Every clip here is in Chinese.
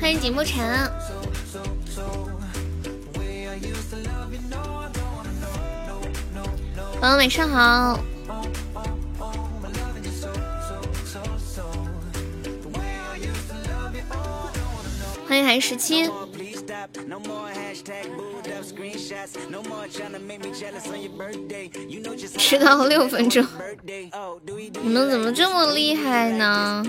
欢迎景沐尘，朋友晚上好。欢迎韩十七，迟到六分钟，你们怎么这么厉害呢？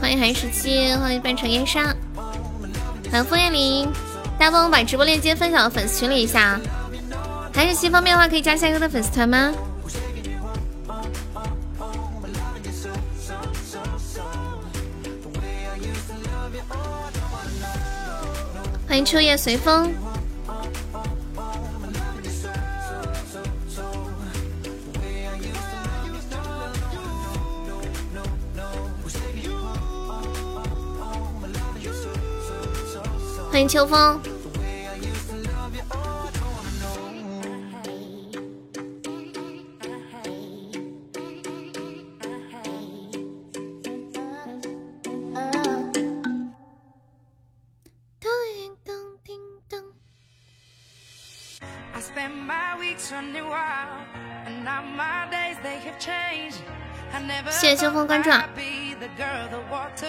欢迎韩十七，欢迎半城烟沙，欢迎枫叶林，大家帮我把直播链接分享到粉丝群里一下。韩十七方便的话，可以加下哥的粉丝团吗？欢迎秋叶随风，欢迎秋风。秋风关注。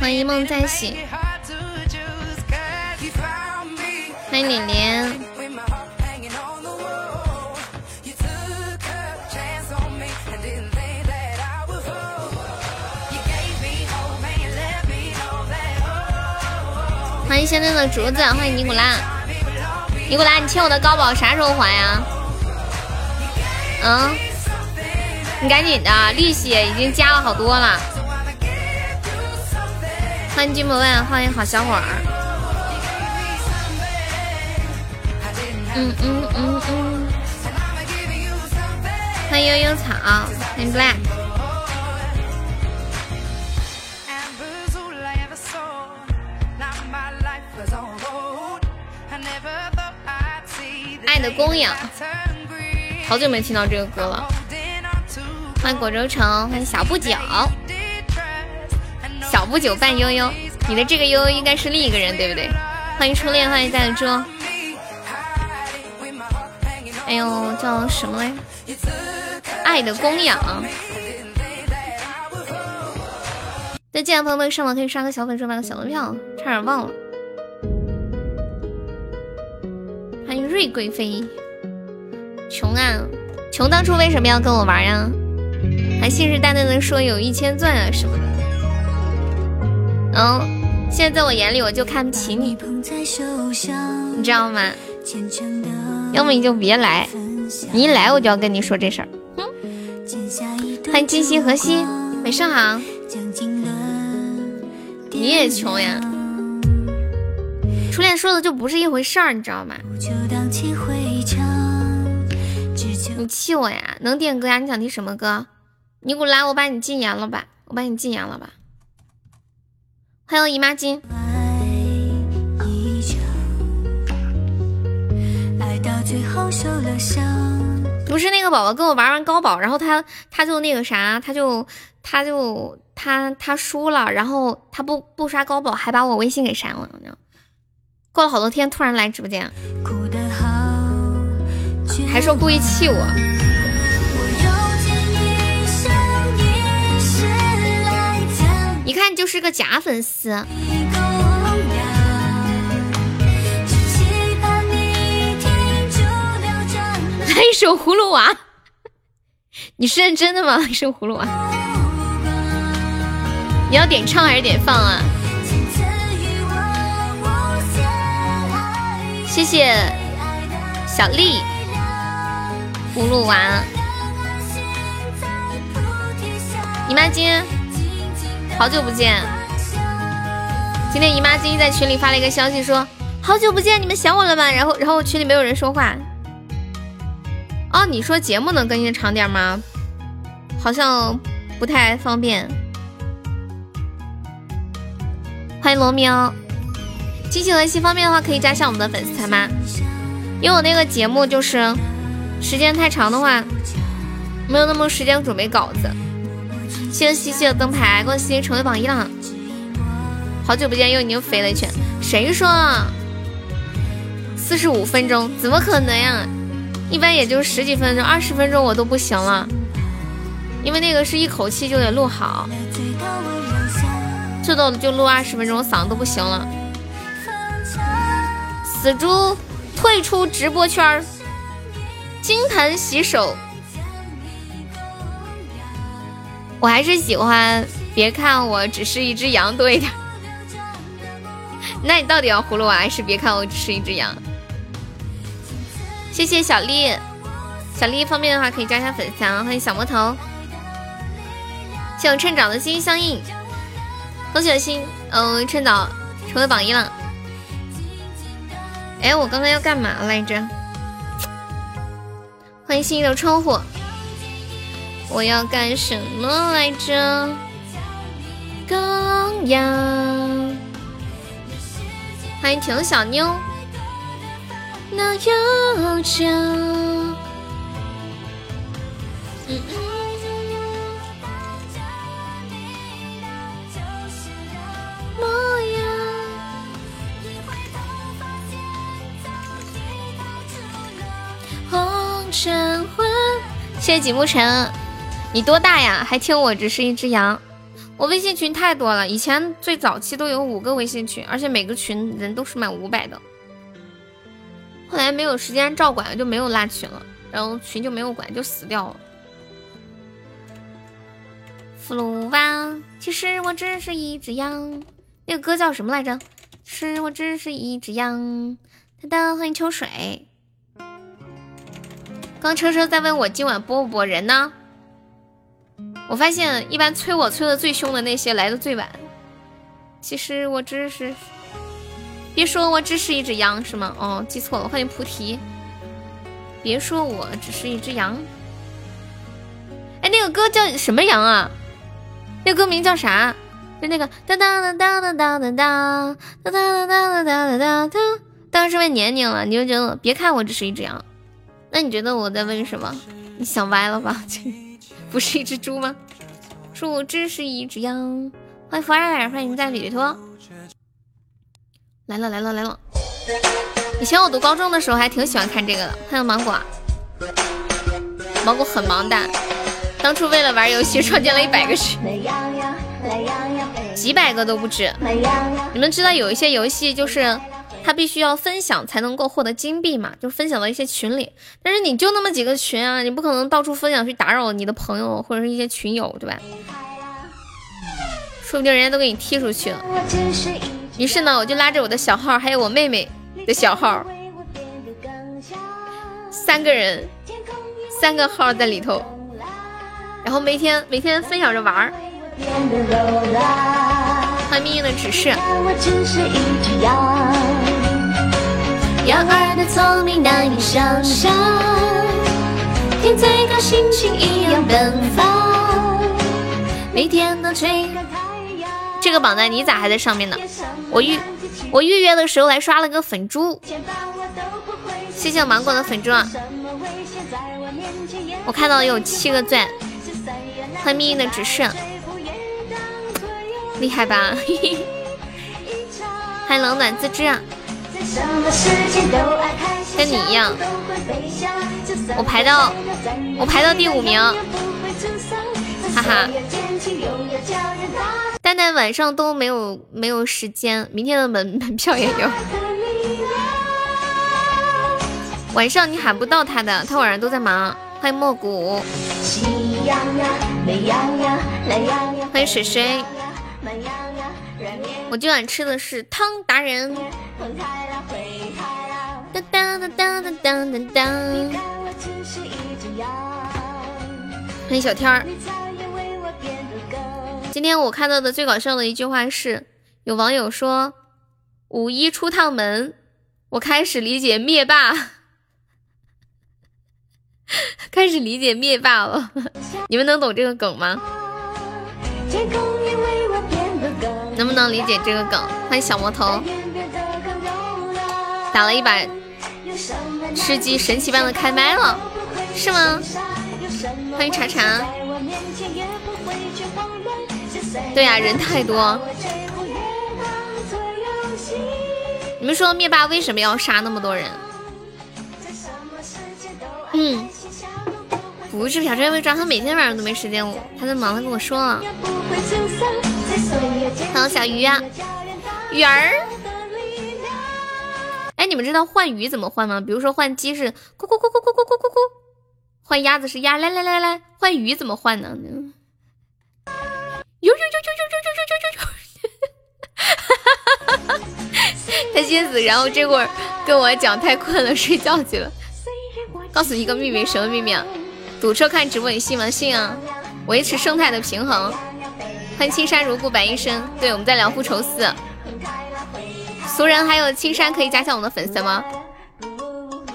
欢迎一梦再醒。欢迎脸脸。欢迎现在的竹子，欢迎尼古拉，尼古拉，你欠我的高保啥时候还呀？嗯，你赶紧的，利息已经加了好多了。欢迎金不问，欢迎好小伙儿。嗯嗯嗯嗯。欢迎悠悠草，欢迎 black。爱的供养，好久没听到这个歌了。欢迎果州城，欢迎小不久，小不久伴悠悠，你的这个悠悠应该是另一个人，对不对？欢迎初恋，欢迎带着猪。哎呦，叫什么嘞？爱的供养。在进来，朋友们，上网可以刷个小粉，买个小门票，差点忘了。瑞贵妃，穷啊，穷当初为什么要跟我玩呀？还信誓旦旦的说有一千钻啊什么的。嗯，现在在我眼里我就看不起你，你知道吗？要么你就别来，你一来我就要跟你说这事儿。哼，欢迎金星河西，晚上好。你也穷呀？初恋说的就不是一回事儿，你知道吗？你气我呀？能点歌呀？你想听什么歌？尼古拉，我把你禁言了吧？我把你禁言了吧？欢迎姨妈巾。不是那个宝宝跟我玩完高宝，然后他他就那个啥，他就他就他他输了，然后他不不刷高宝，还把我微信给删了。过了好多天，突然来直播间，还说故意气我。一看就是个假粉丝。来一首葫芦娃，你是认真的吗？一首葫芦娃，你要点唱还是点放啊？谢谢小丽，葫芦娃，姨妈巾，好久不见。今天姨妈巾在群里发了一个消息，说好久不见，你们想我了吗？然后，然后群里没有人说话。哦，你说节目能更新长点吗？好像不太方便。欢迎罗喵，机器和戏方便的话可以加上我们的粉丝团吗？因为我那个节目就是时间太长的话，没有那么多时间准备稿子。谢谢西西的灯牌，恭喜西西成为榜一了。好久不见，又已经肥了一圈。谁说？四十五分钟？怎么可能呀？一般也就十几分钟，二十分钟我都不行了。因为那个是一口气就得录好，最多就录二十分钟，我嗓子都不行了。死猪。退出直播圈，金盆洗手。我还是喜欢别看我只是一只羊多一点。那你到底要葫芦娃还是别看我只是一只羊？谢谢小丽，小丽方便的话可以加一下粉丝团，欢迎小魔头。谢我趁早的心心相印，恭喜我心，嗯，趁早成为榜一了。哎，我刚刚要干嘛来着？欢迎新的窗户。我要干什么来着？欢迎婷小妞。那要求。嗯。晨昏，谢谢景慕晨，你多大呀？还听我只是一只羊？我微信群太多了，以前最早期都有五个微信群，而且每个群人都是满五百的。后来没有时间照管了，就没有拉群了，然后群就没有管，就死掉了。葫芦娃，其实我只是一只羊。那个歌叫什么来着？是我只是一只羊。哒哒，欢迎秋水。刚车车在问我今晚播不播人呢？我发现一般催我催的最凶的那些来的最晚。其实我只是，别说我只是一只羊是吗？哦，记错了，欢迎菩提。别说我只是一只羊。哎，那个歌叫什么羊啊？那歌名叫啥？就那个当当当当当当当当当当当当当当当。当时问年龄了，你就觉得别看我只是一只羊。那你觉得我在问什么？你想歪了吧？这不是一只猪吗？说我只是一只羊。欢迎福二，欢迎在里托。来了来了来了！以前我读高中的时候还挺喜欢看这个的。欢迎芒果，芒果很忙的，当初为了玩游戏创建了一百个群，几百个都不止。你们知道有一些游戏就是。他必须要分享才能够获得金币嘛，就分享到一些群里。但是你就那么几个群啊，你不可能到处分享去打扰你的朋友或者是一些群友，对吧？说不定人家都给你踢出去了。于是呢，我就拉着我的小号，还有我妹妹的小号，三个人，三个号在里头，然后每天每天分享着玩儿。欢迎命运的指示。羊儿的聪明难以想象，天在高，心情一样奔放。每天都吹这个榜单，你咋还在上面呢？我预我预约的时候还刷了个粉猪，谢谢芒果的粉猪啊！我看到有七个钻，欢迎命运的指示，厉害吧？欢迎冷暖自知啊！跟你一样，我排到我排到第五名，哈哈。蛋蛋晚上都没有没有时间，明天的门 门票也有。晚上你喊不到他的，他晚上都在忙。欢迎莫古，欢迎水水。我今晚吃的是汤达人。当当当当当当当。欢迎小天儿。今天我看到的最搞笑的一句话是，有网友说五一出趟门，我开始理解灭霸。开始理解灭霸了，你们能懂这个梗吗？能不能理解这个梗？欢迎小魔头，打了一把吃鸡，神奇般的开麦了，是吗？欢迎茶茶。对呀，人太多。你们说灭霸为什么要杀那么多人？嗯。不是朴正会抓他，每天晚上都没时间，他在忙，他跟我说了。还有小鱼啊，鱼儿。哎，你们知道换鱼怎么换吗？比如说换鸡是咕咕咕咕咕咕咕咕咕，换鸭子是鸭，来来来来，换鱼怎么换呢？呦呦呦呦呦呦呦呦呦呦！哈哈哈哈哈！他先死，然后这会儿跟我讲太困了，睡觉去了。告诉你一个秘密，什么秘密啊？堵车看直播，你信吗？信啊！维持生态的平衡。欢迎青山如故，白医生。对，我们在聊复仇四。俗人还有青山可以加下我们的粉丝吗？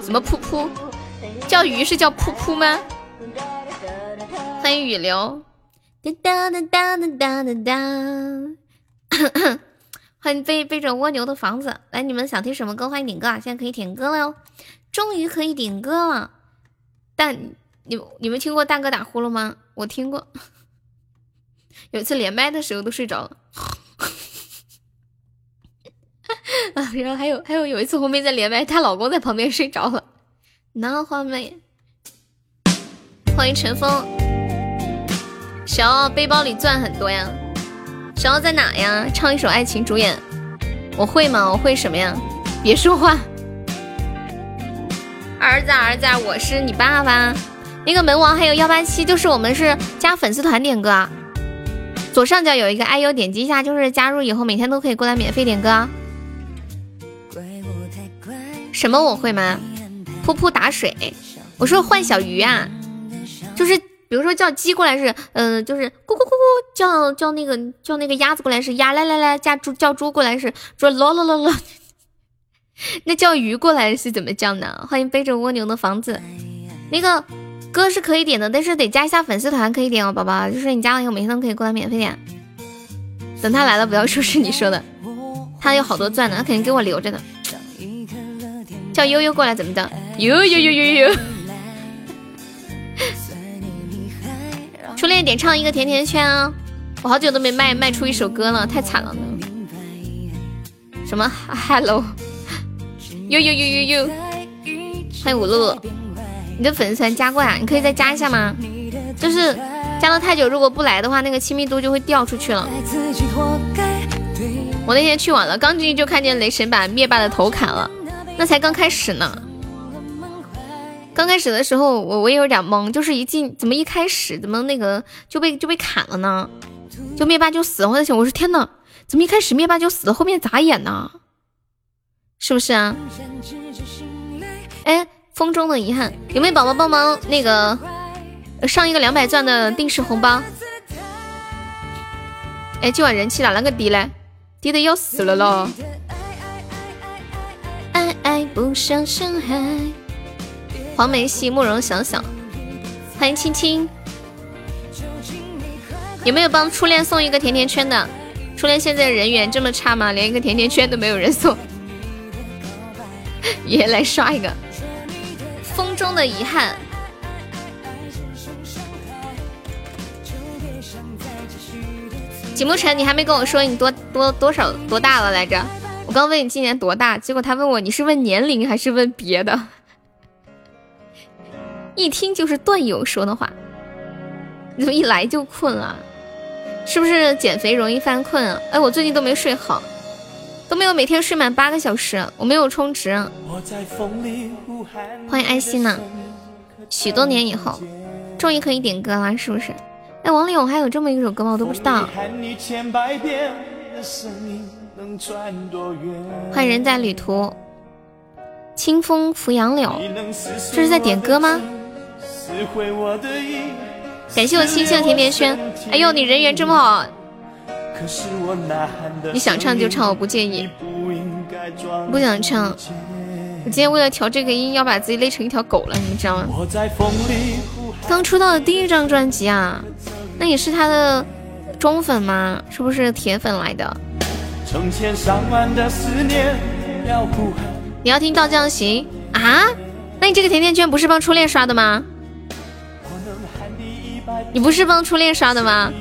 什么噗噗？叫鱼是叫噗噗吗？欢迎雨流。哒哒哒哒哒哒哒。欢迎背背着蜗牛的房子。来，你们想听什么歌？欢迎点歌啊！现在可以点歌了哟，终于可以点歌了。但。你你们听过大哥打呼噜吗？我听过，有一次连麦的时候都睡着了。啊，然后还有还有有一次红梅在连麦，她老公在旁边睡着了。那花妹，欢迎陈峰。小奥背包里钻很多呀，小奥在哪呀？唱一首爱情主演，我会吗？我会什么呀？别说话，儿子儿子，我是你爸爸。那个门王还有幺八七，就是我们是加粉丝团点歌啊。左上角有一个 IU，点击一下就是加入以后每天都可以过来免费点歌。什么我会吗？噗噗打水。我说换小鱼啊，就是比如说叫鸡过来是，嗯，就是咕咕咕咕叫叫那个叫那个鸭子过来是鸭，来来来叫猪叫猪过来是说咯咯咯咯。那叫鱼过来是怎么叫呢？欢迎背着蜗牛的房子，那个。歌是可以点的，但是得加一下粉丝团可以点哦，宝宝。就是你加了以后，每天都可以过来免费点。等他来了，不要说是你说的，他有好多钻呢，他肯定给我留着呢。叫悠悠过来怎么的？悠悠悠悠悠。初恋点唱一个甜甜圈啊！我好久都没卖卖出一首歌了，太惨了呢。什么？Hello。悠悠悠悠悠。欢迎五路。你的粉丝团加过呀？你可以再加一下吗？就是加了太久，如果不来的话，那个亲密度就会掉出去了。我那天去晚了，刚进去就看见雷神把灭霸的头砍了，那才刚开始呢。刚开始的时候，我我也有点懵，就是一进怎么一开始怎么那个就被就被砍了呢？就灭霸就死了，我在想，我说天呐，怎么一开始灭霸就死了，后面咋演呢？是不是啊？哎。风中的遗憾，有没有宝宝帮忙那个上一个两百钻的定时红包？哎，今晚人气咋那个低嘞？低的要死了咯！黄梅戏，慕容想想，欢迎青青。有没有帮初恋送一个甜甜圈的？初恋现在人缘这么差吗？连一个甜甜圈都没有人送。爷来刷一个。风中的遗憾，景慕晨，你还没跟我说你多多多少多大了来着？我刚问你今年多大，结果他问我你是问年龄还是问别的？一听就是段友说的话。你怎么一来就困啊？是不是减肥容易犯困啊？哎，我最近都没睡好。都没有每天睡满八个小时，我没有充值。欢迎爱心呢，许多年以后，终于可以点歌了，是不是？哎，王力宏还有这么一首歌吗？我都不知道。欢迎人在旅途，清风拂杨柳，这是在点歌吗？感谢我星星的甜甜圈。哎呦，你人缘这么好。你想唱就唱，我不介意。不想唱，我今天为了调这个音，要把自己累成一条狗了，你知道吗？刚出道的第一张专辑啊，那也是他的忠粉吗？是不是铁粉来的？你要听《道将行》啊？那你这个甜甜圈不是帮初恋刷的吗？你不是帮初恋刷的吗？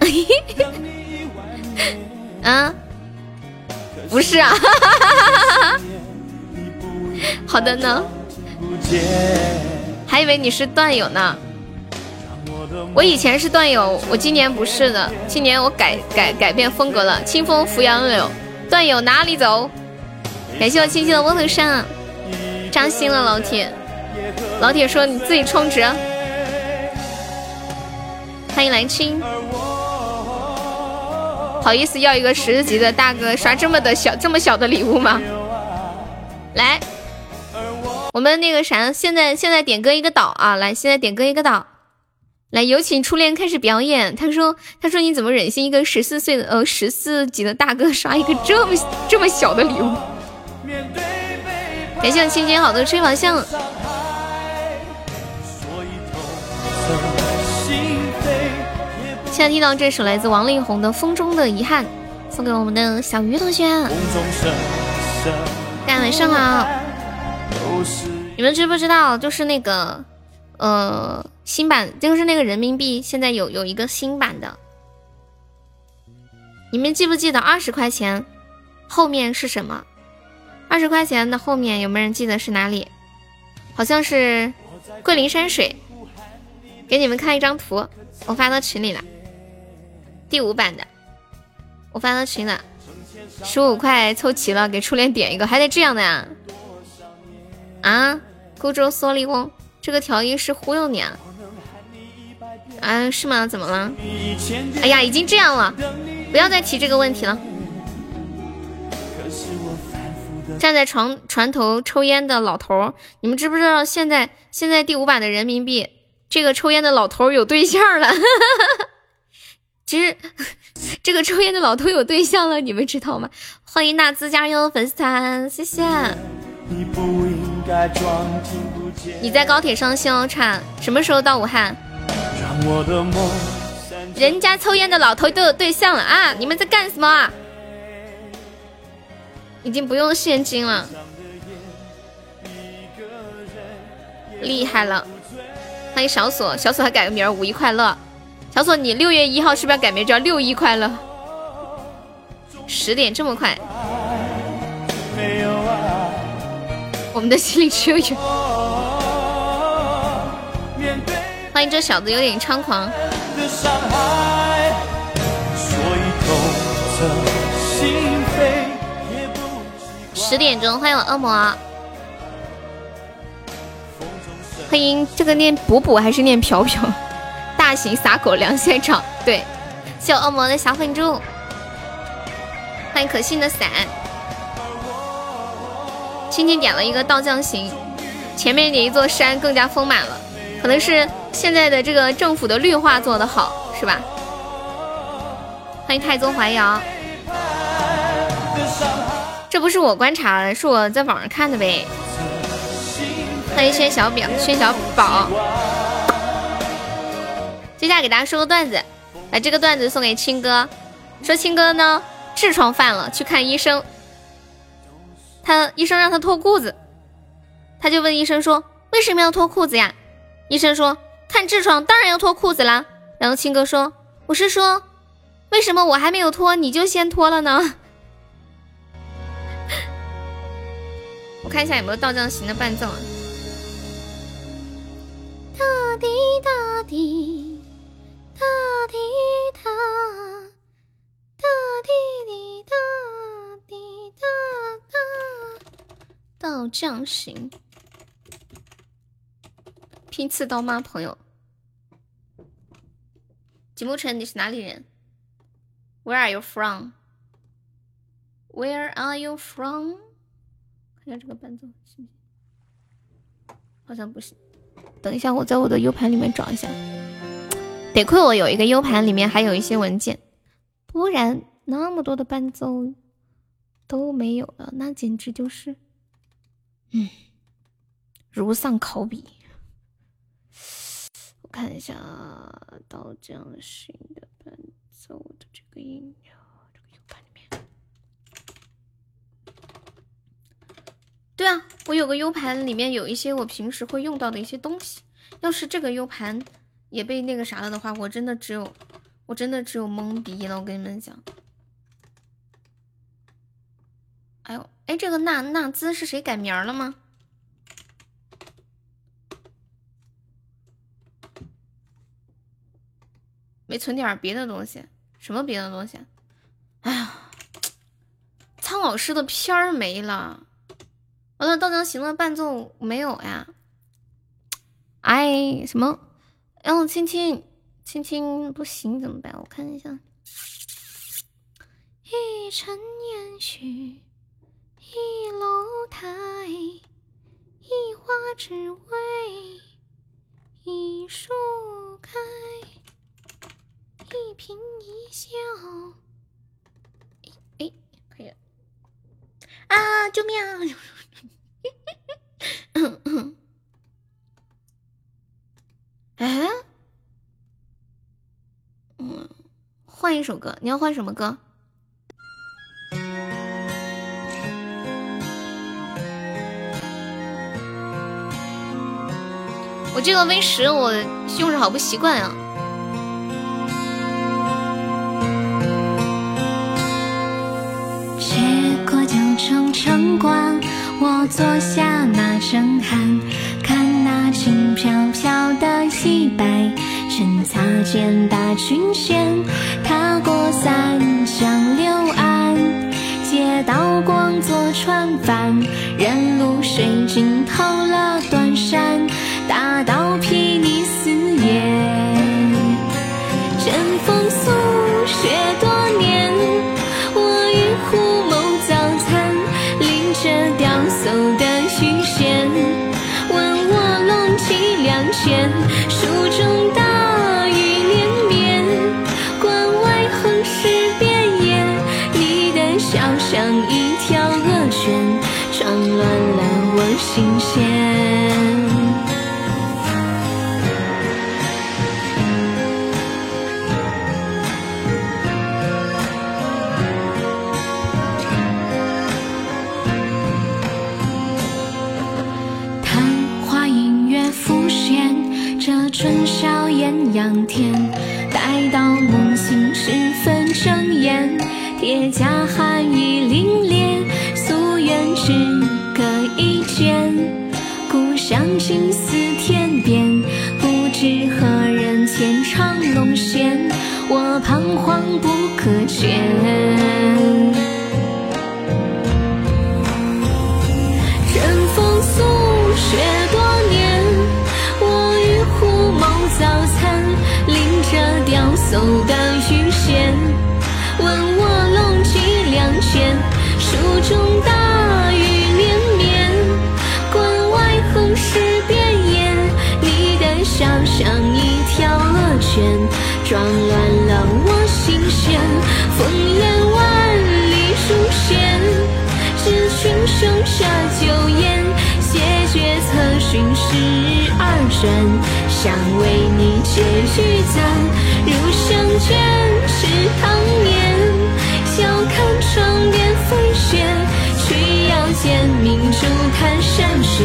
啊？不是啊？好的呢。还以为你是段友呢。我以前是段友，我今年不是的。今年我改改改变风格了，清风拂杨柳，段友哪里走？感谢我青青的窝头山，扎心了老铁。老铁说你自己充值。欢迎来青，好意思要一个十级的大哥刷这么的小这么小的礼物吗？来，我们那个啥，现在现在点歌一个岛啊！来，现在点歌一个岛。来，有请初恋开始表演。他说：“他说你怎么忍心一个十四岁的呃十四级的大哥刷一个这么这么小的礼物？”感谢我青青好多吹法像。现在听到这首来自王力宏的《风中的遗憾》，送给我们的小鱼同学。大家晚上好。你们知不知道，就是那个呃。新版就是那个人民币，现在有有一个新版的，你们记不记得二十块钱后面是什么？二十块钱的后面有没有人记得是哪里？好像是桂林山水。给你们看一张图，我发到群里了。第五版的，我发到群了。十五块凑齐了，给初恋点一个，还得这样的呀？啊？孤舟蓑笠翁，这个调音是忽悠你啊？啊，是吗？怎么了？哎呀，已经这样了，不要再提这个问题了。站在床船头抽烟的老头，你们知不知道现在现在第五版的人民币，这个抽烟的老头有对象了？其实这个抽烟的老头有对象了，你们知道吗？欢迎纳兹加入粉丝团，谢谢。你在高铁上哮喘，什么时候到武汉？人家抽烟的老头都有对象了啊！你们在干什么啊？已经不用现金了，厉害了！欢迎小锁，小锁还改个名儿，五一快乐。小索，你六月一号是不是要改名叫六一快乐？十点这么快？我们的心里只有有。欢迎这小子有点猖狂。十点钟，欢迎我恶魔。欢迎这个念补补还是念飘飘？大型撒狗粮现场，对，谢我恶魔的小粉猪。欢迎可信的伞。青青点了一个倒将行，前面的一座山更加丰满了，可能是。现在的这个政府的绿化做的好，是吧？欢迎太宗淮阳，这不是我观察的，是我在网上看的呗。欢迎轩小表，轩小宝。接下来给大家说个段子，把这个段子送给青哥。说青哥呢痔疮犯了，去看医生。他医生让他脱裤子，他就问医生说：“为什么要脱裤子呀？”医生说。看痔疮当然要脱裤子啦。然后青哥说：“我是说，为什么我还没有脱，你就先脱了呢？”我看一下有没有道将行的伴奏。哒滴哒滴，哒滴哒，哒滴滴哒滴哒哒，道将行。拼刺刀吗，朋友？吉木晨，你是哪里人？Where are you from? Where are you from? 看一下这个伴奏行不行？好像不行。等一下，我在我的 U 盘里面找一下。得亏我有一个 U 盘，里面还有一些文件，不然那么多的伴奏都没有了，那简直就是嗯，如丧考妣。我看一下刀匠新的伴奏的这个音乐，这个 U 盘里面。对啊，我有个 U 盘，里面有一些我平时会用到的一些东西。要是这个 U 盘也被那个啥了的话，我真的只有，我真的只有懵逼了。我跟你们讲。哎呦，哎，这个纳纳兹是谁改名了吗？没存点别的东西？什么别的东西？哎呀，苍老师的片儿没了。完了，稻香行的伴奏没有呀？哎，什么？然后亲亲亲亲不行怎么办？我看一下。一尘烟絮。一楼台，一花只为一树开，一颦一笑。哎，可以了。啊！救命啊！哎，嗯，换一首歌，你要换什么歌？我这个 V 十我用着好不习惯啊。越过旧城城关，我坐下那声寒，轻飘飘的洗白，趁擦肩打裙线，踏过三江六岸，借刀光做船帆，任露水浸透了断山。大刀剑枕风宿雪多年，我与虎谋早餐，拎着钓叟的鱼弦，问卧龙几两钱。蜀中大雨连绵，关外横尸遍野。你的笑像一条恶犬，撞。转。想为你窃玉簪，入香卷是当年。笑看窗边飞雪，曲腰间明珠弹山雪，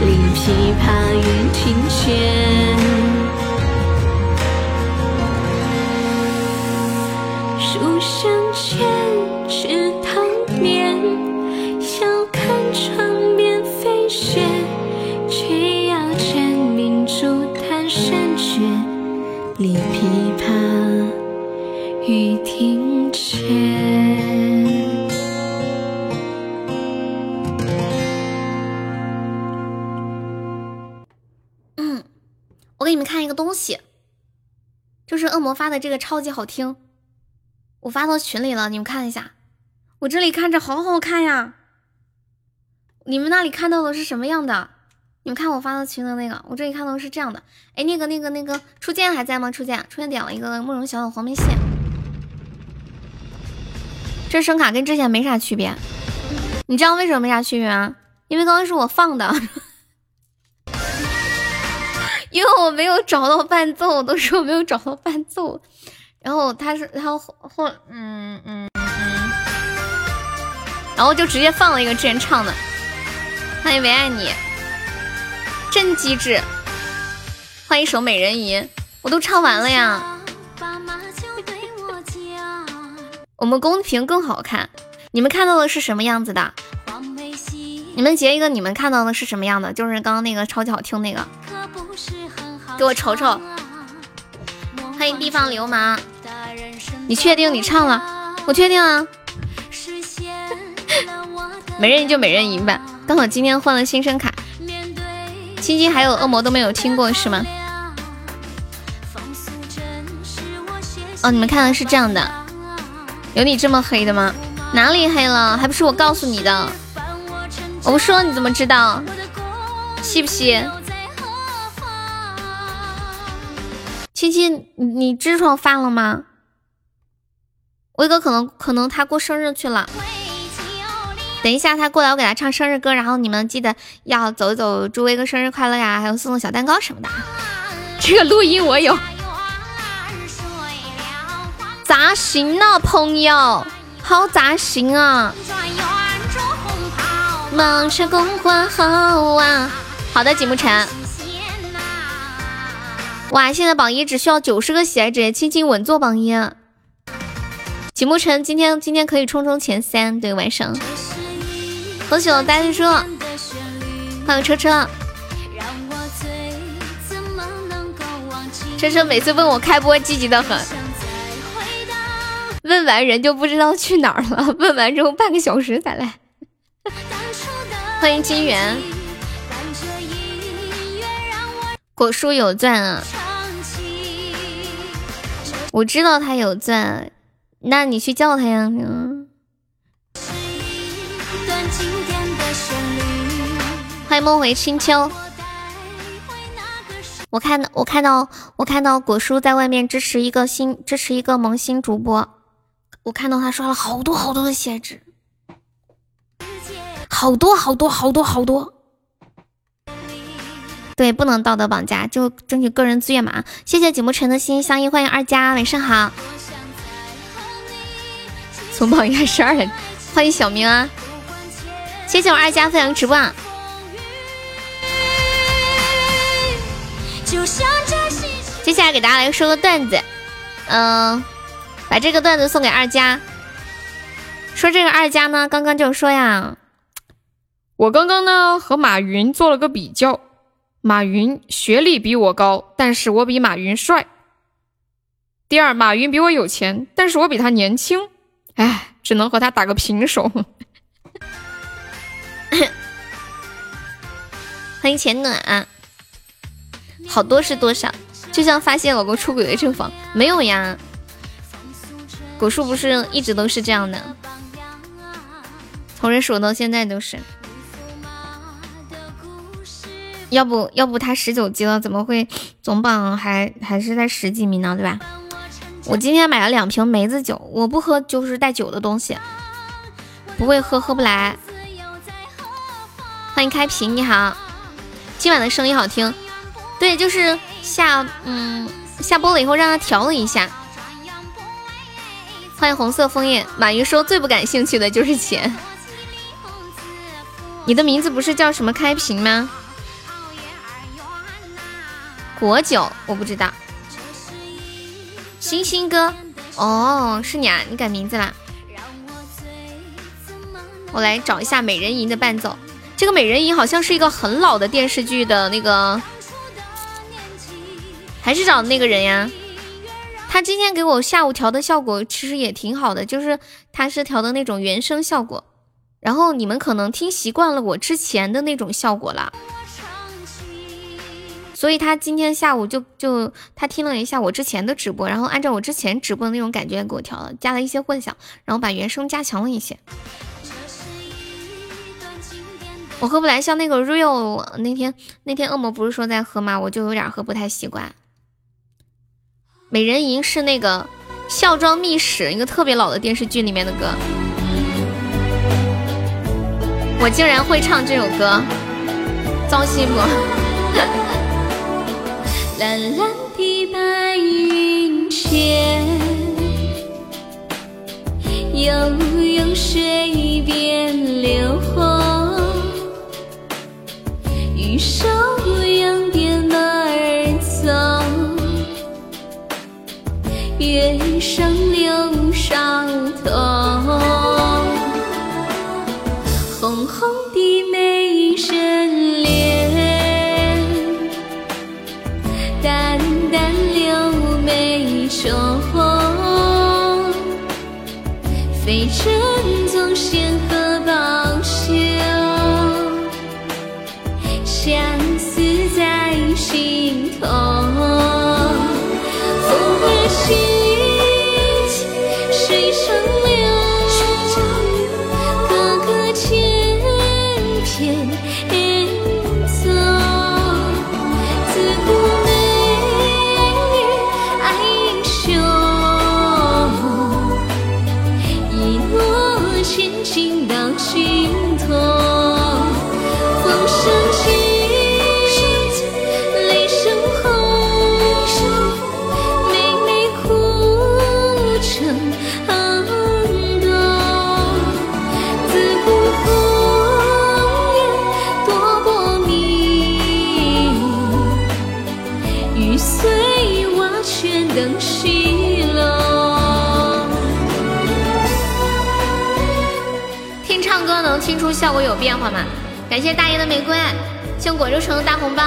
立琵琶于庭前。这个超级好听，我发到群里了，你们看一下。我这里看着好好看呀，你们那里看到的是什么样的？你们看我发到群的那个，我这里看到是这样的。哎，那个、那个、那个，初见还在吗？初见，初见点了一个慕容小小黄梅戏。这声卡跟之前没啥区别，你知道为什么没啥区别吗？因为刚刚是我放的，因为我没有找到伴奏，都说没有找到伴奏。然后他是，然后后，嗯嗯嗯，然后就直接放了一个之前唱的。欢迎唯爱你，真机智。欢迎守美人吟，我都唱完了呀。我们公屏更好看，你们看到的是什么样子的？你们截一个，你们看到的是什么样的？就是刚刚那个超级好听那个，给我瞅瞅。欢迎地方流氓，你确定你唱了？我确定啊。美人鱼就美人鱼吧，刚好今天换了新声卡。青青还有恶魔都没有听过是吗？哦，你们看的是这样的。有你这么黑的吗？哪里黑了？还不是我告诉你的。我不说你怎么知道？气不吸？亲亲，你痔疮犯了吗？威哥可能可能他过生日去了。等一下他过来，我给他唱生日歌，然后你们记得要走一走，祝威哥生日快乐呀，还有送送小蛋糕什么的。这个录音我有。咋行呢，朋友，好咋行啊！忙着共欢好啊！好的，景慕晨。哇，现在榜一只需要九十个喜爱值，轻轻稳坐榜一。景慕晨今天今天可以冲冲前三，对，晚上。恭喜我呆子猪，欢迎车车。车车每次问我开播，积极的很。问完人就不知道去哪儿了，问完之后半个小时才来。欢迎金源，果蔬有钻啊！我知道他有钻，那你去叫他呀。嗯欢迎梦回青秋。我看到我看到我看到果蔬在外面支持一个新支持一个萌新主播。我看到他刷了好多好多的血值，好多好多好多好多。对，不能道德绑架，就争取个人资源嘛。谢谢景慕晨的心相印，欢迎二佳，晚上好。从榜一十二，欢迎小明啊！谢谢我二佳分享直播。啊接下来给大家来说个段子，嗯。把这个段子送给二佳，说这个二佳呢，刚刚就说呀，我刚刚呢和马云做了个比较，马云学历比我高，但是我比马云帅。第二，马云比我有钱，但是我比他年轻，哎，只能和他打个平手。欢迎钱暖，好多是多少？就像发现老公出轨的正房，没有呀。果树不是一直都是这样的，从人数到现在都是。要不要不他十九级了，怎么会总榜还还是在十几名呢？对吧？我今天买了两瓶梅子酒，我不喝就是带酒的东西，不会喝喝不来。欢迎开屏，你好，今晚的声音好听，对，就是下嗯下播了以后让他调了一下。欢迎红色枫叶。马云说最不感兴趣的就是钱。你的名字不是叫什么开屏吗？果酒我不知道。星星哥，哦，是你啊，你改名字啦。我来找一下《美人吟》的伴奏。这个《美人吟》好像是一个很老的电视剧的那个，还是找那个人呀？他今天给我下午调的效果其实也挺好的，就是他是调的那种原声效果，然后你们可能听习惯了我之前的那种效果了，所以他今天下午就就他听了一下我之前的直播，然后按照我之前直播的那种感觉给我调了，加了一些混响，然后把原声加强了一些。我喝不来，像那个 real 那天那天恶魔不是说在喝吗？我就有点喝不太习惯。美人吟是那个《孝庄秘史》一个特别老的电视剧里面的歌。我竟然会唱这首歌，糟心不？蓝蓝的白云间，悠悠水边流。玉手扬鞭马儿走，月上柳梢头。红红的美人眉中，飞针总线和效果有变化吗？感谢大爷的玫瑰，谢果肉城的大红包。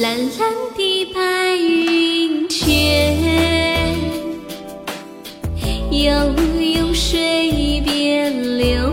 蓝蓝的白云泉，悠悠水边流。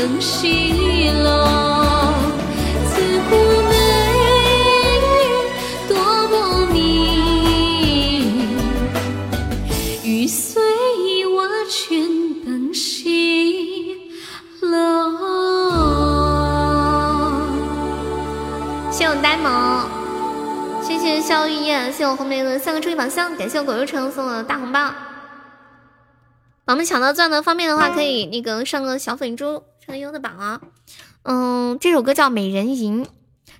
登西楼，自古美人多薄命，雨碎瓦全登西楼。谢我呆萌，谢谢肖玉燕，谢我红梅的三个助力宝箱，感谢我狗肉城送的大红包。宝宝们抢到钻的方便的话，可以那个上个小粉猪。上个优的榜啊。嗯，这首歌叫《美人吟》，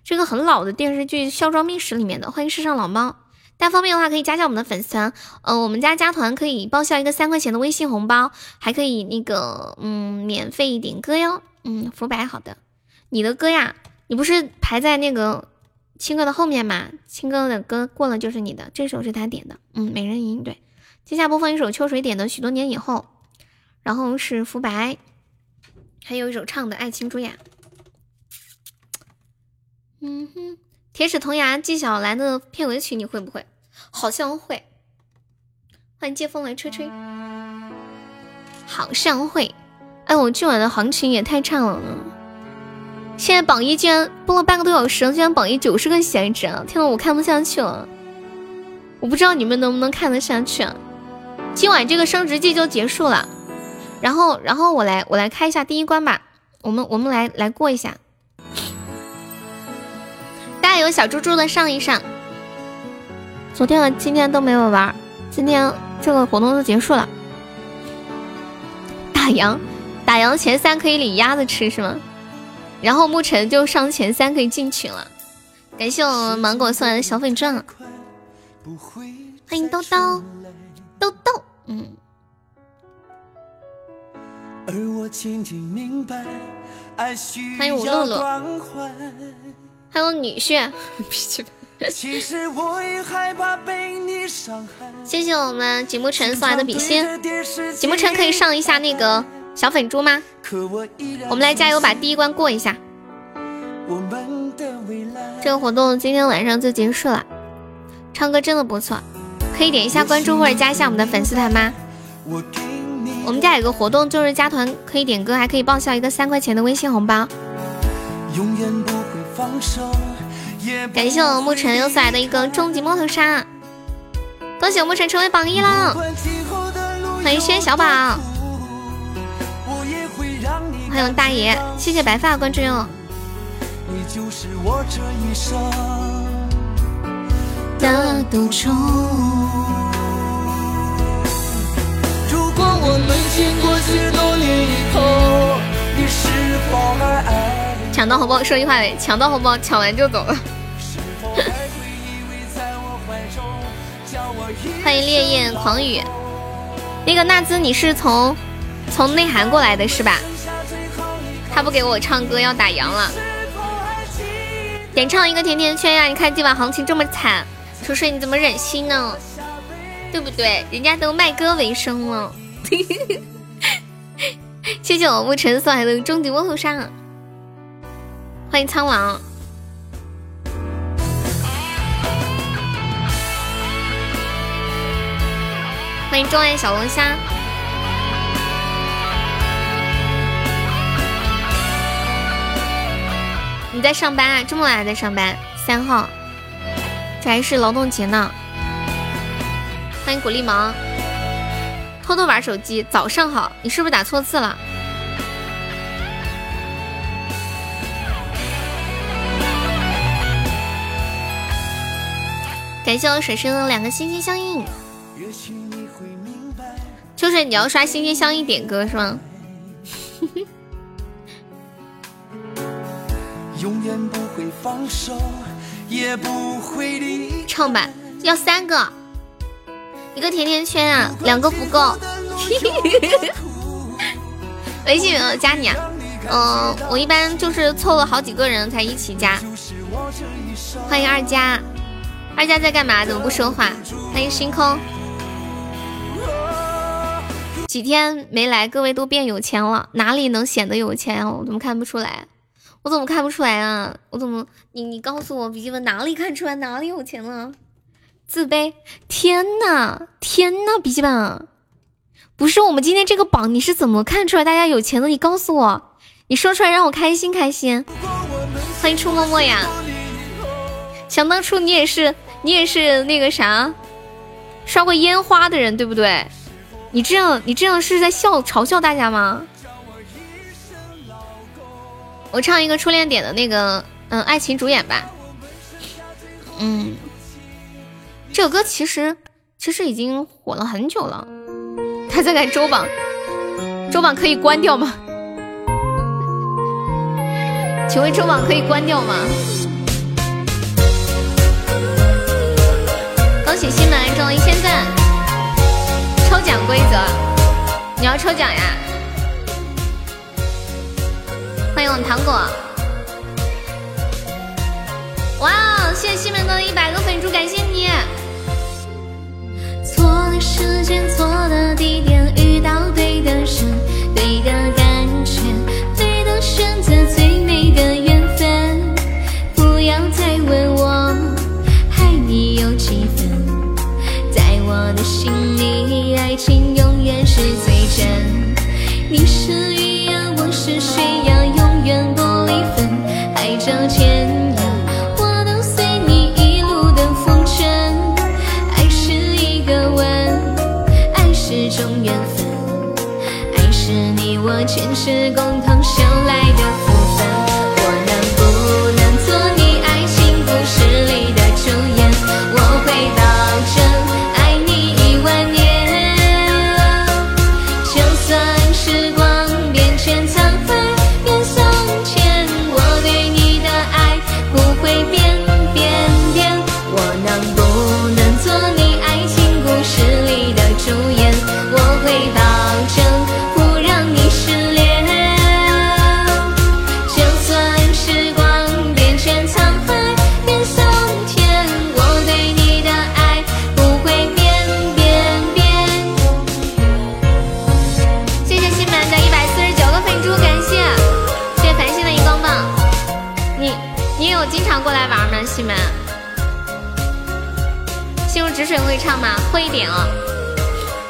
这个很老的电视剧《孝庄秘史》里面的。欢迎世上老猫，大家方便的话可以加下我们的粉丝团。嗯，我们家加团可以报销一个三块钱的微信红包，还可以那个嗯免费点歌哟。嗯，福白好的，你的歌呀，你不是排在那个。青哥的后面吗，青哥的歌过了就是你的，这首是他点的，嗯，美人吟对。接下来播放一首秋水点的许多年以后，然后是福白，还有一首唱的爱情蛀牙。嗯哼，铁齿铜牙纪晓岚的片尾曲你会不会？好像会。欢迎借风来吹吹，好像会。哎，我今晚的行情也太差了。现在榜一居然播了半个多小时，居然榜一九十个闲置啊！天呐，我看不下去了，我不知道你们能不能看得下去啊。今晚这个升职季就结束了，然后，然后我来，我来开一下第一关吧。我们，我们来来过一下。大家有小猪猪的上一上。昨天和今天都没有玩，今天这个活动都结束了。打烊，打烊前三可以领鸭子吃是吗？然后沐晨就上前三可以进群了。感谢我们芒果送来的小粉钻，欢迎豆豆豆豆，嗯。欢迎吴露露，还有女婿，谢谢我们景木晨送来的比心，景木晨可以上一下那个小粉猪吗？我们来加油把第一关过一下。这个活动今天晚上就结束了，唱歌真的不错，可以点一下关注或者加一下我们的粉丝团吗？我我们家有个活动，就是加团可以点歌，还可以报销一个三块钱的微信红包。感谢我沐晨又送来的一个终极摩托杀，恭喜我沐晨成为榜一了！欢迎轩小宝，欢迎大爷，谢谢白发关注哟。的赌注。抢到红包，说句话呗，抢到红包，抢完就走了。欢迎烈焰狂雨，那个纳兹，你是从从内涵过来的是吧？他不给我唱歌，要打烊了。点唱一个甜甜圈呀！你看今晚行情这么惨，楚水你怎么忍心呢？对不对？人家都卖歌为生了。谢谢我沐晨送来的终极摩托沙，欢迎苍狼，欢迎钟爱小龙虾。你在上班啊？这么晚还在上班？三号，这还是劳动节呢。欢迎古力芒。偷偷玩手机，早上好，你是不是打错字了？感谢我水生的两个心心相印。秋水，你要刷心心相印点歌是吗？唱吧，要三个。一个甜甜圈啊，两个不够。微信有没有加你啊？嗯，我一般就是凑了好几个人才一起加。欢迎二佳，二佳在干嘛？怎么不说话？欢迎星空。几天没来，各位都变有钱了，哪里能显得有钱啊？我怎么看不出来？我怎么看不出来啊？我怎么？你你告诉我，笔记本哪里看出来哪里有钱了？自卑！天呐，天呐，笔记本，不是我们今天这个榜，你是怎么看出来大家有钱的？你告诉我，你说出来让我开心开心。欢迎初默默呀！想当初你也是，你也是那个啥，刷过烟花的人，对不对？你这样，你这样是在笑嘲笑大家吗？我唱一个初恋点的那个，嗯，爱情主演吧。嗯。这首歌其实其实已经火了很久了，他在看周榜，周榜可以关掉吗？请问周榜可以关掉吗？恭喜新门中了一千赞！抽奖规则，你要抽奖呀？欢迎我们糖果！哇哦，谢谢西门哥的一百个粉猪，感谢你！错的时间，错的地点，遇到对的人，前世共同会？一点哦。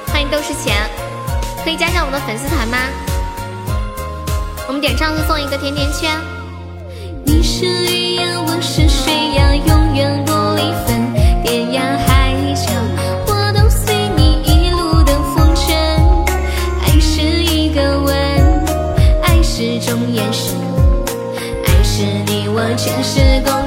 欢迎都是钱，可以加上我们的粉丝团吗？我们点唱会送一个甜甜圈。你是绿芽，我是水呀，永远不离分。天涯海角，我都随你一路的风尘。爱是一个吻，爱是种眼神，爱是你我前世共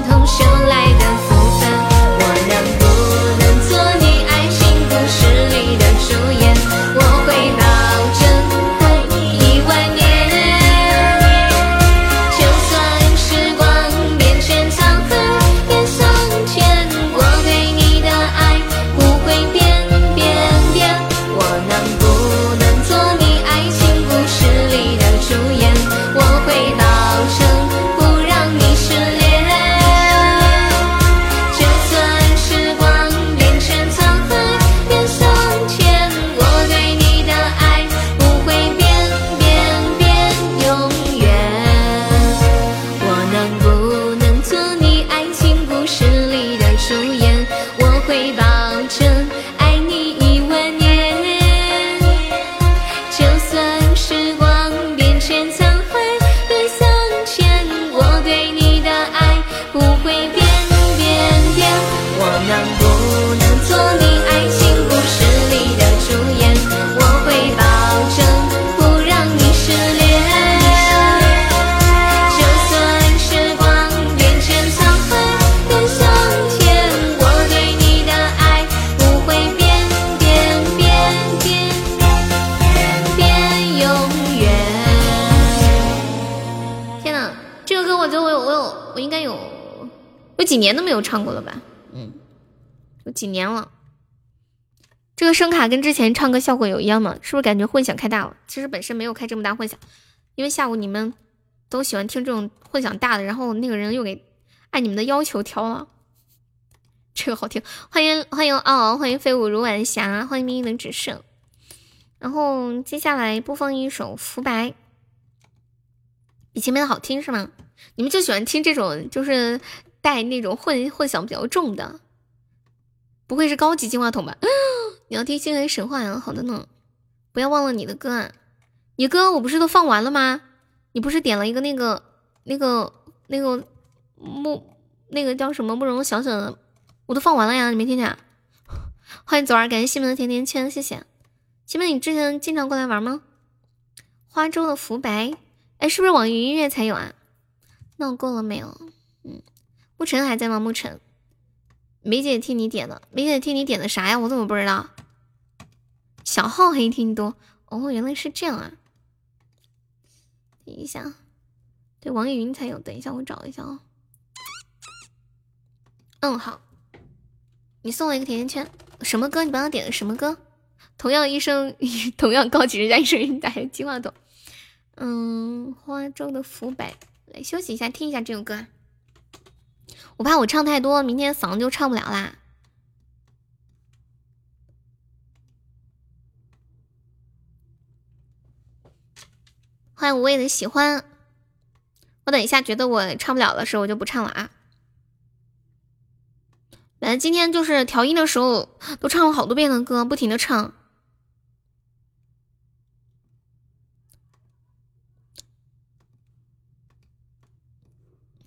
几年都没有唱过了吧？嗯，有几年了。这个声卡跟之前唱歌效果有一样吗？是不是感觉混响开大了？其实本身没有开这么大混响，因为下午你们都喜欢听这种混响大的，然后那个人又给按你们的要求调了。这个好听，欢迎欢迎嗷，欢迎飞舞如晚霞，欢迎命运的只剩。然后接下来播放一首《浮白》，比前面的好听是吗？你们就喜欢听这种就是带那种混混响比较重的，不会是高级净化筒吧？你要听《星海神话》呀？好的呢，不要忘了你的歌啊！你歌我不是都放完了吗？你不是点了一个那个那个那个慕那个叫什么慕容小小的，我都放完了呀，你没听见？欢迎左儿，感谢西门的甜甜圈，谢谢。西门，你之前经常过来玩吗？花粥的浮白，哎，是不是网易云音乐才有啊？闹够了没有？嗯，沐晨还在吗？沐晨，梅姐替你点的，梅姐替你点的啥呀？我怎么不知道？小号黑听多哦，原来是这样啊！等一下，对，网易云才有。等一下，我找一下哦。嗯，好。你送我一个甜甜圈，什么歌？你帮我点的什么歌？同样一生，同样高级人家一生打开金话筒。嗯，花粥的浮白，来休息一下，听一下这首歌。我怕我唱太多，明天嗓子就唱不了啦。欢迎无畏的喜欢，我等一下觉得我唱不了的时候，我就不唱了啊。本来今天就是调音的时候，都唱了好多遍的歌，不停的唱。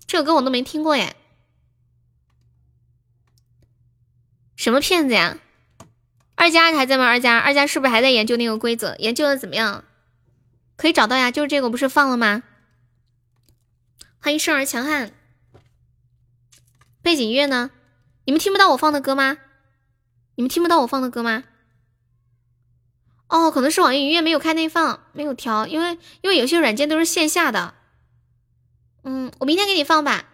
这首歌我都没听过耶，什么骗子呀？二佳还在吗？二佳，二佳是不是还在研究那个规则？研究的怎么样？可以找到呀，就是这个，不是放了吗？欢迎生而强悍。背景音乐呢？你们听不到我放的歌吗？你们听不到我放的歌吗？哦，可能是网易云音乐没有开内放，没有调，因为因为有些软件都是线下的。嗯，我明天给你放吧。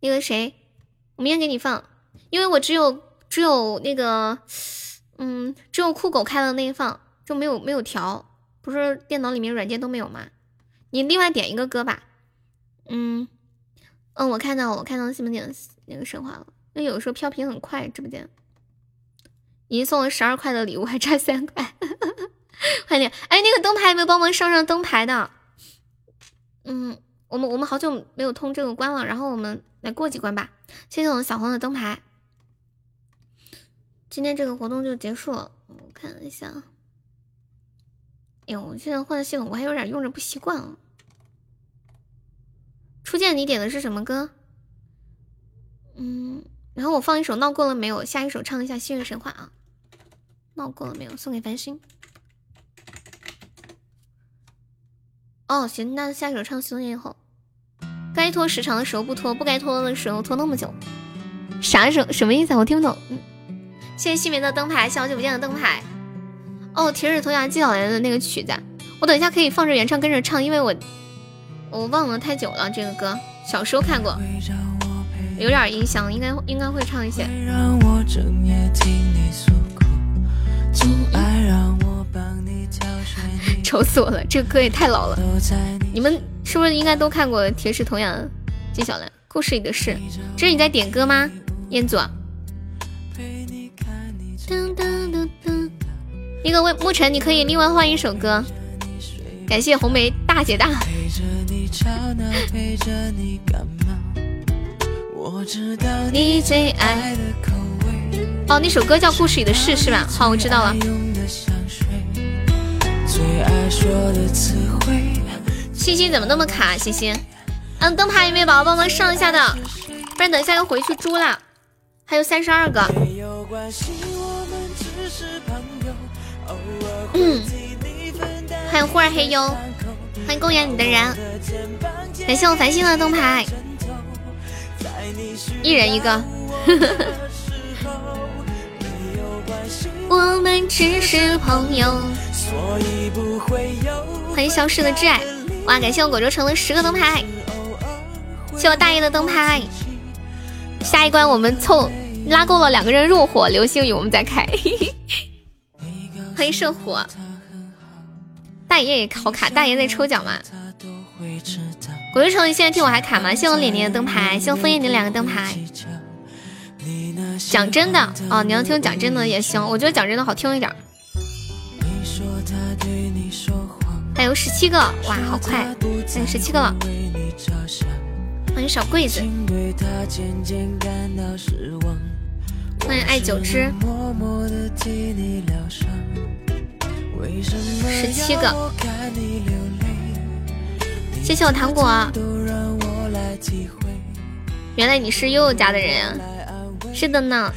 那个谁，我明天给你放，因为我只有只有那个，嗯，只有酷狗开了内放，就没有没有调。不是电脑里面软件都没有吗？你另外点一个歌吧。嗯嗯，我看到，我看到西门点那个神话了。那有时候飘屏很快，直播间已经送了十二块的礼物，还差三块。快点！哎，那个灯牌有没有帮忙上上灯牌的？嗯，我们我们好久没有通这个关了，然后我们来过几关吧。谢谢我们小红的灯牌。今天这个活动就结束了，我看一下。哎呦，我现在换的系统，我还有点用着不习惯啊。初见，你点的是什么歌？嗯，然后我放一首闹够了没有？下一首唱一下《星月神话》啊。闹够了没有？送给繁星。哦，行，那下一首唱《星月后》。该拖时长的时候不拖，不该拖的时候拖那么久，啥时候？什么意思啊？我听不懂。嗯，谢谢西梅的灯牌，好久不见的灯牌。哦，铁齿铜牙纪晓岚的那个曲子，我等一下可以放着原唱跟着唱，因为我我忘了太久了这个歌，小时候看过，有点印象，应该应该会唱一些。愁死我了，这个歌也太老了。你们是不是应该都看过《铁齿铜牙纪晓岚故事里的事》？这是你在点歌吗，彦祖？那个魏沐晨，你可以另外换一首歌。感谢红梅大姐大。哦，那首歌叫《故事里的事》是吧？好，我知道了。星星怎么那么卡？星星，嗯，灯牌有没有宝宝帮忙上一下的？不然等一下要回去猪了。还有三十二个。嗯，欢迎忽然黑幽，欢迎公园里的人，感谢我繁星的灯牌，一人一个。我们只是朋友。欢迎消失的挚爱，哇！感谢我果州城的十个灯牌，谢我大爷的灯牌。下一关我们凑拉够了两个人入伙，流星雨我们再开。欢迎圣火，大爷也好卡，大爷在抽奖吗？果州城，你现在听我还卡吗？谢我脸脸的灯牌，谢我枫叶你两个灯牌。讲真的哦，你要听讲真的也行，我觉得讲真的好听一点。还有十七个，哇，好快，还有十七个了。欢迎小桂子，欢迎爱九之，十七个，谢谢我糖果。原来你是悠悠家的人啊！是的呢。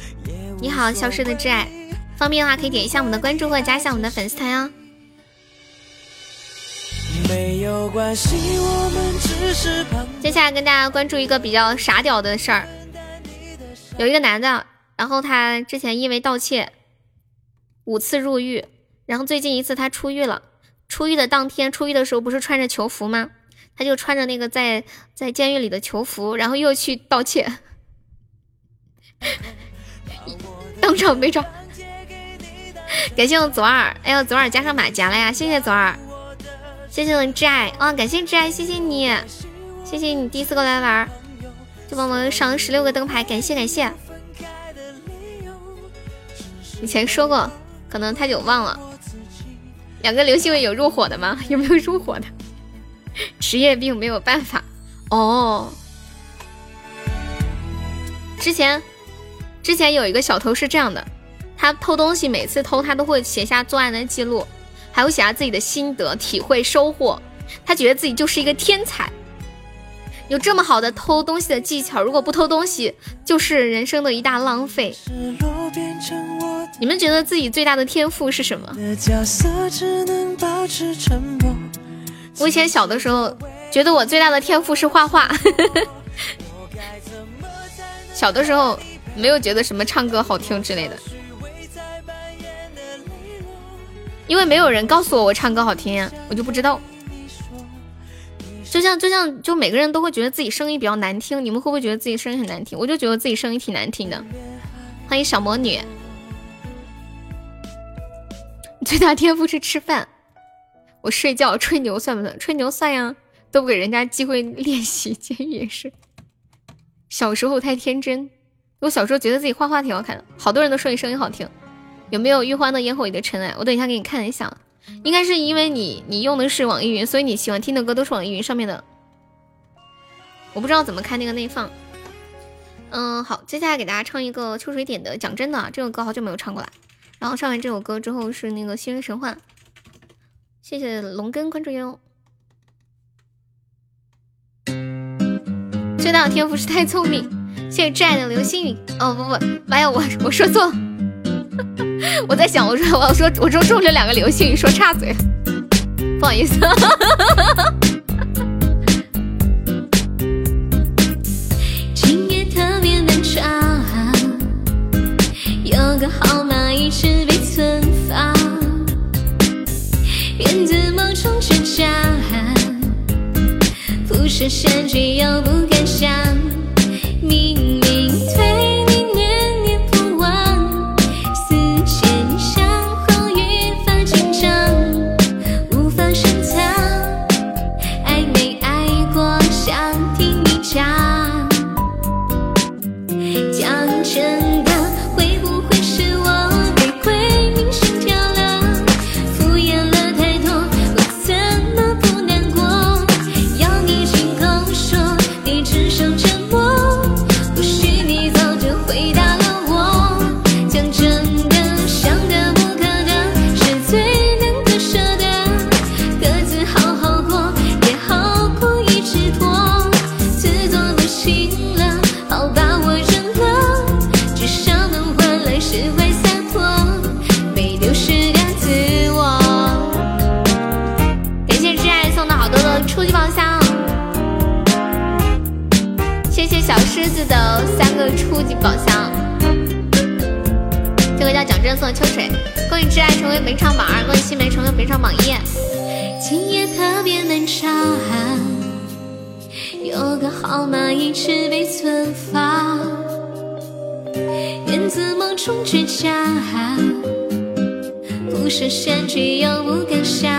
你好，消失的挚爱，方便的话可以点一下我们的关注或者加一下我们的粉丝团哦。没有关系，我们只是接下来跟大家关注一个比较傻屌的事儿，有一个男的，然后他之前因为盗窃五次入狱，然后最近一次他出狱了。出狱的当天，出狱的时候不是穿着囚服吗？他就穿着那个在在监狱里的囚服，然后又去盗窃，当场被抓。感谢我左耳，哎呦，左耳加上马甲了呀！谢谢左耳。谢谢我挚爱啊！感谢挚爱，谢谢你，谢谢你第一次过来玩，就帮忙上十六个灯牌，感谢感谢。以前说过，可能太久忘了。两个流星雨有入伙的吗？有没有入伙的？职业病没有办法哦。之前之前有一个小偷是这样的，他偷东西，每次偷他都会写下作案的记录。还有写下自己的心得、体会、收获，他觉得自己就是一个天才，有这么好的偷东西的技巧，如果不偷东西，就是人生的一大浪费。你们觉得自己最大的天赋是什么？我以前小的时候觉得我最大的天赋是画画，小的时候没有觉得什么唱歌好听之类的。因为没有人告诉我我唱歌好听呀，我就不知道。就像就像就每个人都会觉得自己声音比较难听，你们会不会觉得自己声音很难听？我就觉得自己声音挺难听的。欢迎小魔女，最大天赋是吃饭，我睡觉吹牛算不算？吹牛算呀，都不给人家机会练习，监狱也是。小时候太天真，我小时候觉得自己画画挺好看的，好多人都说你声音好听。有没有玉欢的烟火里的尘埃？我等一下给你看一下。应该是因为你你用的是网易云，所以你喜欢听的歌都是网易云上面的。我不知道怎么开那个内放。嗯，好，接下来给大家唱一个秋水点的《讲真的》，这首歌好久没有唱过了。然后唱完这首歌之后是那个《新人神话》，谢谢龙根关注哟。最大的天赋是太聪明，谢谢挚爱的流星雨。哦不不，妈呀，我我说错了，我在想，我说我要说我说中了两个流星雨，说岔嘴了，不好意思。今夜特别难长，有个号码一直被存放，源自某种倔强，不是先觉又不敢想，明谢谢小狮子的三个初级宝箱。这个叫蒋真送秋水，恭喜挚爱成为本场榜二，恭喜西梅成为本场榜一。今夜特别难长，有个号码一直被存放，源自某种倔强，不是先觉又不敢想，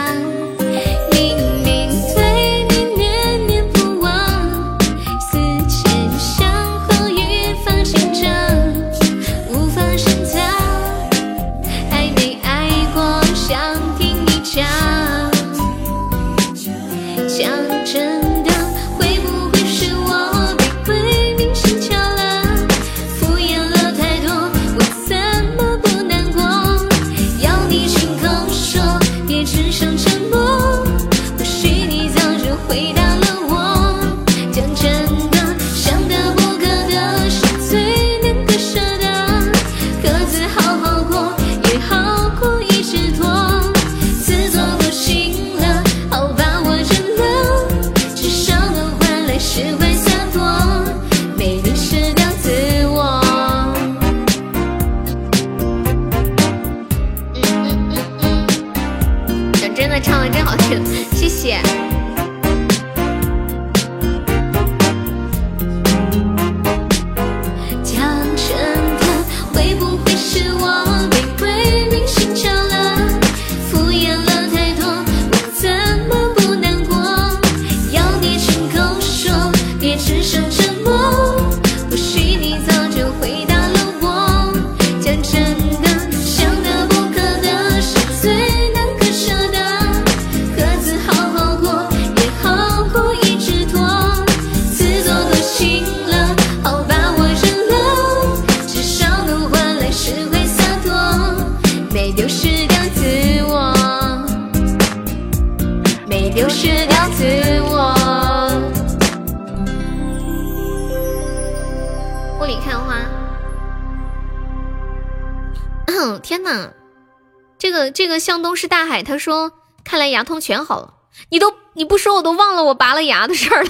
向东是大海，他说看来牙痛全好了。你都你不说我都忘了我拔了牙的事儿了。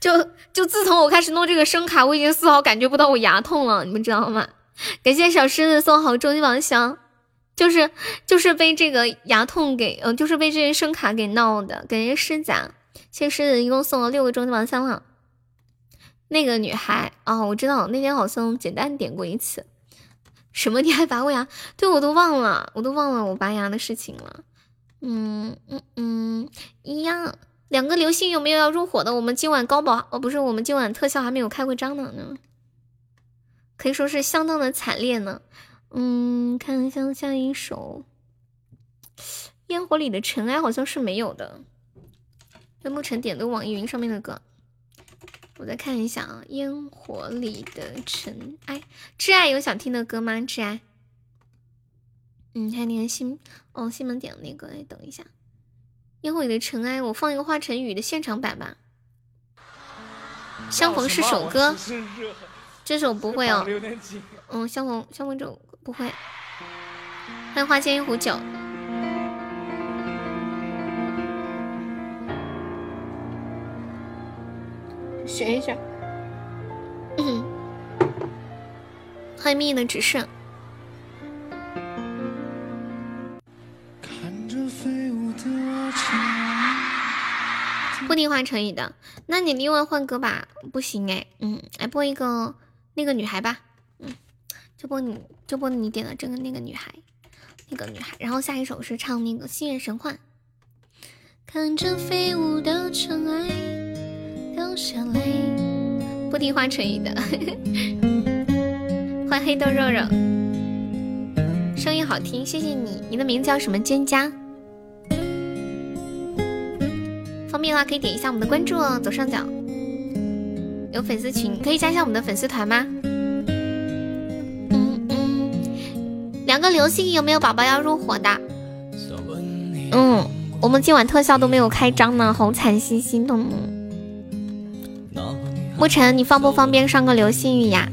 就就自从我开始弄这个声卡，我已经丝毫感觉不到我牙痛了，你们知道吗？感谢小狮子送好终极宝箱，就是就是被这个牙痛给，嗯、就是被这个声卡给闹的。感谢狮子，谢狮子一共送了六个终极宝箱了。那个女孩哦，我知道那天好像简单点过一次。什么？你还拔过牙？对我都忘了，我都忘了我拔牙的事情了。嗯嗯嗯，一样。两个流星有没有要入伙的？我们今晚高保哦，不是，我们今晚特效还没有开过张呢，可以说是相当的惨烈呢。嗯，看一下下一首《烟火里的尘埃》，好像是没有的。对，沐晨点的网易云上面的歌，我再看一下啊，《烟火里的尘埃》，挚爱有想听的歌吗？挚爱，嗯，还有那个西哦，西门点的那个，哎，等一下，《烟火里的尘埃》，我放一个华晨宇的现场版吧。相逢是首歌，这首不会哦。嗯，相逢相逢这首不会。欢迎花间一壶酒。学一下。嗯，欢迎命运的指示。不听华晨宇的，那你另外换歌吧。不行哎，嗯，来播一个那个女孩吧。嗯，就播你就播你点的这个那个女孩，那个女孩。然后下一首是唱那个《星月神幻》。看着飞舞的尘埃。掉下泪。不听花晨宇的，欢迎黑豆肉肉，声音好听，谢谢你。你的名字叫什么？蒹葭。方便的话可以点一下我们的关注哦，左上角有粉丝群，可以加一下我们的粉丝团吗？嗯嗯，两个流星有没有宝宝要入伙的？嗯，我们今晚特效都没有开张呢，好惨兮兮的。沐晨，你方不方便上个流星雨呀？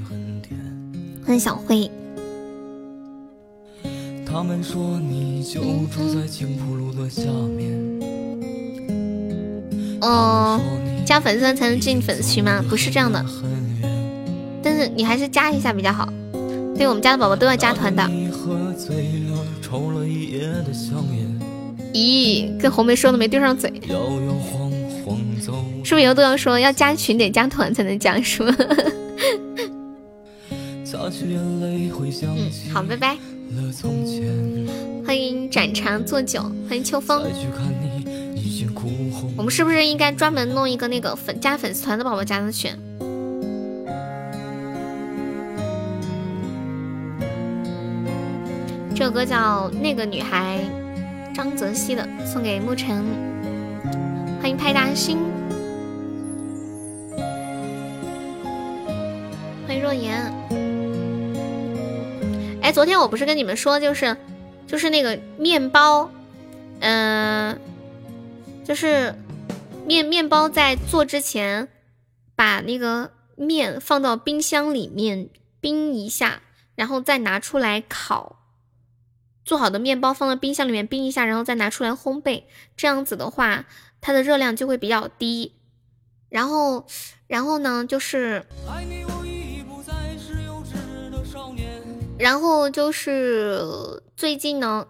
欢迎小辉。哦，加粉丝才能进粉丝群吗？不是这样的，但是你还是加一下比较好。对我们家的宝宝都要加团的。咦，跟红梅说的没对上嘴。是不是以后都要说要加群得加团才能加是吗？嗯，好，拜拜。欢迎斩茶做酒，欢迎秋风。我们是不是应该专门弄一个那个粉加粉丝团的宝宝加的群？这首歌叫《那个女孩》，张泽熙的，送给沐晨。欢迎派大星。若言，哎，昨天我不是跟你们说，就是，就是那个面包，嗯，就是面面包在做之前，把那个面放到冰箱里面冰一下，然后再拿出来烤。做好的面包放到冰箱里面冰一下，然后再拿出来烘焙，这样子的话，它的热量就会比较低。然后，然后呢，就是。然后就是最近呢，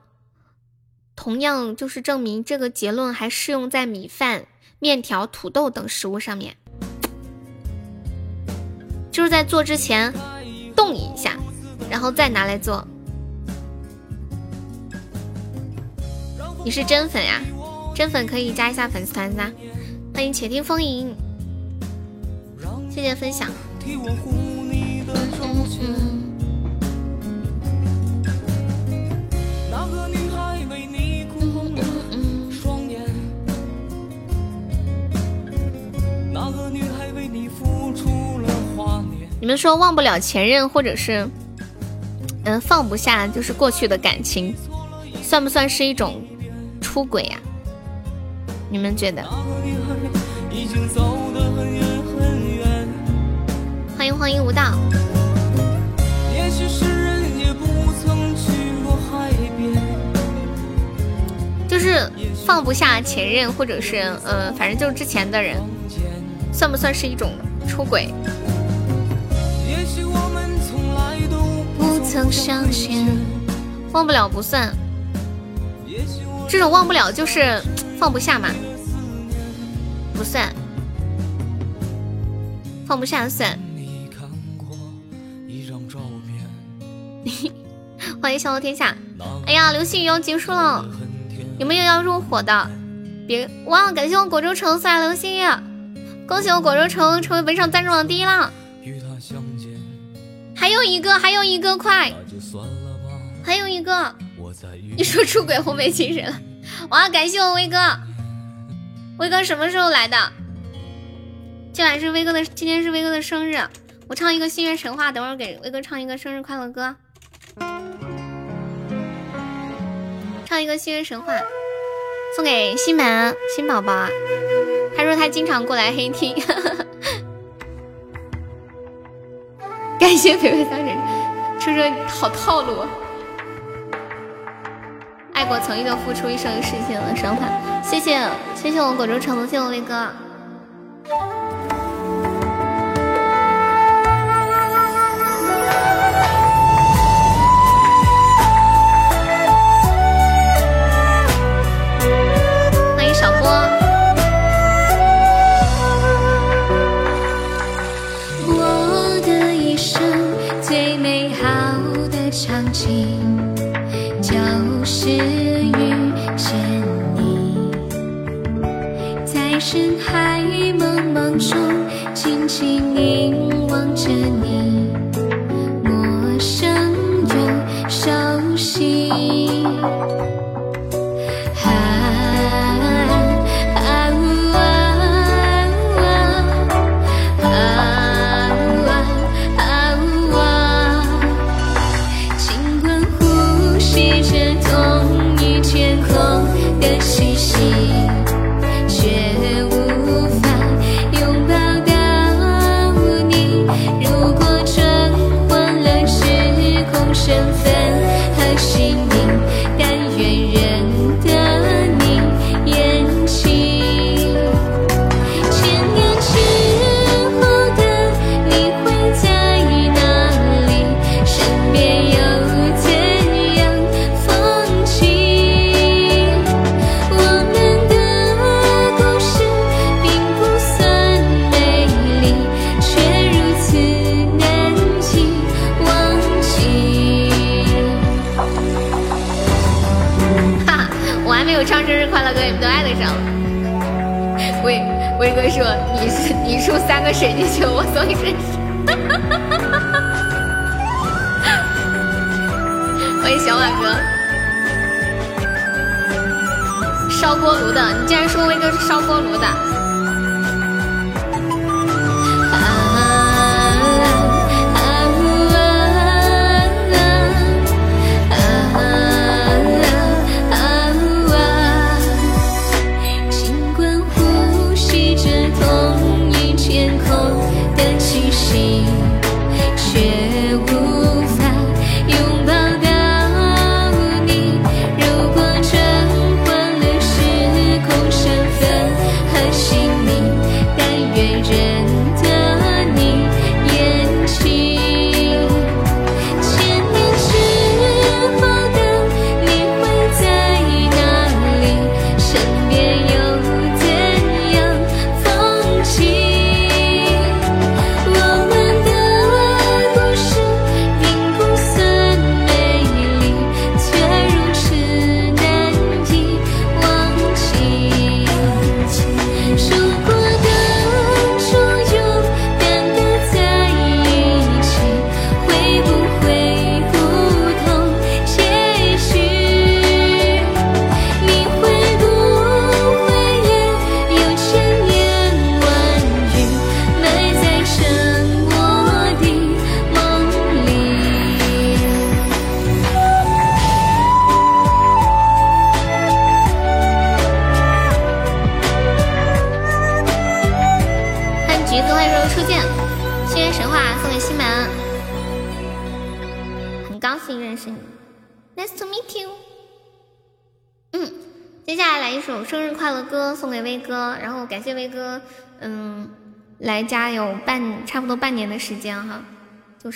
同样就是证明这个结论还适用在米饭、面条、土豆等食物上面，就是在做之前冻一下，然后再拿来做。你是真粉呀？真粉可以加一下粉丝团的，欢迎且听风吟，谢谢分享。你们说忘不了前任，或者是嗯放不下，就是过去的感情，算不算是一种出轨呀？你们觉得？欢迎欢迎无道。就是放不下前任，或者是嗯，反正就是之前的人，算不算是一种出轨？曾相见，忘不了不算，这种忘不了就是放不下嘛，不算，放不下算。欢迎笑傲天下。哎呀，流星雨要结束了，有没有要入伙的？别哇！感谢我果州城送来流星雨，恭喜我果州城成为本场赞助榜第一了。还有一个，还有一个，快！还有一个，你说出轨红梅情深了，哇！感谢我威哥，威哥什么时候来的？今晚是威哥的，今天是威哥的生日，我唱一个心愿神话，等会儿给威哥唱一个生日快乐歌，唱一个心愿神话，送给西门新宝宝。他说他经常过来黑听，感谢肥肥三人，车车好套路。爱过曾经的付出，一生一世界的伤害。谢谢，谢谢我广州城，谢谢我威哥。中静静凝望着你，陌生又熟悉。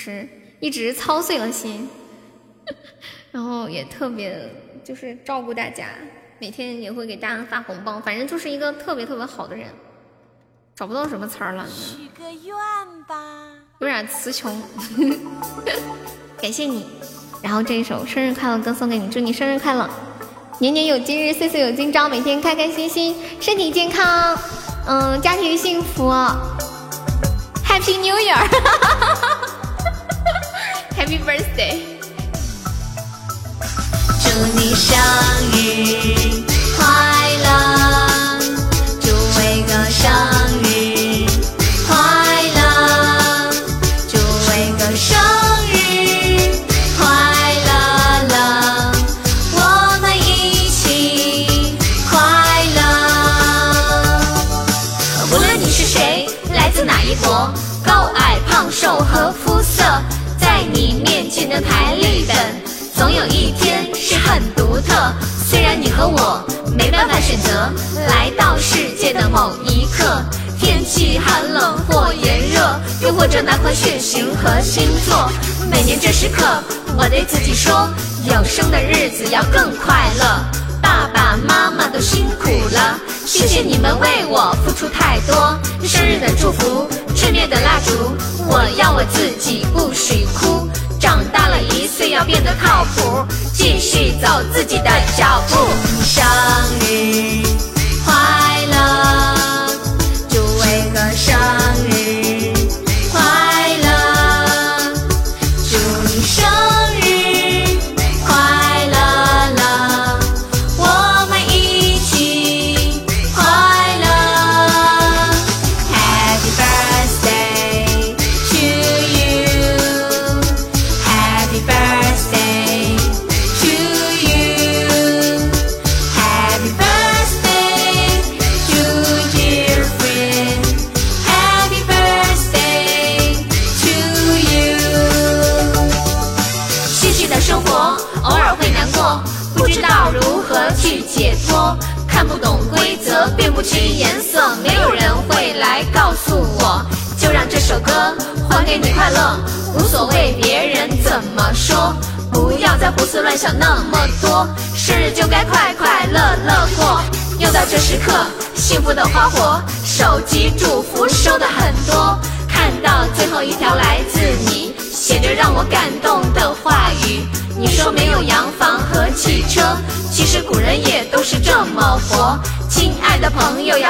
就是一直操碎了心，然后也特别就是照顾大家，每天也会给大家发红包，反正就是一个特别特别好的人，找不到什么词儿了，许个愿吧，有点词穷，感谢你，然后这一首生日快乐歌送给你，祝你生日快乐。年年有今日，岁岁有今朝，每天开开心心，身体健康，嗯，家庭幸福，Happy New Year，Happy Birthday，祝你生日虽然你和我没办法选择来到世界的某一刻，天气寒冷或炎热，又或者那款血型和星座，每年这时刻，我对自己说，有生的日子要更快乐。爸爸妈妈都辛苦了，谢谢你们为我付出太多。生日的祝福，炽灭的蜡烛，我要我自己不许哭。长大了一岁要变得靠谱，继续走自己的脚步。生日快乐，祝伟哥生日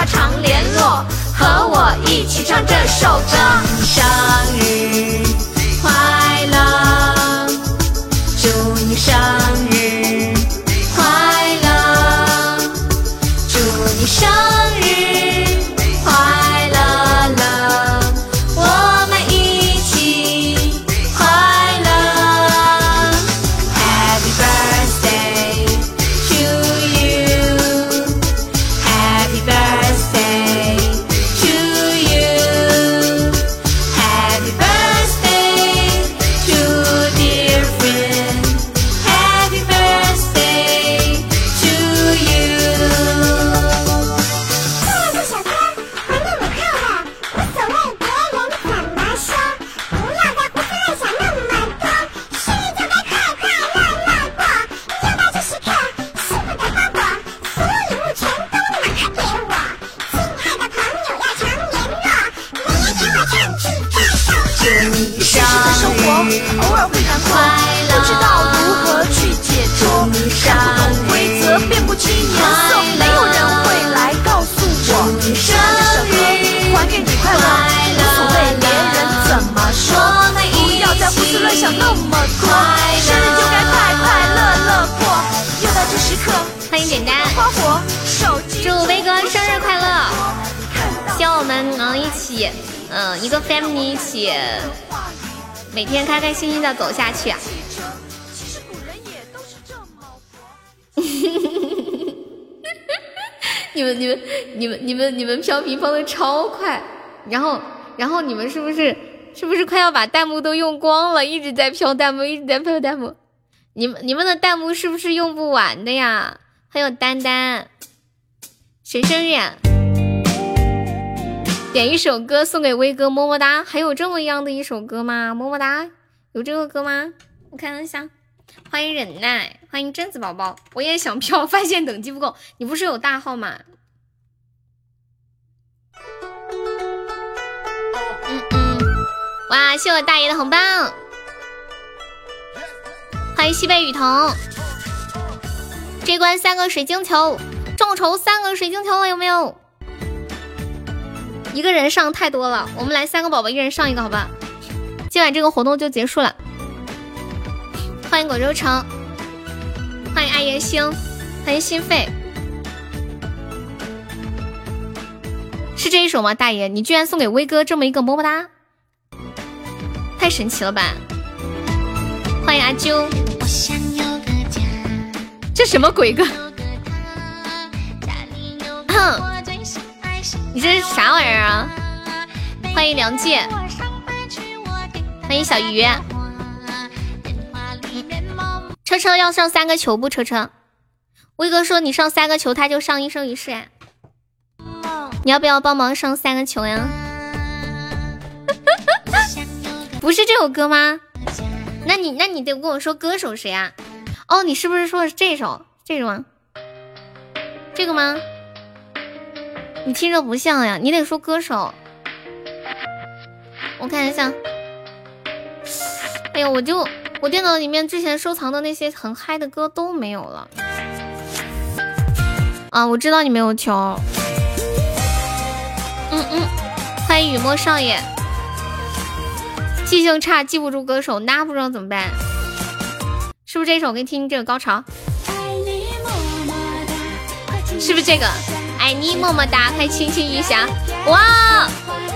常联络，和我一起唱这首歌。超快，然后、然后你们是不是是不是快要把弹幕都用光了？一直在飘弹幕，一直在飘弹幕。你们、你们的弹幕是不是用不完的呀？还有丹丹，谁生日呀？点一首歌送给威哥，么么哒。还有这么样的一首歌吗？么么哒，有这个歌吗？我看一下。欢迎忍耐，欢迎贞子宝宝。我也想飘，发现等级不够。你不是有大号吗？哇，谢我大爷的红包！欢迎西北雨桐。这关三个水晶球，众筹三个水晶球了，有没有？一个人上太多了，我们来三个宝宝，一人上一个，好吧？今晚这个活动就结束了。欢迎广州城，欢迎爱言星，欢迎心肺，是这一首吗？大爷，你居然送给威哥这么一个么么哒，太神奇了吧！欢迎阿啾，这什么鬼歌？哼，你这是啥玩意儿啊？欢迎梁界，欢迎小鱼。车车要上三个球不？车车，威哥说你上三个球，他就上一生一世呀。你要不要帮忙上三个球呀？不是这首歌吗？那你那你得跟我说歌手谁啊？哦，你是不是说的是这首这个吗？这个吗？你听着不像呀，你得说歌手。我看一下。哎呀，我就我电脑里面之前收藏的那些很嗨的歌都没有了。啊，我知道你没有球。嗯嗯，欢迎雨墨少爷。记性差，记不住歌手，那不知道怎么办？是不是这首？我给你听听这个高潮。是不是这个？爱你么么哒，快亲亲一下。哇！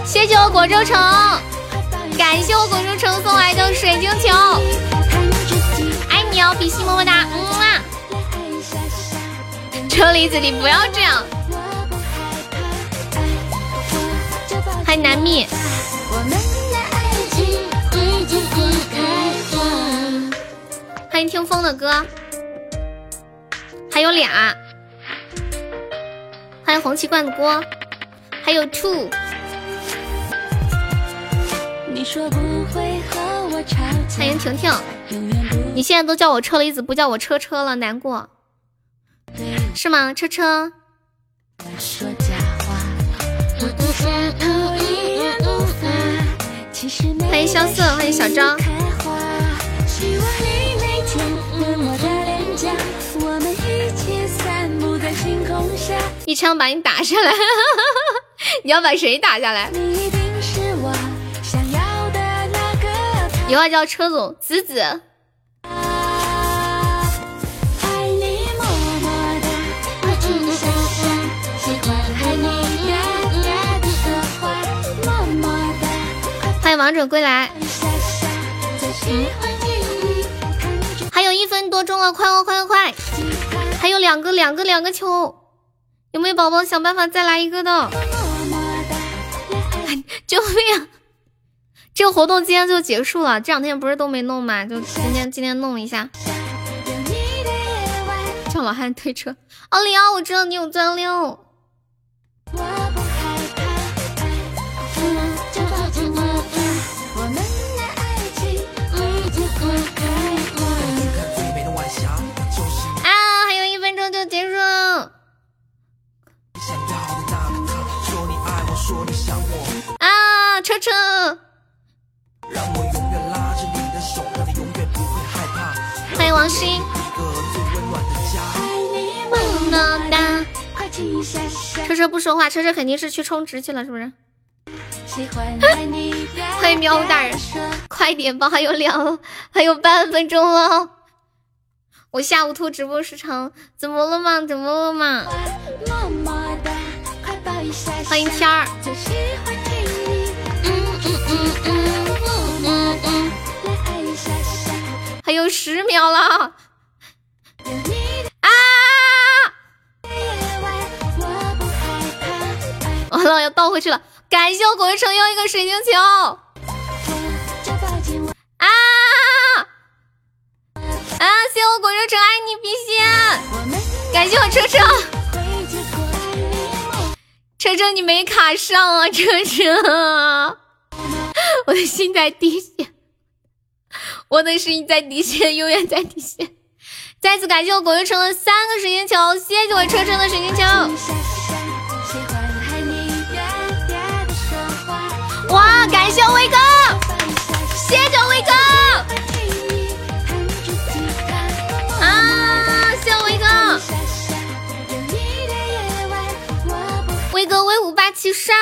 谢谢我果州城，感谢我果州城送来的水晶球。爱你哦，比心么么哒。嗯啊。车厘子，你不要这样。欢迎南蜜。欢迎听风的歌，还有俩。欢迎红旗罐的锅，还有 two。欢迎婷婷，你现在都叫我车厘子，不叫我车车了，难过是吗？车车。欢迎萧瑟，欢迎小张。一枪把你打下来，你要把谁打下来？以后叫车总子子。欢迎王者归来。还有一分多钟了，快快快快！还有两个两个两个球，有没有宝宝想办法再来一个的？救命！这个活动今天就结束了，这两天不是都没弄吗？就今天今天弄一下。叫老汉推车。奥利奥，我知道你有钻六。车车！欢迎王鑫。车车不说话，车车肯定是去充值去了，是不是？欢迎喵大人，快点吧，还有两，还有半分钟了。我下午拖直播时长，怎么了嘛？怎么了吗？欢迎天儿。还有十秒了。啊！完了，要倒回去了。感谢我果味城又一个水晶球。啊！啊谢我果肉城爱你比心，感谢我车车，车车你没卡上啊，车车，我的心在滴血，我的声音在滴血，永远在滴血。再次感谢我果肉城的三个水晶球，谢谢我车车的水晶球。哇！感谢我威哥，谢谢我威哥。啊，谢我威哥威哥威武霸气帅，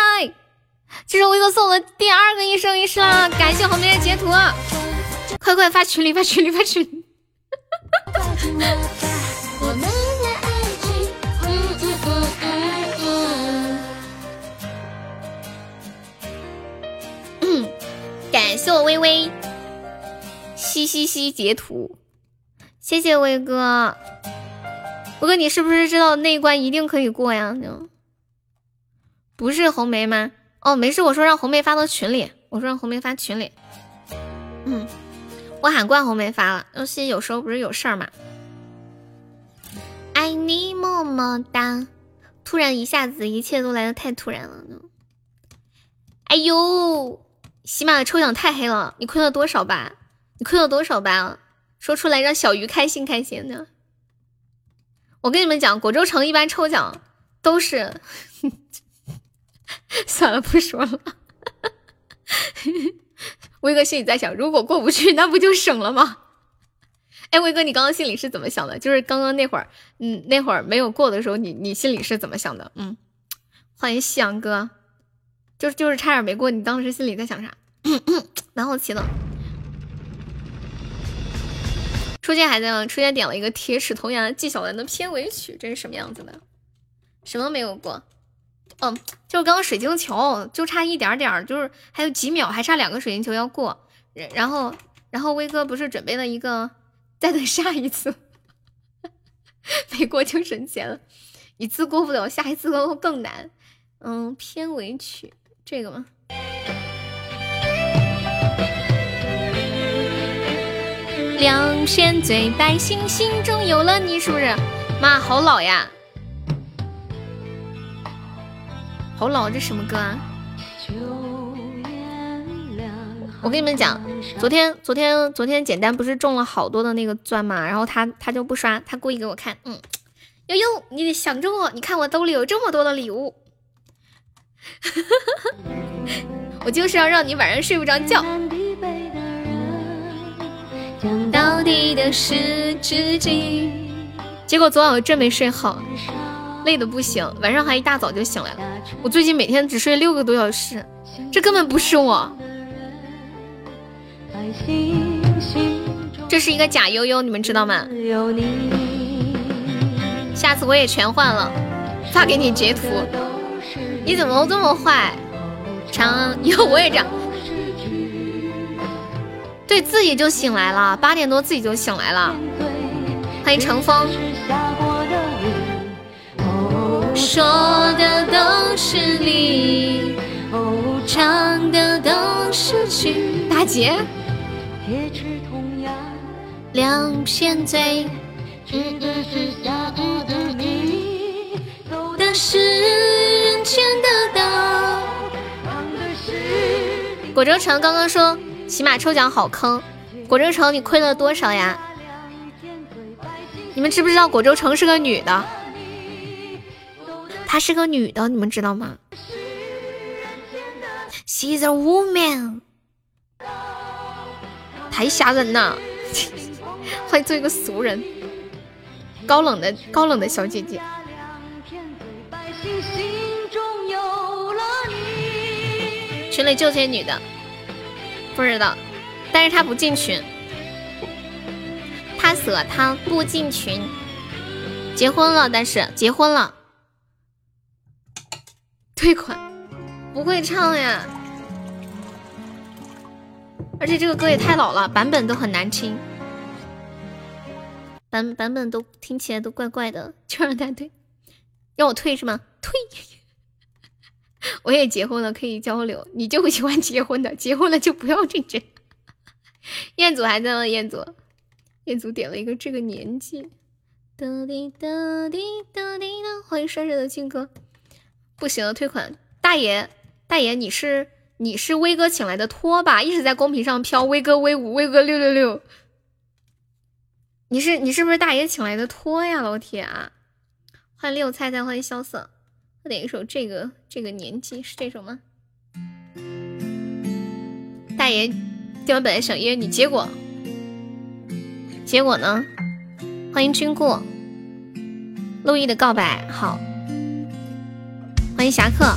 这是威哥送我的第二个一生一世了，感谢红梅的截图，快快发群里发群里发群里。感谢我微微，嘻嘻嘻截图，谢谢威哥，威哥你是不是知道那一关一定可以过呀？不是红梅吗？哦，没事，我说让红梅发到群里，我说让红梅发群里。嗯，我喊冠红梅发了，游戏有时候不是有事儿嘛。爱你么么哒！突然一下子，一切都来的太突然了。哎呦，喜马的抽奖太黑了，你亏了多少吧？你亏了多少吧？说出来让小鱼开心开心的。我跟你们讲，果州城一般抽奖都是，算了，不说了。威哥心里在想，如果过不去，那不就省了吗？哎，威哥，你刚刚心里是怎么想的？就是刚刚那会儿，嗯，那会儿没有过的时候，你你心里是怎么想的？嗯，欢迎夕阳哥，就就是差点没过，你当时心里在想啥？蛮好奇的。初见还在吗？初见点了一个《铁齿铜牙纪晓岚》的片尾曲，这是什么样子的？什么没有过？嗯，就刚刚水晶球，就差一点点，就是还有几秒，还差两个水晶球要过。然后，然后威哥不是准备了一个，再等下一次，没过就省钱了，一次过不了，下一次过更难。嗯，片尾曲这个吗？两片醉，百姓心中有了你，是不是？妈，好老呀，好老，这什么歌啊？我跟你们讲，昨天，昨天，昨天简单不是中了好多的那个钻嘛，然后他他就不刷，他故意给我看，嗯，悠悠，你得想着我，你看我兜里有这么多的礼物，我就是要让你晚上睡不着觉。到底的是自己。结果昨晚我真没睡好，累的不行，晚上还一大早就醒来了。我最近每天只睡六个多小时，这根本不是我，这是一个假悠悠，你们知道吗？下次我也全换了，发给你截图。你怎么这么坏？长安 以后我也这样。对自己就醒来了，八点多自己就醒来了。欢迎乘风。说的都是理，唱的都是曲。大姐。两片嘴。嗯嗯嗯嗯嗯。的是人间的道。果州城刚刚说。起码抽奖好坑，果州城你亏了多少呀？你们知不知道果州城是个女的？她是个女的，你们知道吗？She's a woman，太吓人了！欢迎做一个俗人，高冷的高冷的小姐姐。群里就这些女的。不知道，但是他不进群，他死他不进群，结婚了，但是结婚了，退款，不会唱呀，而且这个歌也太老了，版本都很难听，版版本都听起来都怪怪的，就让他退，要我退是吗？退。我也结婚了，可以交流。你就喜欢结婚的，结婚了就不要进去。彦祖还在吗？彦祖，彦祖点了一个这个年纪。哒滴哒滴哒滴哒，欢迎帅帅的俊哥。不行，退款。大爷，大爷，你是你是威哥请来的托吧？一直在公屏上飘威哥威武，威哥六六六。你是你是不是大爷请来的托呀，老铁啊？欢迎六菜菜，欢迎萧瑟。哪一首？这个这个年纪是这首吗？大爷，今晚本来想约你，结果结果呢？欢迎君顾，陆毅的告白，好，欢迎侠客，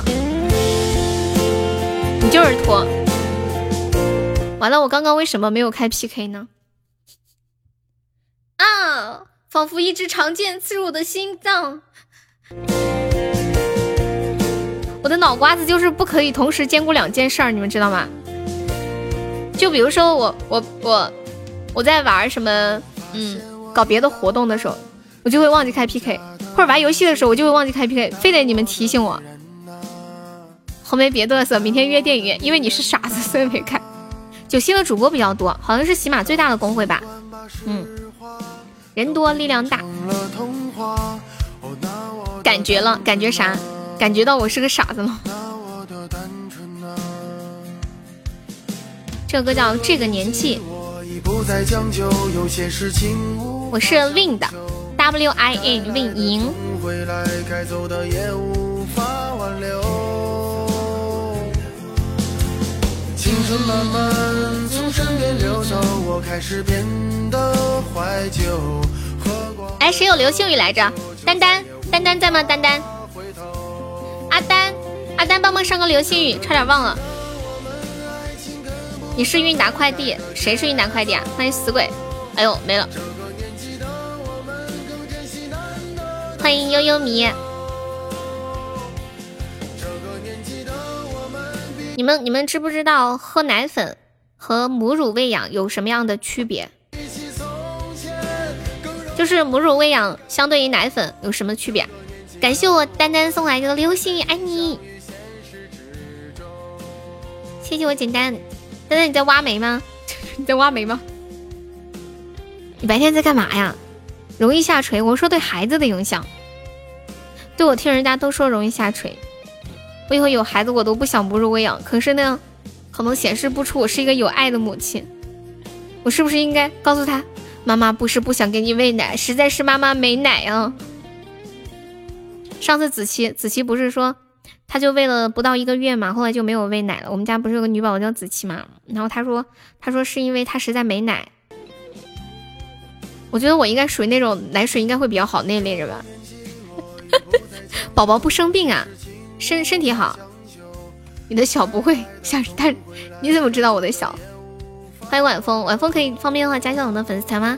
你就是托。完了，我刚刚为什么没有开 PK 呢？啊！仿佛一支长剑刺入我的心脏。我的脑瓜子就是不可以同时兼顾两件事儿，你们知道吗？就比如说我我我我在玩什么，嗯，搞别的活动的时候，我就会忘记开 PK，或者玩游戏的时候，我就会忘记开 PK，非得你们提醒我。红梅别嘚瑟，明天约电影院，因为你是傻子，所以没看。九星的主播比较多，好像是喜马最大的公会吧？嗯，人多力量大。感觉了，感觉啥？感觉到我是个傻子了。这首歌叫《这个年纪》。我是 Win 的，W I N Win 赢。慢慢从身边流走，我开始变得怀旧。哎，谁有流星雨来着？丹丹，丹丹在吗？丹丹，阿丹，阿丹，帮忙上个流星雨，差点忘了。你是韵达快递？谁是韵达快递啊？欢迎死鬼！哎呦，没了。欢迎悠悠迷。你们你们知不知道喝奶粉和母乳喂养有什么样的区别？就是母乳喂养相对于奶粉有什么区别？感谢我丹丹送来的流星，爱你！谢谢我简单。丹丹你在挖煤吗？你在挖煤吗？你白天在干嘛呀？容易下垂。我说对孩子的影响，对我听人家都说容易下垂。我以后有孩子，我都不想哺乳喂养。可是呢，可能显示不出我是一个有爱的母亲。我是不是应该告诉他，妈妈不是不想给你喂奶，实在是妈妈没奶啊？上次子琪，子琪不是说，他就喂了不到一个月嘛，后来就没有喂奶了。我们家不是有个女宝宝叫子琪嘛？然后他说，他说是因为他实在没奶。我觉得我应该属于那种奶水应该会比较好那类人吧。宝宝不生病啊？身身体好，你的小不会 像是他，你怎么知道我的小？欢迎晚风，晚风可以方便的话加一下我们的粉丝团吗？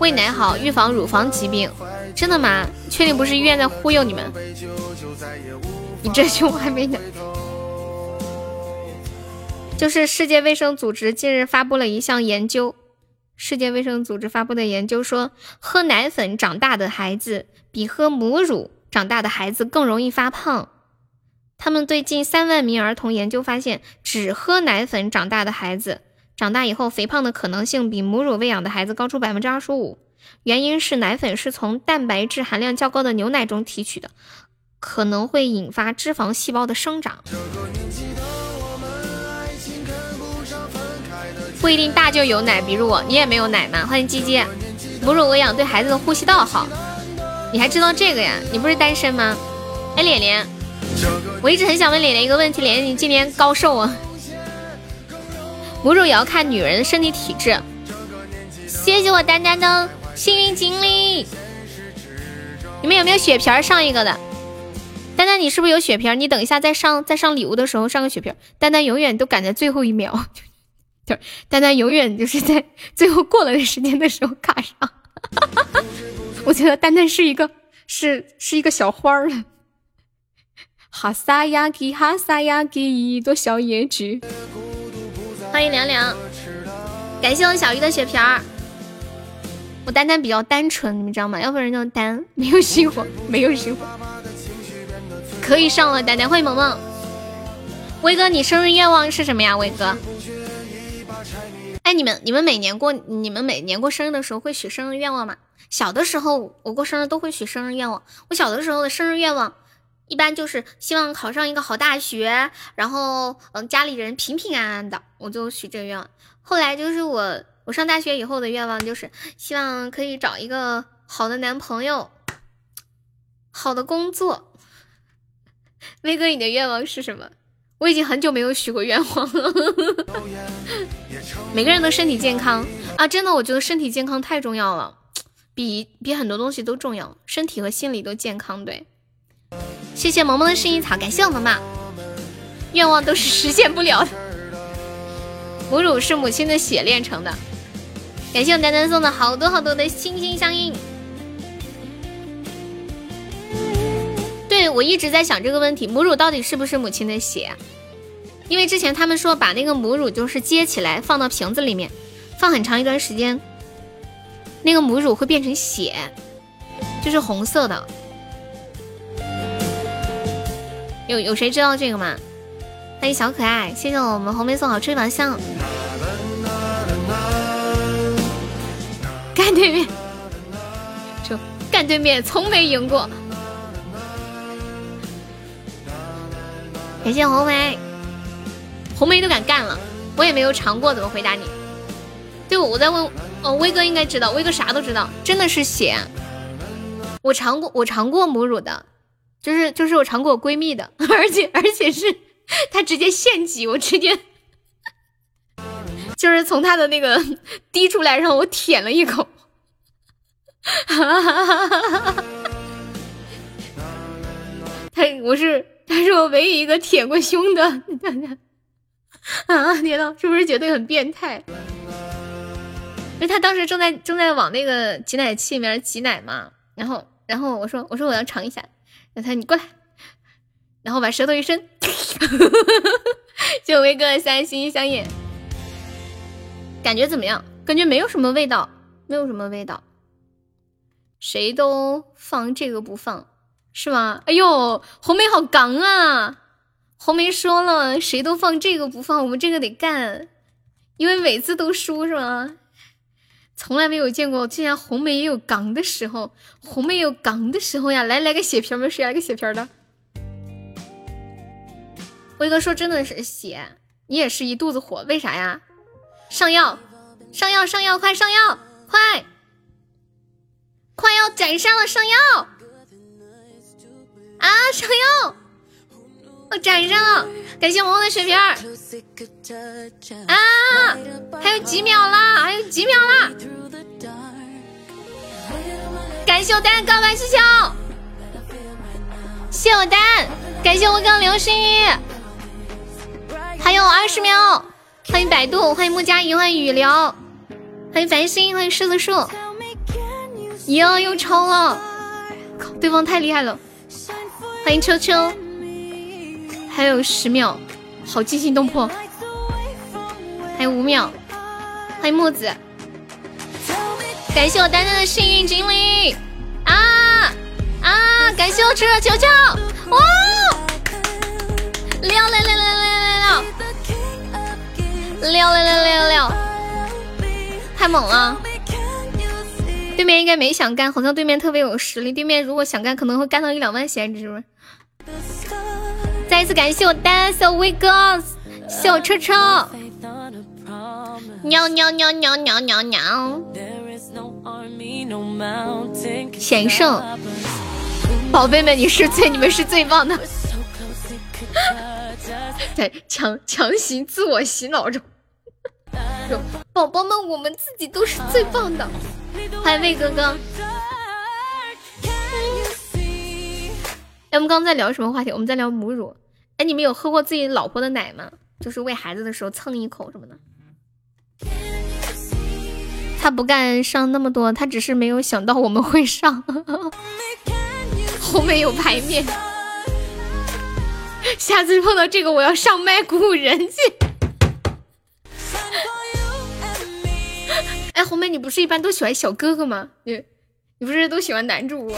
喂奶好，预防乳房疾病，真的吗？确定不是医院在忽悠你们？你这胸还没奶？就是世界卫生组织近日发布了一项研究。世界卫生组织发布的研究说，喝奶粉长大的孩子比喝母乳长大的孩子更容易发胖。他们对近三万名儿童研究发现，只喝奶粉长大的孩子，长大以后肥胖的可能性比母乳喂养的孩子高出百分之二十五。原因是奶粉是从蛋白质含量较高的牛奶中提取的，可能会引发脂肪细胞的生长。不一定大就有奶，比如我，你也没有奶吗？欢迎鸡鸡，母乳喂养对孩子的呼吸道好，你还知道这个呀？你不是单身吗？哎，脸脸，我一直很想问脸脸一个问题，脸脸你今年高瘦啊？母乳也要看女人的身体体质。谢谢我丹丹的幸运锦鲤，你们有没有血瓶上一个的？丹丹，你是不是有血瓶？你等一下再上再上礼物的时候上个血瓶。丹丹永远都赶在最后一秒。丹丹永远就是在最后过了的时间的时候卡上，我觉得丹丹是一个是是一个小花儿了。哈萨雅吉哈萨雅吉，一朵小野菊。欢迎凉凉，感谢我小鱼的血瓶儿。我丹丹比较单纯，你们知道吗？要不然就单，没有心火，没有心火。可以上了，丹丹，欢迎萌萌。威哥，你生日愿望是什么呀？威哥。哎，你们你们每年过你们每年过生日的时候会许生日愿望吗？小的时候我过生日都会许生日愿望。我小的时候的生日愿望一般就是希望考上一个好大学，然后嗯家里人平平安安的，我就许这个愿望。后来就是我我上大学以后的愿望就是希望可以找一个好的男朋友，好的工作。威哥，你的愿望是什么？我已经很久没有许过愿望了。每个人的身体健康啊，真的，我觉得身体健康太重要了，比比很多东西都重要，身体和心理都健康。对，谢谢萌萌的薰衣草，感谢我萌萌。愿望都是实现不了的。母乳是母亲的血炼成的，感谢我丹丹送的好多好多的心心相印。我一直在想这个问题，母乳到底是不是母亲的血？因为之前他们说把那个母乳就是接起来放到瓶子里面，放很长一段时间，那个母乳会变成血，就是红色的。有有谁知道这个吗？欢迎小可爱，谢谢我们红梅送好吃一把香。干对面，就干对面，从没赢过。感谢红梅，红梅都敢干了，我也没有尝过，怎么回答你？对，我在问，哦，威哥应该知道，威哥啥都知道，真的是血。我尝过，我尝过母乳的，就是就是我尝过我闺蜜的，而且而且是她直接现挤，我直接 就是从她的那个 滴出来，让我舔了一口。他我是他是我唯一一个舔过胸的，你看看啊天呐，是不是觉得很变态？因为他当时正在正在往那个挤奶器里面挤奶嘛，然后然后我说我说我要尝一下，让他你过来，然后把舌头一伸，就威哥三心相印，感觉怎么样？感觉没有什么味道，没有什么味道。谁都放这个不放，是吗？哎呦，红梅好刚啊！红梅说了，谁都放这个不放，我们这个得干，因为每次都输是吗？从来没有见过，竟然红梅也有刚的时候，红梅有刚的时候呀！来来个血瓶吧，谁来个血瓶的？威哥说真的是血，你也是一肚子火，为啥呀？上药，上药，上药，快上药，快！快要斩杀了，上药！啊，上药！我斩杀了，感谢萌萌的血瓶儿！啊，还有几秒啦，还有几秒啦！感谢我丹告白气球，谢我丹，感谢我刚流星雨，还有二十秒，欢迎百度，欢迎木加一，欢迎雨流，欢迎繁星，欢迎狮子树。哟，又超了！对方太厉害了！欢迎秋秋，还有十秒，好惊心动魄！还有五秒，欢迎墨子，感谢我丹丹的幸运锦鲤啊啊！感谢我炽热球球，哇！六六六六六六六六六六六六六，太猛了！对面应该没想干，好像对面特别有实力。对面如果想干，可能会干到一两万贤职。再一次感谢我单小威哥，小车车，喵喵喵喵喵喵。喵，险胜，宝贝们，你是最，你们是最棒的，在强强行自我洗脑中，宝宝们，我们自己都是最棒的。欢迎魏哥哥。哎，我们刚在聊什么话题？我们在聊母乳。哎，你们有喝过自己老婆的奶吗？就是喂孩子的时候蹭一口什么的。他不干上那么多，他只是没有想到我们会上。后面有牌面，下次碰到这个我要上麦鼓舞人气。哎，红梅，你不是一般都喜欢小哥哥吗？你，你不是都喜欢男主播？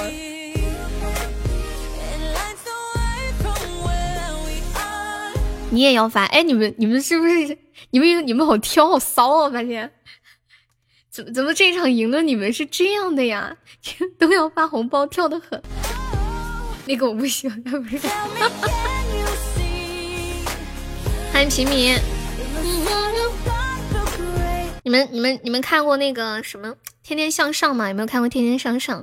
你也要发？哎，你们，你们是不是？你们，你们好挑，好骚啊！发现，怎么怎么这场赢了？你们是这样的呀？都要发红包，跳的很。那个我不行，他不是。欢迎平民。你们你们你们看过那个什么《天天向上》吗？有没有看过《天天向上》？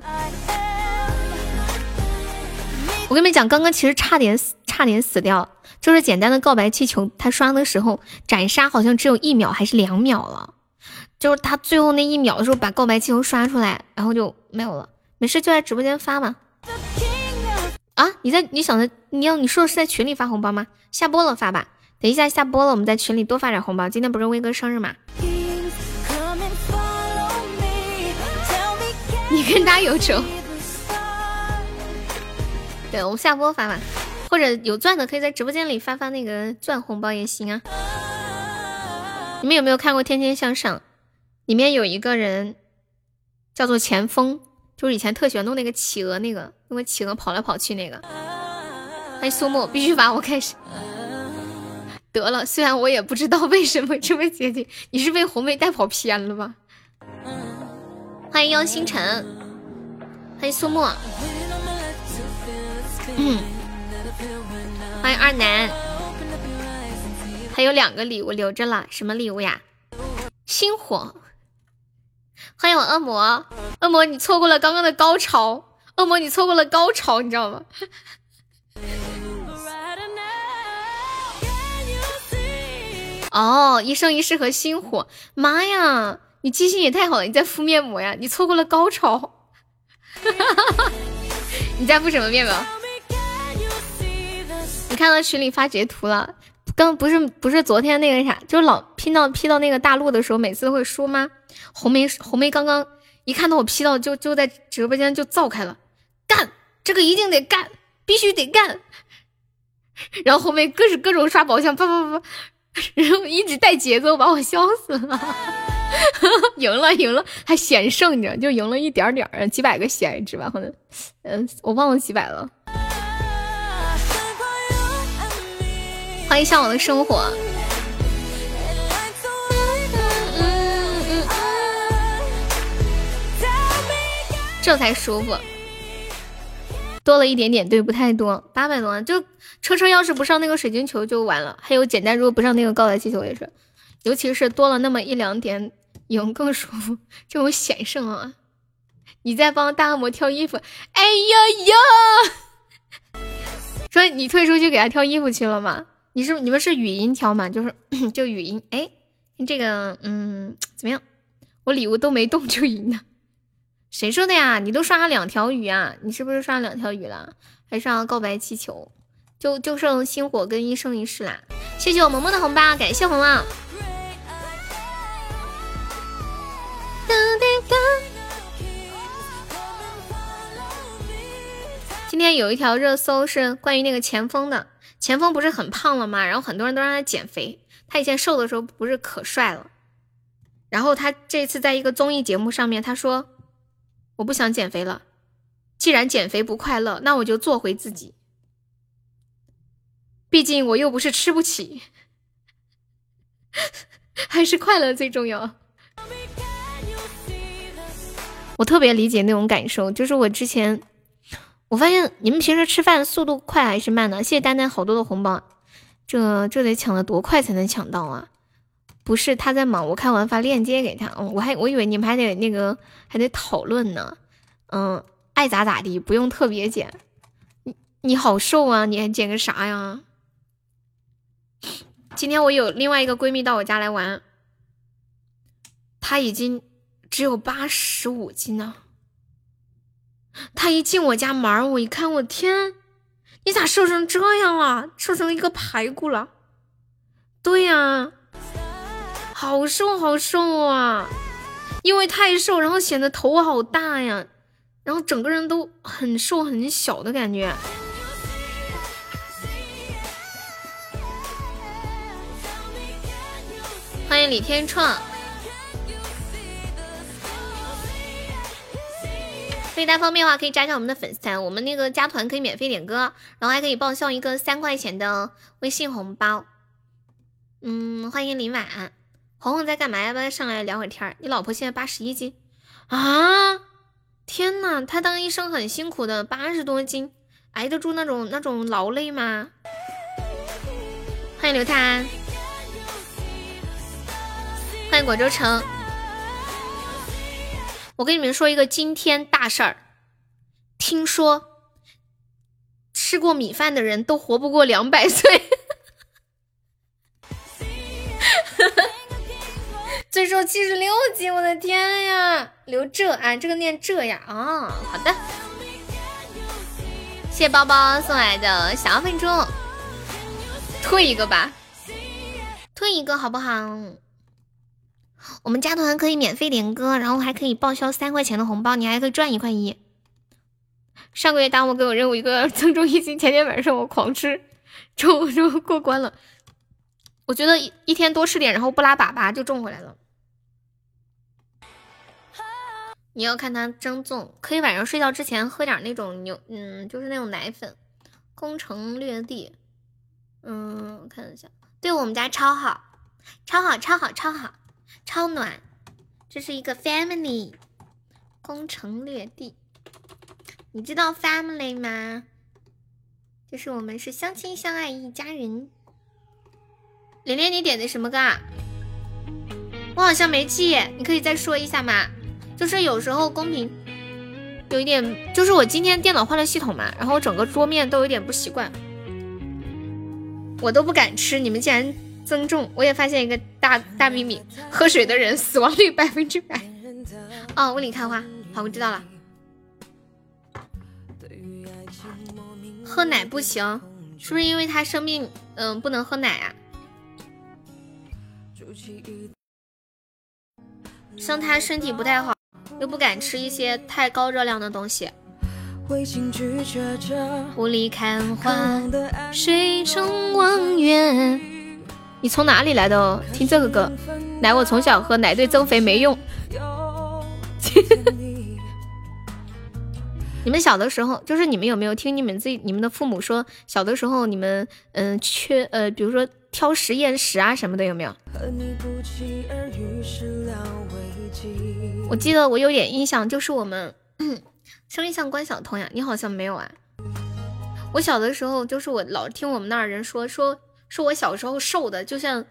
我跟你们讲，刚刚其实差点死，差点死掉，就是简单的告白气球，他刷的时候斩杀好像只有一秒还是两秒了，就是他最后那一秒的时候把告白气球刷出来，然后就没有了。没事，就在直播间发嘛。啊，你在你想着你要你说的是在群里发红包吗？下播了发吧，等一下下播了，我们在群里多发点红包。今天不是威哥生日吗？你跟他有仇？对，我们下播发吧，或者有钻的可以在直播间里发发那个钻红包也行啊。你们有没有看过《天天向上》？里面有一个人叫做钱锋，就是以前特喜欢弄那个企鹅，那个弄个企鹅跑来跑去那个。欢迎苏木，必须罚我开始。得了，虽然我也不知道为什么这位姐姐，你是被红梅带跑偏了吧？欢迎妖星辰，欢迎苏木，嗯，欢迎二男，还有两个礼物留着了，什么礼物呀？星火，欢迎我恶魔，恶魔你错过了刚刚的高潮，恶魔你错过了高潮，你知道吗？哦，一生一世和星火，妈呀，你记性也太好了！你在敷面膜呀？你错过了高潮，哈哈哈哈你在敷什么面膜？你看到群里发截图了？刚不是不是昨天那个啥，就是老 P 到 P 到那个大陆的时候，每次都会说吗？红梅红梅刚刚一看到我 P 到，就就在直播间就造开了，干这个一定得干，必须得干。然后后面各是各种刷宝箱，啪啪啪。然后一直带节奏，把我笑死了。赢了，赢了，还险胜着，就赢了一点点儿，几百个喜爱值吧，可能，嗯，我忘了几百了。欢迎向往的生活。这才舒服。多了一点点，对，不太多，八百多万，就车车要是不上那个水晶球就完了。还有简单，如果不上那个高台气球也是，尤其是多了那么一两点，赢更舒服，这种险胜啊！你在帮大恶魔挑衣服，哎呀呀！说你退出去给他挑衣服去了吗？你是你们是语音挑吗？就是 就语音，哎，这个嗯怎么样？我礼物都没动就赢了。谁说的呀？你都刷了两条鱼啊？你是不是刷了两条鱼了？还上告白气球？就就剩星火跟一生一世啦！谢谢我萌萌的红包，感谢红帽。今天有一条热搜是关于那个前锋的，前锋不是很胖了吗？然后很多人都让他减肥，他以前瘦的时候不是可帅了，然后他这次在一个综艺节目上面，他说。我不想减肥了，既然减肥不快乐，那我就做回自己。毕竟我又不是吃不起，还是快乐最重要。我特别理解那种感受，就是我之前，我发现你们平时吃饭速度快还是慢呢？谢谢丹丹好多的红包，这这得抢的多快才能抢到啊？不是他在忙，我看完发链接给他。哦，我还我以为你们还得那个还得讨论呢。嗯，爱咋咋地，不用特别减。你你好瘦啊，你还减个啥呀？今天我有另外一个闺蜜到我家来玩，她已经只有八十五斤呢。他一进我家门，我一看，我天，你咋瘦成这样了？瘦成一个排骨了？对呀。好瘦好瘦啊！因为太瘦，然后显得头好大呀，然后整个人都很瘦很小的感觉。欢迎李天创，以大家方便的话可以加一下我们的粉丝团，我们那个加团可以免费点歌，然后还可以报销一个三块钱的微信红包。嗯，欢迎林婉。红红在干嘛？要不要上来聊会天？你老婆现在八十一斤啊！天呐，她当医生很辛苦的，八十多斤，挨得住那种那种劳累吗？欢迎刘探，欢迎果州城。我跟你们说一个惊天大事儿，听说吃过米饭的人都活不过两百岁。最瘦七十六斤，我的天呀！留这啊，这个念这呀啊，好的。谢谢包包送来的小粉猪，退一个吧，退一个好不好？我们加团可以免费点歌，然后还可以报销三块钱的红包，你还可以赚一块一。上个月当我给我任务一个增重一斤，前天晚上我狂吃，中就过关了。我觉得一一天多吃点，然后不拉粑粑就中回来了。你要看它增重，可以晚上睡觉之前喝点那种牛，嗯，就是那种奶粉，攻城略地，嗯，看一下，对我们家超好，超好，超好，超好，超暖。这是一个 family，攻城略地。你知道 family 吗？就是我们是相亲相爱一家人。连连，你点的什么歌啊？我好像没记，你可以再说一下吗？就是有时候公屏。有一点，就是我今天电脑换了系统嘛，然后整个桌面都有点不习惯，我都不敢吃。你们竟然增重，我也发现一个大大秘密：喝水的人死亡率 百分之百。哦，雾里看花，好，我知道了。喝奶不行，是不是因为他生病？嗯，不能喝奶啊。像他身体不太好。又不敢吃一些太高热量的东西。雾里看花，水中望月。你从哪里来的？哦听这个歌。奶我从小喝，奶对增肥没用。你们小的时候，就是你们有没有听你们自己、你们的父母说，小的时候你们嗯缺呃，比如说挑食厌食啊什么的，有没有？我记得我有点印象，就是我们声音像关晓彤呀，你好像没有啊。我小的时候，就是我老听我们那儿人说说说我小时候瘦的，就像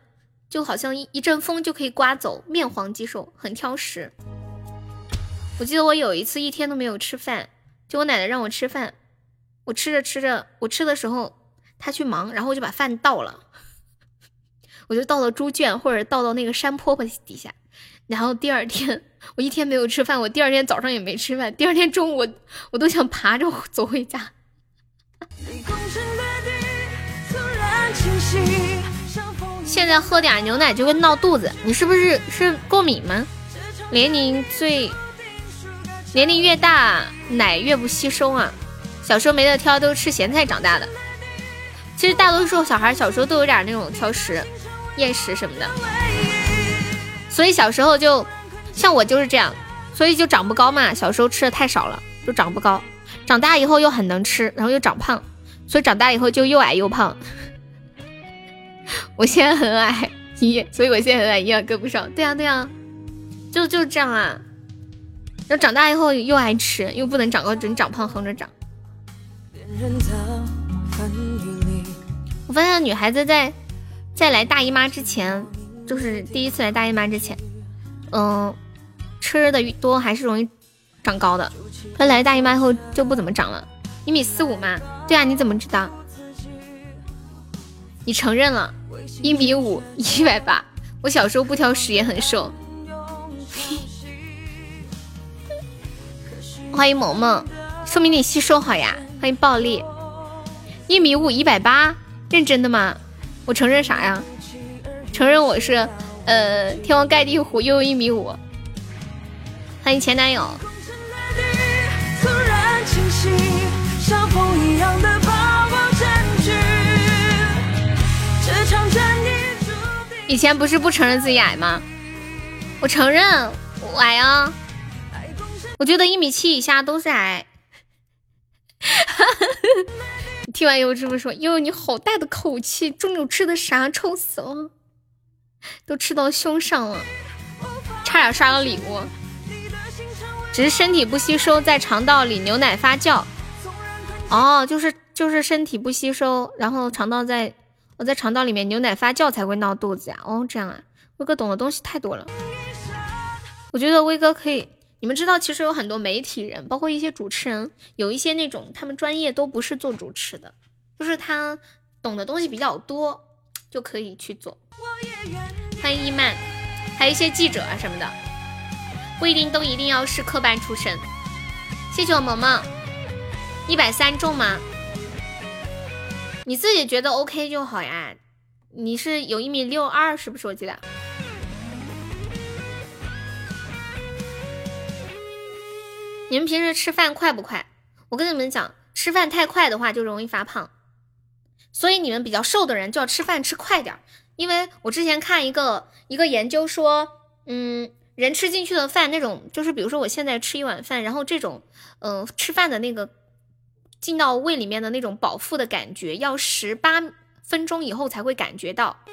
就好像一一阵风就可以刮走，面黄肌瘦，很挑食。我记得我有一次一天都没有吃饭，就我奶奶让我吃饭，我吃着吃着，我吃的时候她去忙，然后我就把饭倒了，我就倒到猪圈或者倒到那个山坡坡底下。然后第二天我一天没有吃饭，我第二天早上也没吃饭，第二天中午我我都想爬着走回家。现在喝点牛奶就会闹肚子，你是不是是过敏吗？年龄最年龄越大，奶越不吸收啊。小时候没得挑，都是吃咸菜长大的。其实大多数小孩小时候都有点那种挑食、厌食什么的。所以小时候就像我就是这样，所以就长不高嘛。小时候吃的太少了，就长不高。长大以后又很能吃，然后又长胖，所以长大以后就又矮又胖。我现在很矮，一，所以我现在很矮，一样跟不上。对呀对呀，就就这样啊。然后长大以后又爱吃，又不能长高，只能长胖，横着长。我发现女孩子在在来大姨妈之前。就是第一次来大姨妈之前，嗯，吃的多还是容易长高的。她来大姨妈后就不怎么长了。一米四五吗？对啊，你怎么知道？你承认了，一米五，一百八。我小时候不挑食也很瘦。欢迎萌萌，说明你吸收好呀。欢迎暴力，一米五，一百八，认真的吗？我承认啥呀？承认我是，呃，天王盖地虎，又一米五。欢迎前男友。以前不是不承认自己矮吗？我承认我矮啊。我觉得一米七以下都是矮。听完以后这么说，哟，你好大的口气，中午吃的啥？臭死了！都吃到胸上了，差点刷了礼物。只是身体不吸收，在肠道里牛奶发酵。哦，就是就是身体不吸收，然后肠道在我在肠道里面牛奶发酵才会闹肚子呀。哦，这样啊，威哥懂的东西太多了。我觉得威哥可以，你们知道，其实有很多媒体人，包括一些主持人，有一些那种他们专业都不是做主持的，就是他懂的东西比较多。就可以去做。欢迎伊曼，还有一些记者啊什么的，不一定都一定要是科班出身。谢谢我萌萌，一百三中吗？你自己觉得 OK 就好呀。你是有一米六二是不是？我记得。你们平时吃饭快不快？我跟你们讲，吃饭太快的话就容易发胖。所以你们比较瘦的人就要吃饭吃快点儿，因为我之前看一个一个研究说，嗯，人吃进去的饭那种，就是比如说我现在吃一碗饭，然后这种，嗯，吃饭的那个进到胃里面的那种饱腹的感觉，要十八分钟以后才会感觉到，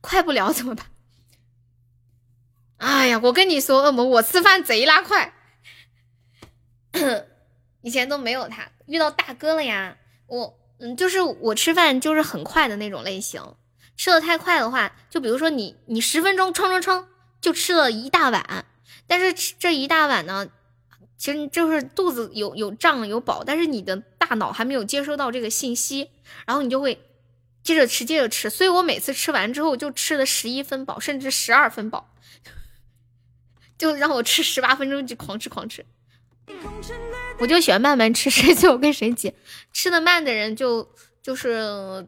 快不了怎么办？哎呀，我跟你说，恶魔，我吃饭贼拉快，以前都没有他，遇到大哥了呀。我，嗯，就是我吃饭就是很快的那种类型，吃的太快的话，就比如说你，你十分钟，冲冲冲就吃了一大碗，但是吃这一大碗呢，其实就是肚子有有胀有饱，但是你的大脑还没有接收到这个信息，然后你就会接着吃，接着吃，所以我每次吃完之后就吃了十一分饱，甚至十二分饱。就让我吃十八分钟就狂吃狂吃，我就喜欢慢慢吃，谁最后跟谁急。吃的慢的人就就是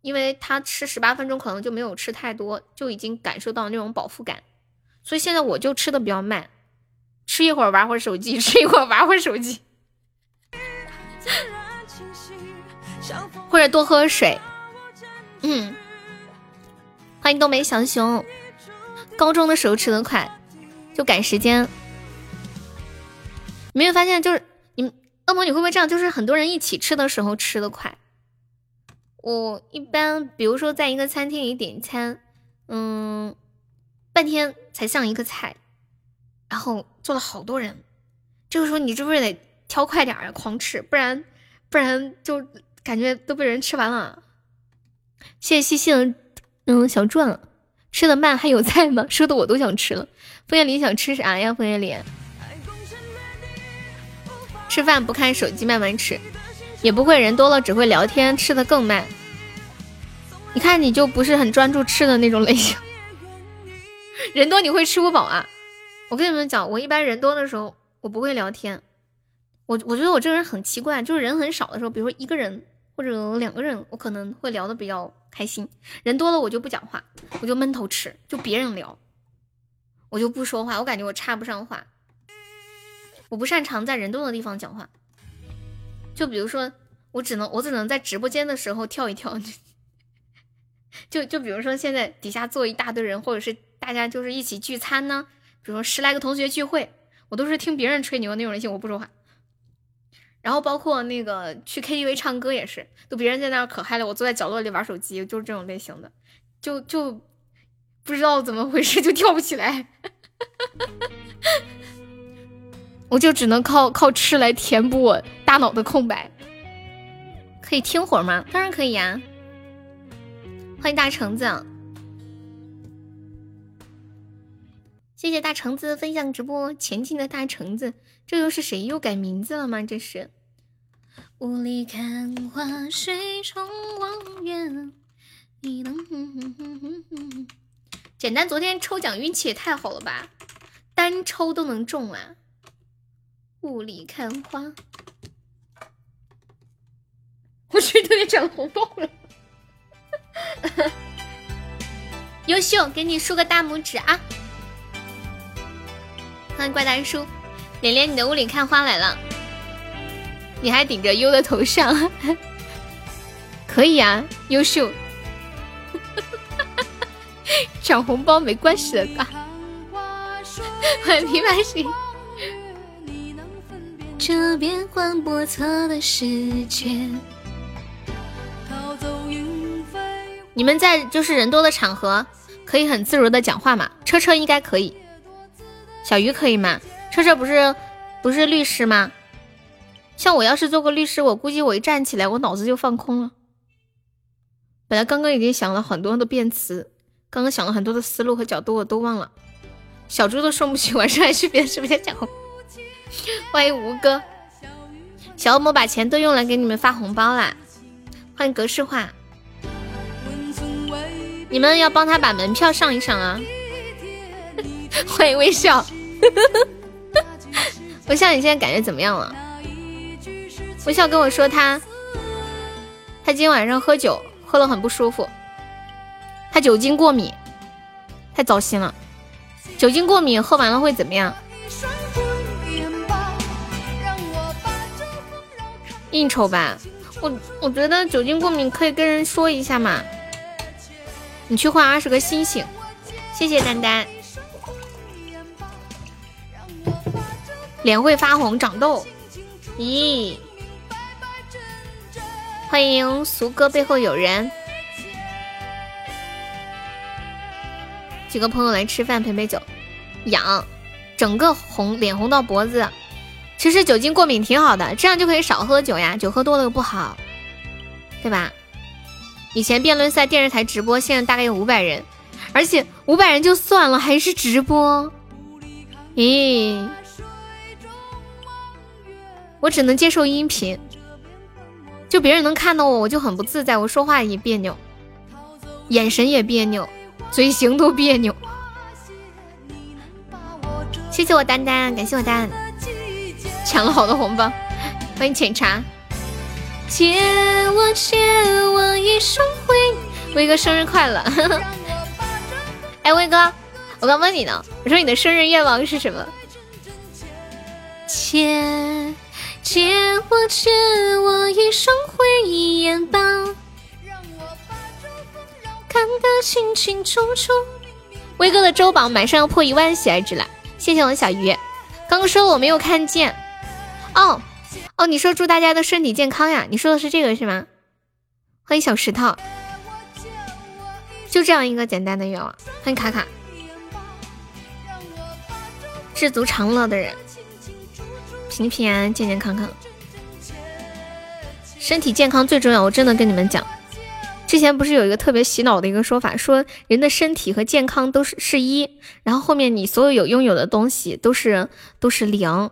因为他吃十八分钟可能就没有吃太多，就已经感受到那种饱腹感。所以现在我就吃的比较慢，吃一会儿玩会儿手机，吃一会儿玩会儿手机，或者多喝水。嗯，欢迎东北小熊，高中的时候吃的快。就赶时间，没有发现就是你恶魔，你会不会这样？就是很多人一起吃的时候吃的快。我一般比如说在一个餐厅里点餐，嗯，半天才上一个菜，然后坐了好多人，这个时候你是不是得挑快点啊，狂吃，不然不然就感觉都被人吃完了。谢谢西西的嗯小钻，吃的慢还有菜吗？说的我都想吃了。枫叶林想吃啥呀？枫叶林，吃饭不看手机，慢慢吃，也不会人多了只会聊天，吃的更慢。你看你就不是很专注吃的那种类型，人多你会吃不饱啊？我跟你们讲，我一般人多的时候我不会聊天，我我觉得我这个人很奇怪，就是人很少的时候，比如说一个人或者两个人，我可能会聊的比较开心，人多了我就不讲话，我就闷头吃，就别人聊。我就不说话，我感觉我插不上话，我不擅长在人多的地方讲话。就比如说，我只能我只能在直播间的时候跳一跳。就就比如说现在底下坐一大堆人，或者是大家就是一起聚餐呢，比如说十来个同学聚会，我都是听别人吹牛那种类型，我不说话。然后包括那个去 KTV 唱歌也是，都别人在那可嗨了，我坐在角落里玩手机，就是这种类型的，就就。不知道怎么回事就跳不起来，我就只能靠靠吃来填补我大脑的空白。可以听会儿吗？当然可以呀。欢迎大橙子，谢谢大橙子分享直播。前进的大橙子，这又是谁？又改名字了吗？这是。雾里看花，水中望月，你能。简单，昨天抽奖运气也太好了吧，单抽都能中啊！雾里看花，我去，特别抢红包了，优秀，给你竖个大拇指啊！欢迎怪大叔，连连，你的雾里看花来了，你还顶着优的头像，可以啊，优秀。抢红包没关系的吧？欢迎琵琶心。这变幻莫测的世界。你们在就是人多的场合，可以很自如的讲话嘛？车车应该可以，小鱼可以吗？车车不是不是律师吗？像我要是做个律师，我估计我一站起来，我脑子就放空了。本来刚刚已经想了很多的辩词。刚刚想了很多的思路和角度，我都忘了。小猪都送不起，晚上还去别的直播间抢红。欢迎吴哥，小恶魔把钱都用来给你们发红包啦。欢迎格式化，你们要帮他把门票上一上啊。欢迎微笑，微笑你现在感觉怎么样了？微笑跟我说他，他今天晚上喝酒喝了很不舒服。他酒精过敏，太糟心了。酒精过敏喝完了会怎么样？应酬吧。我我觉得酒精过敏可以跟人说一下嘛。你去换二十个星星，谢谢丹丹。脸会发红长痘，咦？欢迎俗哥背后有人，几个朋友来吃饭陪陪酒，痒，整个红脸红到脖子。其实酒精过敏挺好的，这样就可以少喝酒呀，酒喝多了又不好，对吧？以前辩论赛电视台直播，现在大概有五百人，而且五百人就算了，还是直播。咦，我只能接受音频。就别人能看到我，我就很不自在，我说话也别扭，眼神也别扭，嘴型都别扭。谢谢我丹丹，感谢我丹，抢了好多红包，欢迎浅茶。借我借我一双回忆，威哥生日快乐！哎，威哥，我刚问你呢，我说你的生日愿望是什么？借。借我借我一双回忆眼吧，看得清清楚楚。威哥的周榜马上要破一万喜爱值了，谢谢我的小鱼。刚刚说我没有看见，哦哦，你说祝大家的身体健康呀？你说的是这个是吗？欢迎小石头，就这样一个简单的愿望。欢迎卡卡，知足常乐的人。平平安安、健健康康，身体健康最重要。我真的跟你们讲，之前不是有一个特别洗脑的一个说法，说人的身体和健康都是是一，然后后面你所有有拥有的东西都是都是零。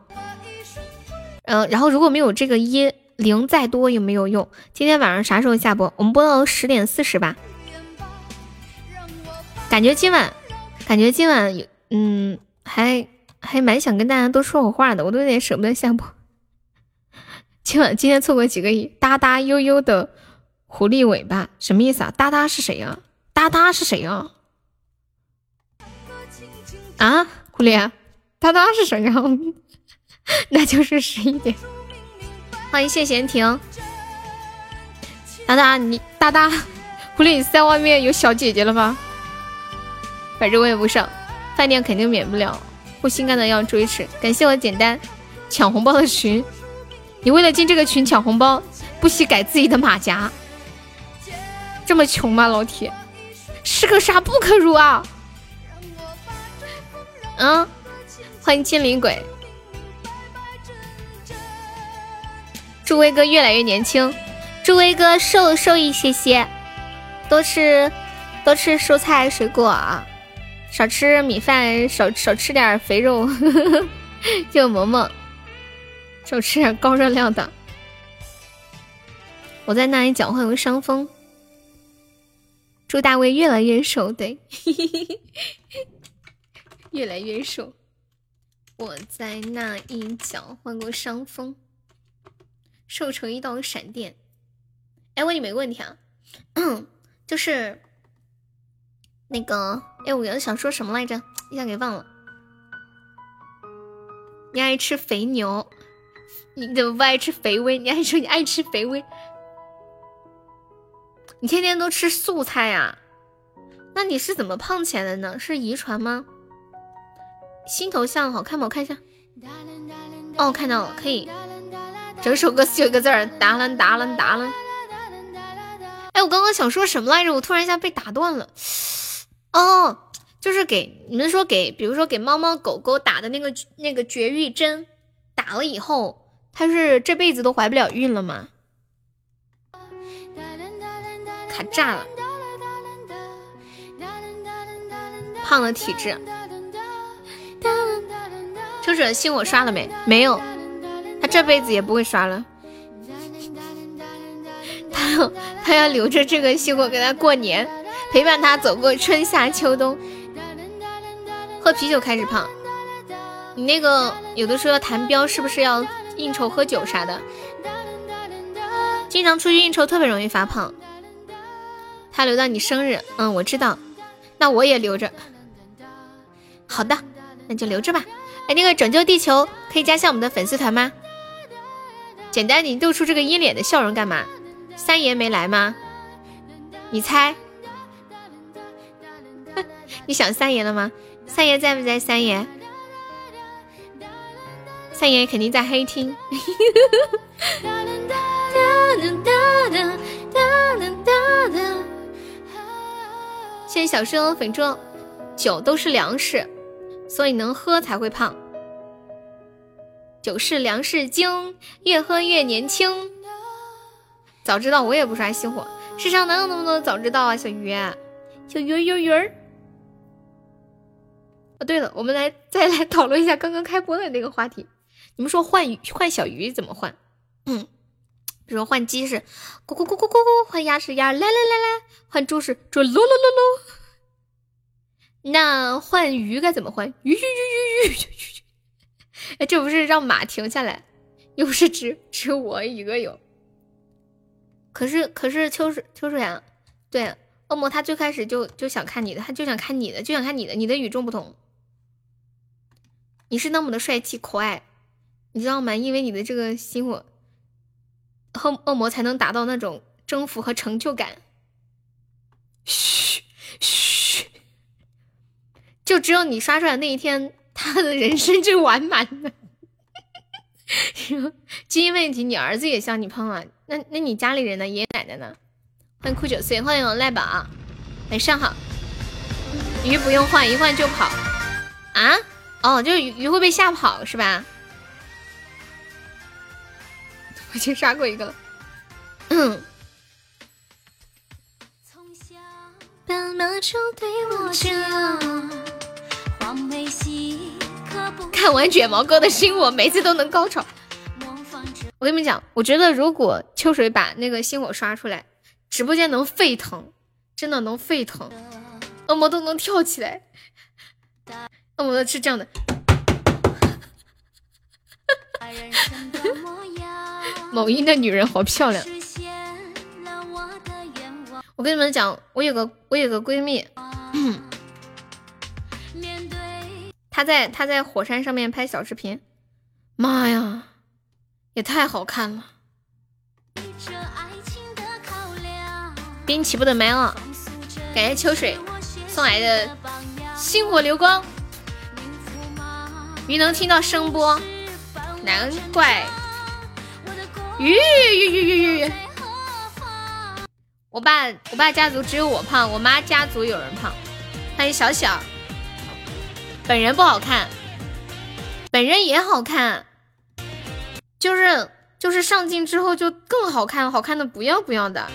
嗯，然后如果没有这个一，零再多也没有用。今天晚上啥时候下播？我们播到十点四十吧。感觉今晚，感觉今晚有，嗯，还。还蛮想跟大家多说会话的，我都有点舍不得下播。今晚今天错过几个亿，哒哒悠悠的狐狸尾巴什么意思啊？哒哒是谁呀？哒哒是谁呀？啊，狐狸，哒哒是谁呀？那就是十一点。欢迎谢贤婷，哒哒你哒哒，狐狸你在外面有小姐姐了吗？反正我也不上，饭店肯定免不了。不心甘的要追吃，感谢我简单抢红包的群。你为了进这个群抢红包，不惜改自己的马甲，这么穷吗，老铁？是个啥不可辱啊！嗯，欢迎精灵鬼，祝威哥越来越年轻，祝威哥瘦瘦一些些，多吃多吃蔬菜水果啊。少吃米饭，少少吃点肥肉。就萌萌，少吃点高热量的。我在那里脚会有伤风。祝大卫越来越瘦，对，越来越瘦。我在那一脚换过伤风，瘦成一道闪电。哎，问你们个问题啊，就是。那个，哎，我原来想说什么来着，一下给忘了。你爱吃肥牛，你怎么不爱吃肥威？你爱说你爱吃肥威，你天天都吃素菜呀？那你是怎么胖起来的呢？是遗传吗？新头像好看吗？我看一下。哦，看到了，可以。整首歌四个字儿，达啦达啦达啦。哎，我刚刚想说什么来着？我突然一下被打断了。哦，就是给你们说给，比如说给猫猫狗狗打的那个那个绝育针，打了以后，它是这辈子都怀不了孕了吗？卡炸了，胖的体质。秋水的信我刷了没？没有，他这辈子也不会刷了。他要他要留着这个信我给他过年。陪伴他走过春夏秋冬，喝啤酒开始胖。你那个有的时候要谈标，是不是要应酬喝酒啥的？经常出去应酬特别容易发胖。他留到你生日，嗯，我知道。那我也留着。好的，那就留着吧。哎，那个拯救地球可以加下我们的粉丝团吗？简单，你露出这个阴脸的笑容干嘛？三爷没来吗？你猜？你想三爷了吗？三爷在不在？三爷，三爷肯定在黑厅。谢谢小生粉猪，酒都是粮食，所以能喝才会胖。酒是粮食精，越喝越年轻。早知道我也不刷熄火，世上哪有那么多早知道啊，小鱼，小鱼鱼鱼儿。哦，对了，我们来再来讨论一下刚刚开播的那个话题。你们说换鱼换小鱼怎么换？嗯，比如换鸡是咕咕咕咕咕咕，换鸭是鸭来来来来，换猪是猪噜噜噜噜。那换鱼该怎么换？鱼鱼鱼鱼鱼鱼鱼。哎，这不是让马停下来，又不是只只我一个有。可是可是秋水秋水啊，对恶魔他最开始就就想看你的，他就想看你的，就想看你的，你的与众不同。你是那么的帅气可爱，你知道吗？因为你的这个心火，恶恶魔才能达到那种征服和成就感。嘘嘘，就只有你刷出来那一天，他的人生就完满了。基因问题，你儿子也像你胖啊？那那你家里人呢？爷爷奶奶呢？欢迎酷九岁，欢迎赖宝，晚上好。鱼不用换，一换就跑啊？哦，就是鱼鱼会被吓跑是吧？我已经刷过一个了。嗯。看完卷毛哥的心，我每次都能高潮。我跟你们讲，我觉得如果秋水把那个心火刷出来，直播间能沸腾，真的能沸腾，恶魔都能跳起来。恶魔是这样的。某音的女人好漂亮。我跟你们讲，我有个我有个闺蜜，她在她在火山上面拍小视频，妈呀，也太好看了。兵起不的麦了，感谢秋水送来的星火流光。鱼能听到声波，难怪。鱼鱼鱼鱼鱼。我爸我爸家族只有我胖，我妈家族有人胖。欢迎小小，本人不好看，本人也好看，就是就是上镜之后就更好看，好看的不要不要的。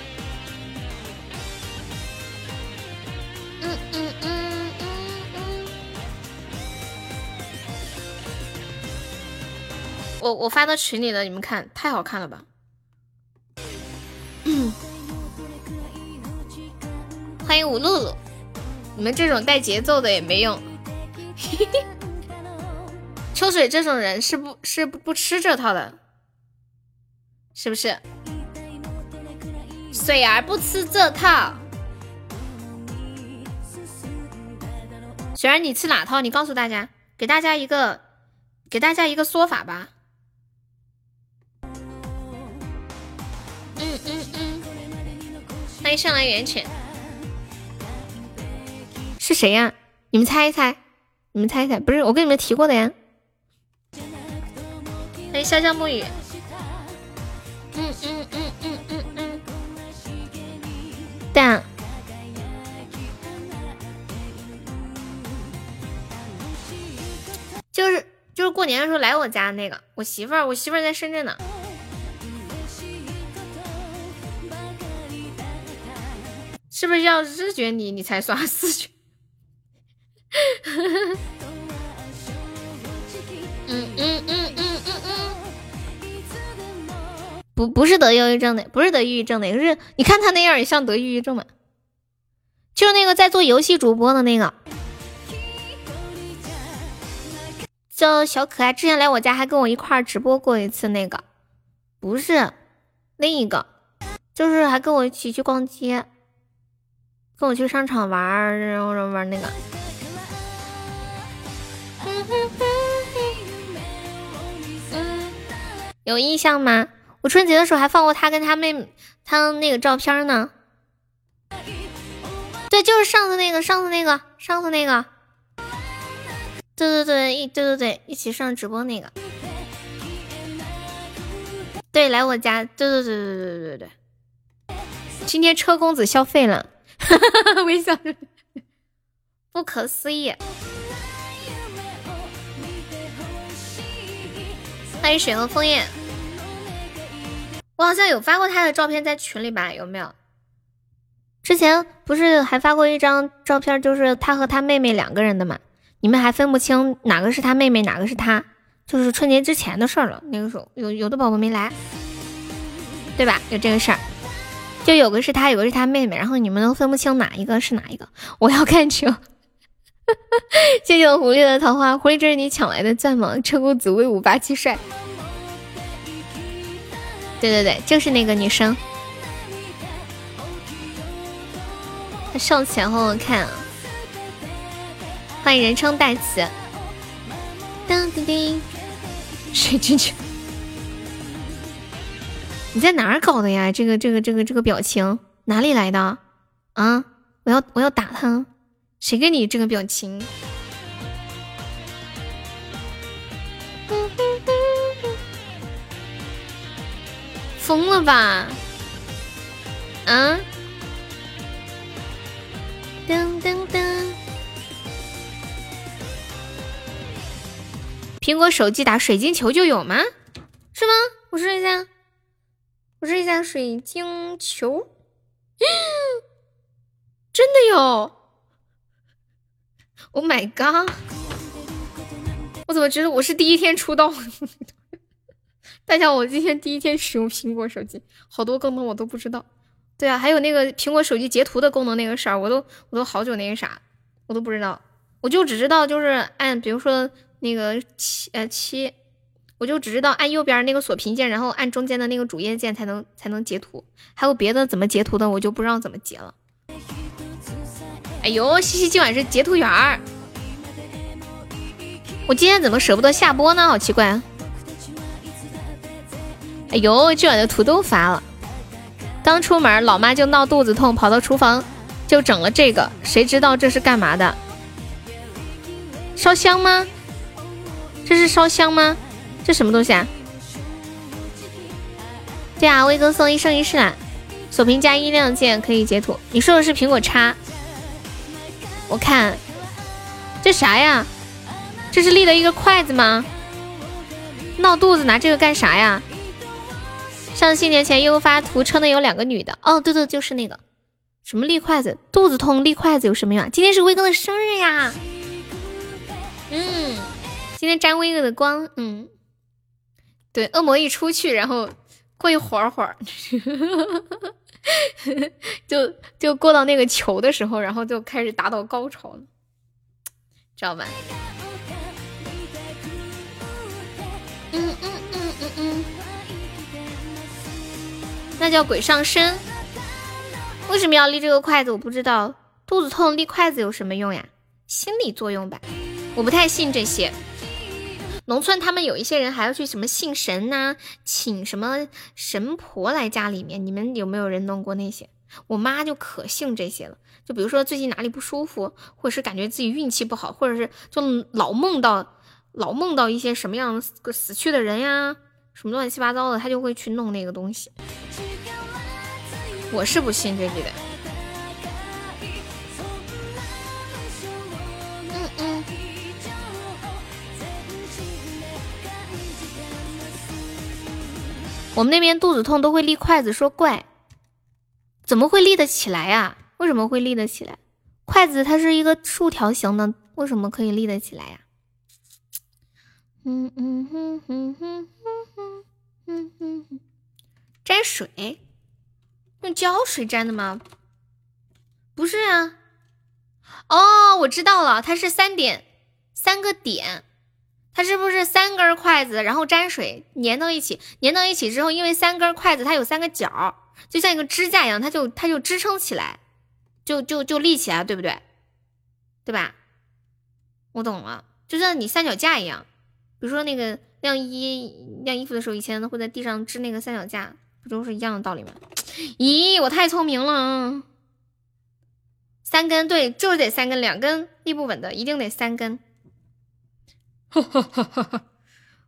我我发到群里了，你们看，太好看了吧？欢迎吴露露，你们这种带节奏的也没用。嘿嘿秋水这种人是不是不吃这套的？是不是？水儿不吃这套。水儿你吃哪套？你告诉大家，给大家一个，给大家一个说法吧。欢迎上来源泉。是谁呀？你们猜一猜，你们猜一猜，不是我跟你们提过的呀。欢迎潇潇暮雨。嗯嗯嗯嗯嗯嗯。对啊。就是就是过年的时候来我家那个，我媳妇儿，我媳妇儿在深圳呢。是不是要日觉你，你才刷四觉？嗯嗯嗯嗯嗯嗯，不不是得忧郁症的，不是得抑郁症的，是你看他那样也像得抑郁症嘛？就那个在做游戏主播的那个，叫小可爱，之前来我家还跟我一块直播过一次那个，不是另一个，就是还跟我一起去逛街，跟我去商场玩，然后玩那个。有印象吗？我春节的时候还放过他跟他妹他那个照片呢。对，就是上次那个，上次那个，上次那个。对对对，一对对对，一起上直播那个。对，来我家。对对对对对对对。今天车公子消费了，哈哈哈哈微笑。不可思议！欢迎水和枫叶，我好像有发过他的照片在群里吧？有没有？之前不是还发过一张照片，就是他和他妹妹两个人的嘛？你们还分不清哪个是他妹妹，哪个是他？就是春节之前的事儿了。那个时候有有的宝宝没来，对吧？有这个事儿，就有个是他，有个是他妹妹，然后你们都分不清哪一个是哪一个。我要看清。谢谢我狐狸的桃花，狐狸这是你抢来的钻吗？车公子威武霸气帅。对对对，就是那个女生。上前好好看，欢迎人称代词。噔噔噔，谁进去？你在哪儿搞的呀？这个这个这个这个表情哪里来的？啊！我要我要打他！谁给你这个表情？疯了吧？啊？噔噔噔！苹果手机打水晶球就有吗？是吗？我试一下，我试一下水晶球。真的有！Oh my god！我怎么觉得我是第一天出道？大家，我今天第一天使用苹果手机，好多功能我都不知道。对啊，还有那个苹果手机截图的功能那个事儿，我都我都好久那个啥，我都不知道。我就只知道就是按，比如说那个七呃七，我就只知道按右边那个锁屏键，然后按中间的那个主页键才能才能截图。还有别的怎么截图的，我就不知道怎么截了。哎呦，西西今晚是截图员儿，我今天怎么舍不得下播呢？好奇怪。哎呦，今晚的图都发了。刚出门，老妈就闹肚子痛，跑到厨房就整了这个。谁知道这是干嘛的？烧香吗？这是烧香吗？这什么东西啊？对啊，威哥送一生一世啦！锁屏加音量键可以截图。你说的是苹果叉？我看这啥呀？这是立了一个筷子吗？闹肚子拿这个干啥呀？上新年前又发图称的有两个女的哦，对对，就是那个什么立筷子，肚子痛立筷子有什么用啊？今天是威哥的生日呀，嗯，今天沾威哥的光，嗯，对，恶魔一出去，然后过一会儿会儿，就就过到那个球的时候，然后就开始达到高潮了，知道吧？嗯嗯嗯嗯嗯。那叫鬼上身。为什么要立这个筷子？我不知道。肚子痛立筷子有什么用呀？心理作用吧。我不太信这些。农村他们有一些人还要去什么信神呐，请什么神婆来家里面。你们有没有人弄过那些？我妈就可信这些了。就比如说最近哪里不舒服，或者是感觉自己运气不好，或者是就老梦到老梦到一些什么样个死去的人呀，什么乱七八糟的，她就会去弄那个东西。我是不信这个的。我们那边肚子痛都会立筷子说怪怎么会立得起来呀？为什么会立得起来？筷子它是一个竖条形的为什么可以立得起来呀？嗯嗯哼哼哼哼哼哼哼沾水？用胶水粘的吗？不是啊。哦我知道了它是三点三个点它是不是三根筷子，然后沾水粘到一起，粘到一起之后，因为三根筷子它有三个角，就像一个支架一样，它就它就支撑起来，就就就立起来，对不对？对吧？我懂了，就像你三脚架一样，比如说那个晾衣晾衣服的时候，以前会在地上支那个三脚架。不都是一样的道理吗？咦，我太聪明了啊！三根对，就是得三根，两根立不稳的，一定得三根。哈哈哈哈哈！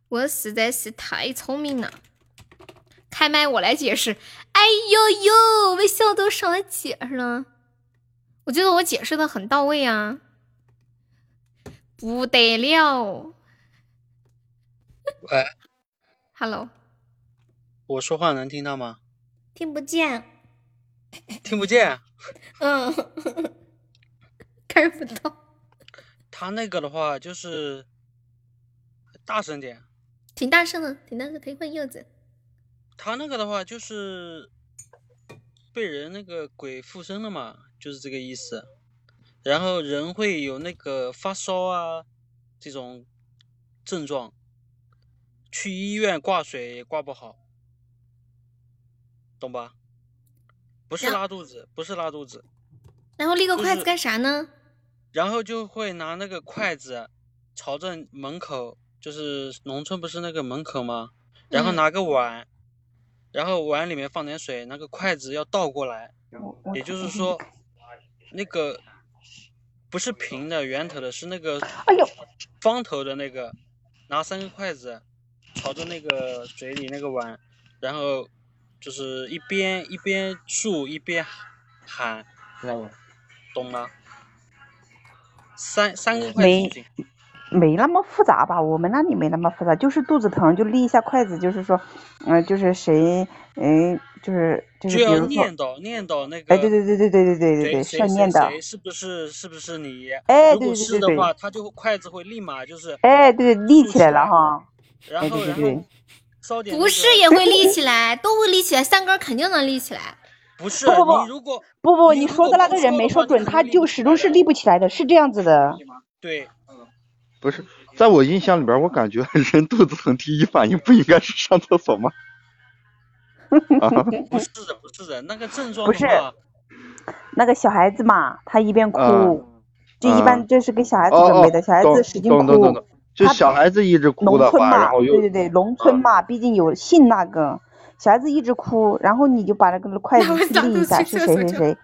我实在是太聪明了。开麦，我来解释。哎呦呦，我被笑都上来解释了。我觉得我解释的很到位啊。不得了。喂，Hello，我说话能听到吗？听不见。听不见。嗯，看不到。他那个的话就是大声点。挺大声的，挺大声，可以换柚子。他那个的话就是被人那个鬼附身了嘛，就是这个意思。然后人会有那个发烧啊这种症状，去医院挂水也挂不好，懂吧？不是拉肚子，不是拉肚子。然后立个筷子干啥呢？然后就会拿那个筷子朝着门口，就是农村不是那个门口吗？然后拿个碗，然后碗里面放点水，那个筷子要倒过来，也就是说，那个不是平的圆头的，是那个方头的那个，拿三个筷子朝着那个嘴里那个碗，然后。就是一边一边竖一边喊，懂吗？三三个筷子没那么复杂吧？我们那里没那么复杂，就是肚子疼就立一下筷子，就是说，嗯，就是谁，嗯，就是就是。就要念叨念叨那个。哎，对对对对对对对对对，是要念叨。谁是不是是不是你？哎，对对对对。如果是的话，他就筷子会立马就是。哎，对对，立起来了哈。然后然后。不是也会立起来，都会立起来，三根肯定能立起来。不是，不不不，如果不不，你说的那个人没说准，他就始终是立不起来的，是这样子的。对，不是，在我印象里边，我感觉人肚子疼第一反应不应该是上厕所吗？不是的，不是的，那个症状不是，那个小孩子嘛，他一边哭，就一般这是给小孩子准备的，小孩子使劲哭。就小孩子一直哭的话，然后对对对，农村嘛，毕竟有信那个，小孩子一直哭，然后你就把那个筷子立一下，是谁谁谁，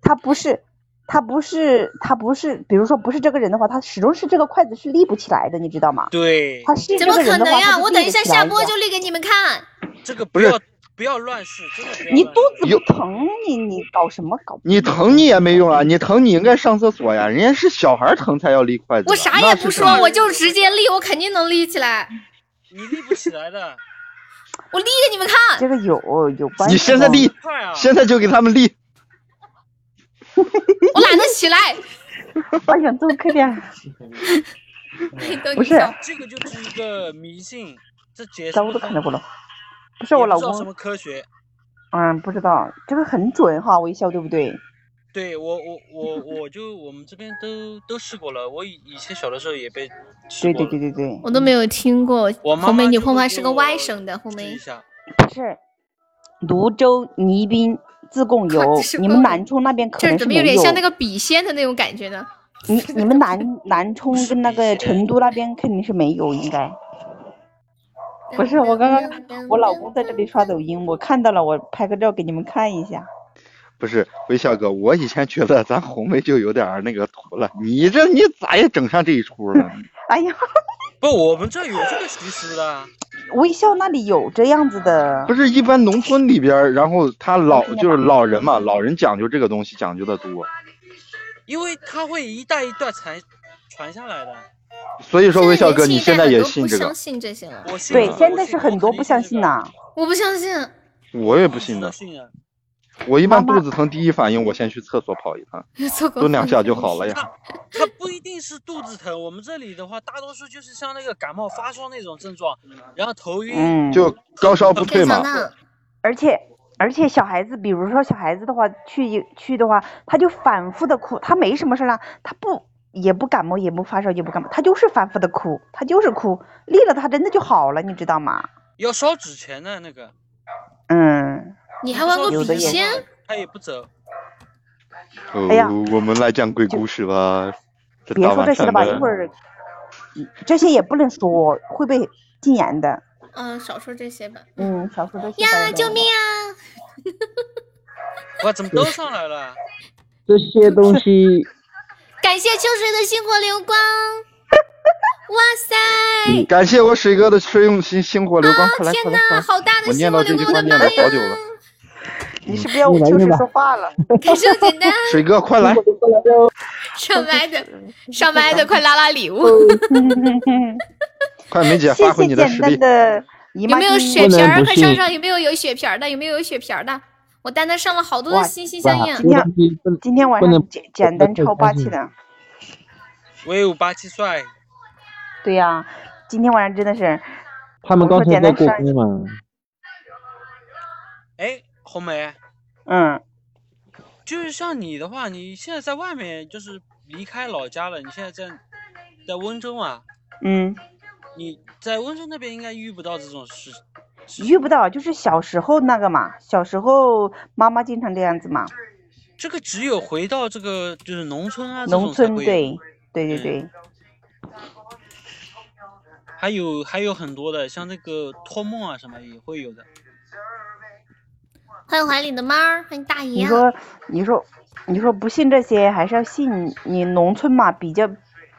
他不是，他不是，他不是，比如说不是这个人的话，他始终是这个筷子是立不起来的，你知道吗？对，他是怎么可能呀？我等一下下播就立给你们看。这个不要。不要乱试，真的。你肚子不疼，你你搞什么搞？你疼你也没用啊！你疼你应该上厕所呀！人家是小孩疼才要立筷子。我啥也不说，我就直接立，我肯定能立起来。你立不起来的。我立给你们看。这个有有关系。你现在立，现在就给他们立。我懒得起来。哎呀，这么快点。不是，这个就是一个迷信，这解释。我都看到过了。不是我老公什么科学？嗯，不知道这个很准哈，微笑对不对？对我我我我就我们这边都都试过了，我以以前小的时候也被对对对对对，我都没有听过。红梅女婆婆是个外省的红梅，不是泸州宜宾自贡有，你们南充那边可能是没有。怎么有点像那个笔仙的那种感觉呢？你你们南南充跟那个成都那边肯定是没有，应该。不是我刚刚，我老公在这里刷抖音，我看到了，我拍个照给你们看一下。不是微笑哥，我以前觉得咱红梅就有点那个土了，你这你咋也整上这一出了？哎呀，不，我们这有这个习俗的。微笑那里有这样子的。不是一般农村里边，然后他老就是老人嘛，老人讲究这个东西讲究的多。因为他会一代一代传传下来的。所以说，微笑哥，你现在也信这个？相信这些了。对，现在是很多不相信呐。我不相信。我也不信的。我一般肚子疼，第一反应我先去厕所跑一趟，蹲两下就好了呀。他不一定是肚子疼，我们这里的话，大多数就是像那个感冒发烧那种症状，然后头晕，就高烧不退嘛。而且而且小孩子，比如说小孩子的话，去去的话，他就反复的哭，他没什么事啦，他不。也不感冒，也不发烧，也不感冒，他就是反复的哭，他就是哭，立了他真的就好了，你知道吗？要烧纸钱的那个，嗯，你还玩过笔仙？他也不走。哎呀，我们来讲鬼故事吧。别说这些了吧，一会儿这些也不能说，会被禁言的。嗯，少说这些吧。嗯，少说这些。呀，救命啊！哇，怎么都上来了？这些东西。感谢秋水的星火流光，哇塞！感谢我水哥的水用星星火流光，快来天哪，好大的星火流光，我念了好久了。你是不是要我秋水说话了？感谢简单。水哥快来！上麦的，上麦的，快拉拉礼物。快梅姐谢发挥谢简你的有没有血瓶儿？快上上！有没有有血瓶儿的？有没有有血瓶儿的？我单单上了好多的心心相印。今天今天晚上简简单超霸气的，威武霸气帅，对呀、今天晚上真的是，他们刚才在过我说简单关嘛，哎，红梅，嗯，就是像你的话，你现在在外面，就是离开老家了，你现在在在温州啊，嗯，你在温州那边应该遇不到这种事。遇不到，就是小时候那个嘛，小时候妈妈经常这样子嘛，这个只有回到这个就是农村啊，农村对对对对，还有还有很多的，像那个托梦啊什么也会有的。欢迎怀里的猫儿，欢迎大爷。你说你说你说不信这些，还是要信你农村嘛，比较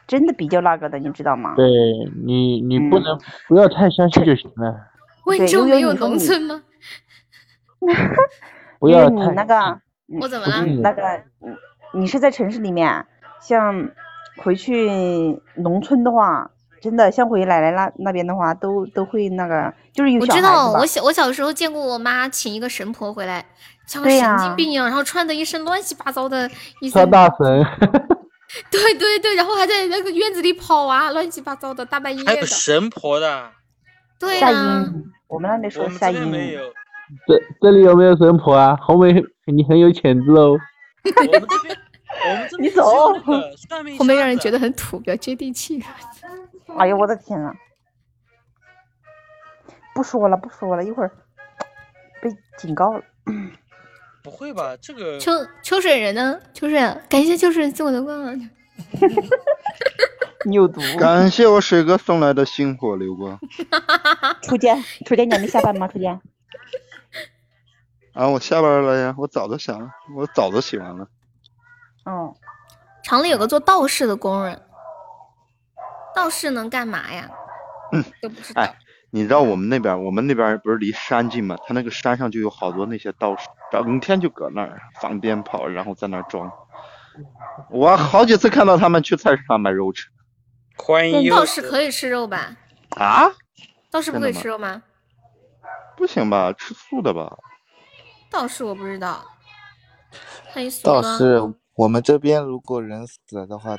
真的比较那个的，你知道吗？对你你嗯不能不要太相信就行了，温州没有你农村吗？不因为你要太那个我怎么了？那个嗯你是在城市里面，像回去农村的话，真的像回奶奶那那边的话，都都会那个，就是有我知道，我小我小时候见过我妈请一个神婆回来，像个神经病一样，然后穿的一身乱七八糟的一超身，大神，对对对，然后还在那个院子里跑啊，乱七八糟的，大半夜还有的。神婆的，夏对啊，我们那里说夏们这边没，有。这这里有没有神婆啊？红梅你很有潜质哦，我们这边我们这边你走 后面让人觉得很土，比较接地气。哎呦我的天呐！不说了不说了，一会儿被警告了。不会吧？这个秋秋水人呢？秋水，感谢秋水送我的光啊！你有毒！感谢我水哥送来的星火流光初见 初见，你还没下班吗？初见，啊！我下班了呀，我早就下了，我早就洗完了。嗯，厂里有个做道士的工人，道士能干嘛呀？嗯，都不知道。哎，你知道我们那边，我们那边不是离山近吗？他那个山上就有好多那些道士，整天就搁那儿放鞭炮，然后在那儿装。我好几次看到他们去菜市场买肉吃欢迎道士可以吃肉吧？啊？道士不可以吃肉吗？不行吧？吃素的吧？道士我不知道。欢迎苏道哥。士，我们这边如果人死了的话，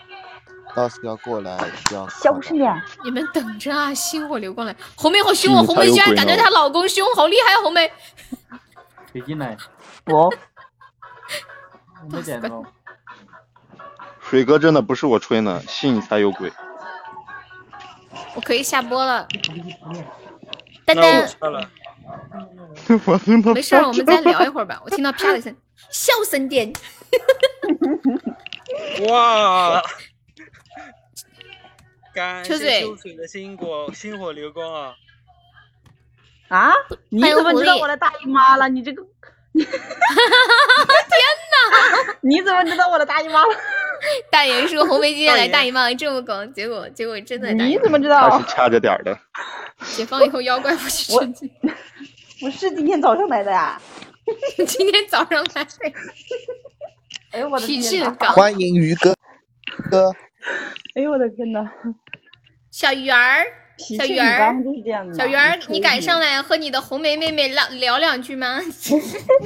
道士要过来要小声点。你们等着啊！星火流光来，红梅好凶哦！红梅居然鬼呢感觉她老公凶，好厉害啊！红梅，谁进来？我没点着。水哥真的不是我吹呢，信你才有鬼。我可以下播了。丹丹，没事，我们再聊一会儿吧。我听到啪的一声，笑声点。哇！感谢秋水秋水的星火星火流光啊！啊？你怎么知道我的大姨妈了？你这个，天哪！你怎么知道我的大姨妈了？大爷说红梅今天来大姨妈这么广，结果结果真的大姨你怎么知道他是？掐着点儿的。解放以后妖怪不许吃鸡。我是今天早上来的呀。今天早上来的，哎呦我的天呐！很高。欢迎于哥哥，哎呦我的天呐！小鱼儿，小鱼儿。小鱼儿，你敢上来和你的红梅妹妹聊聊两句吗？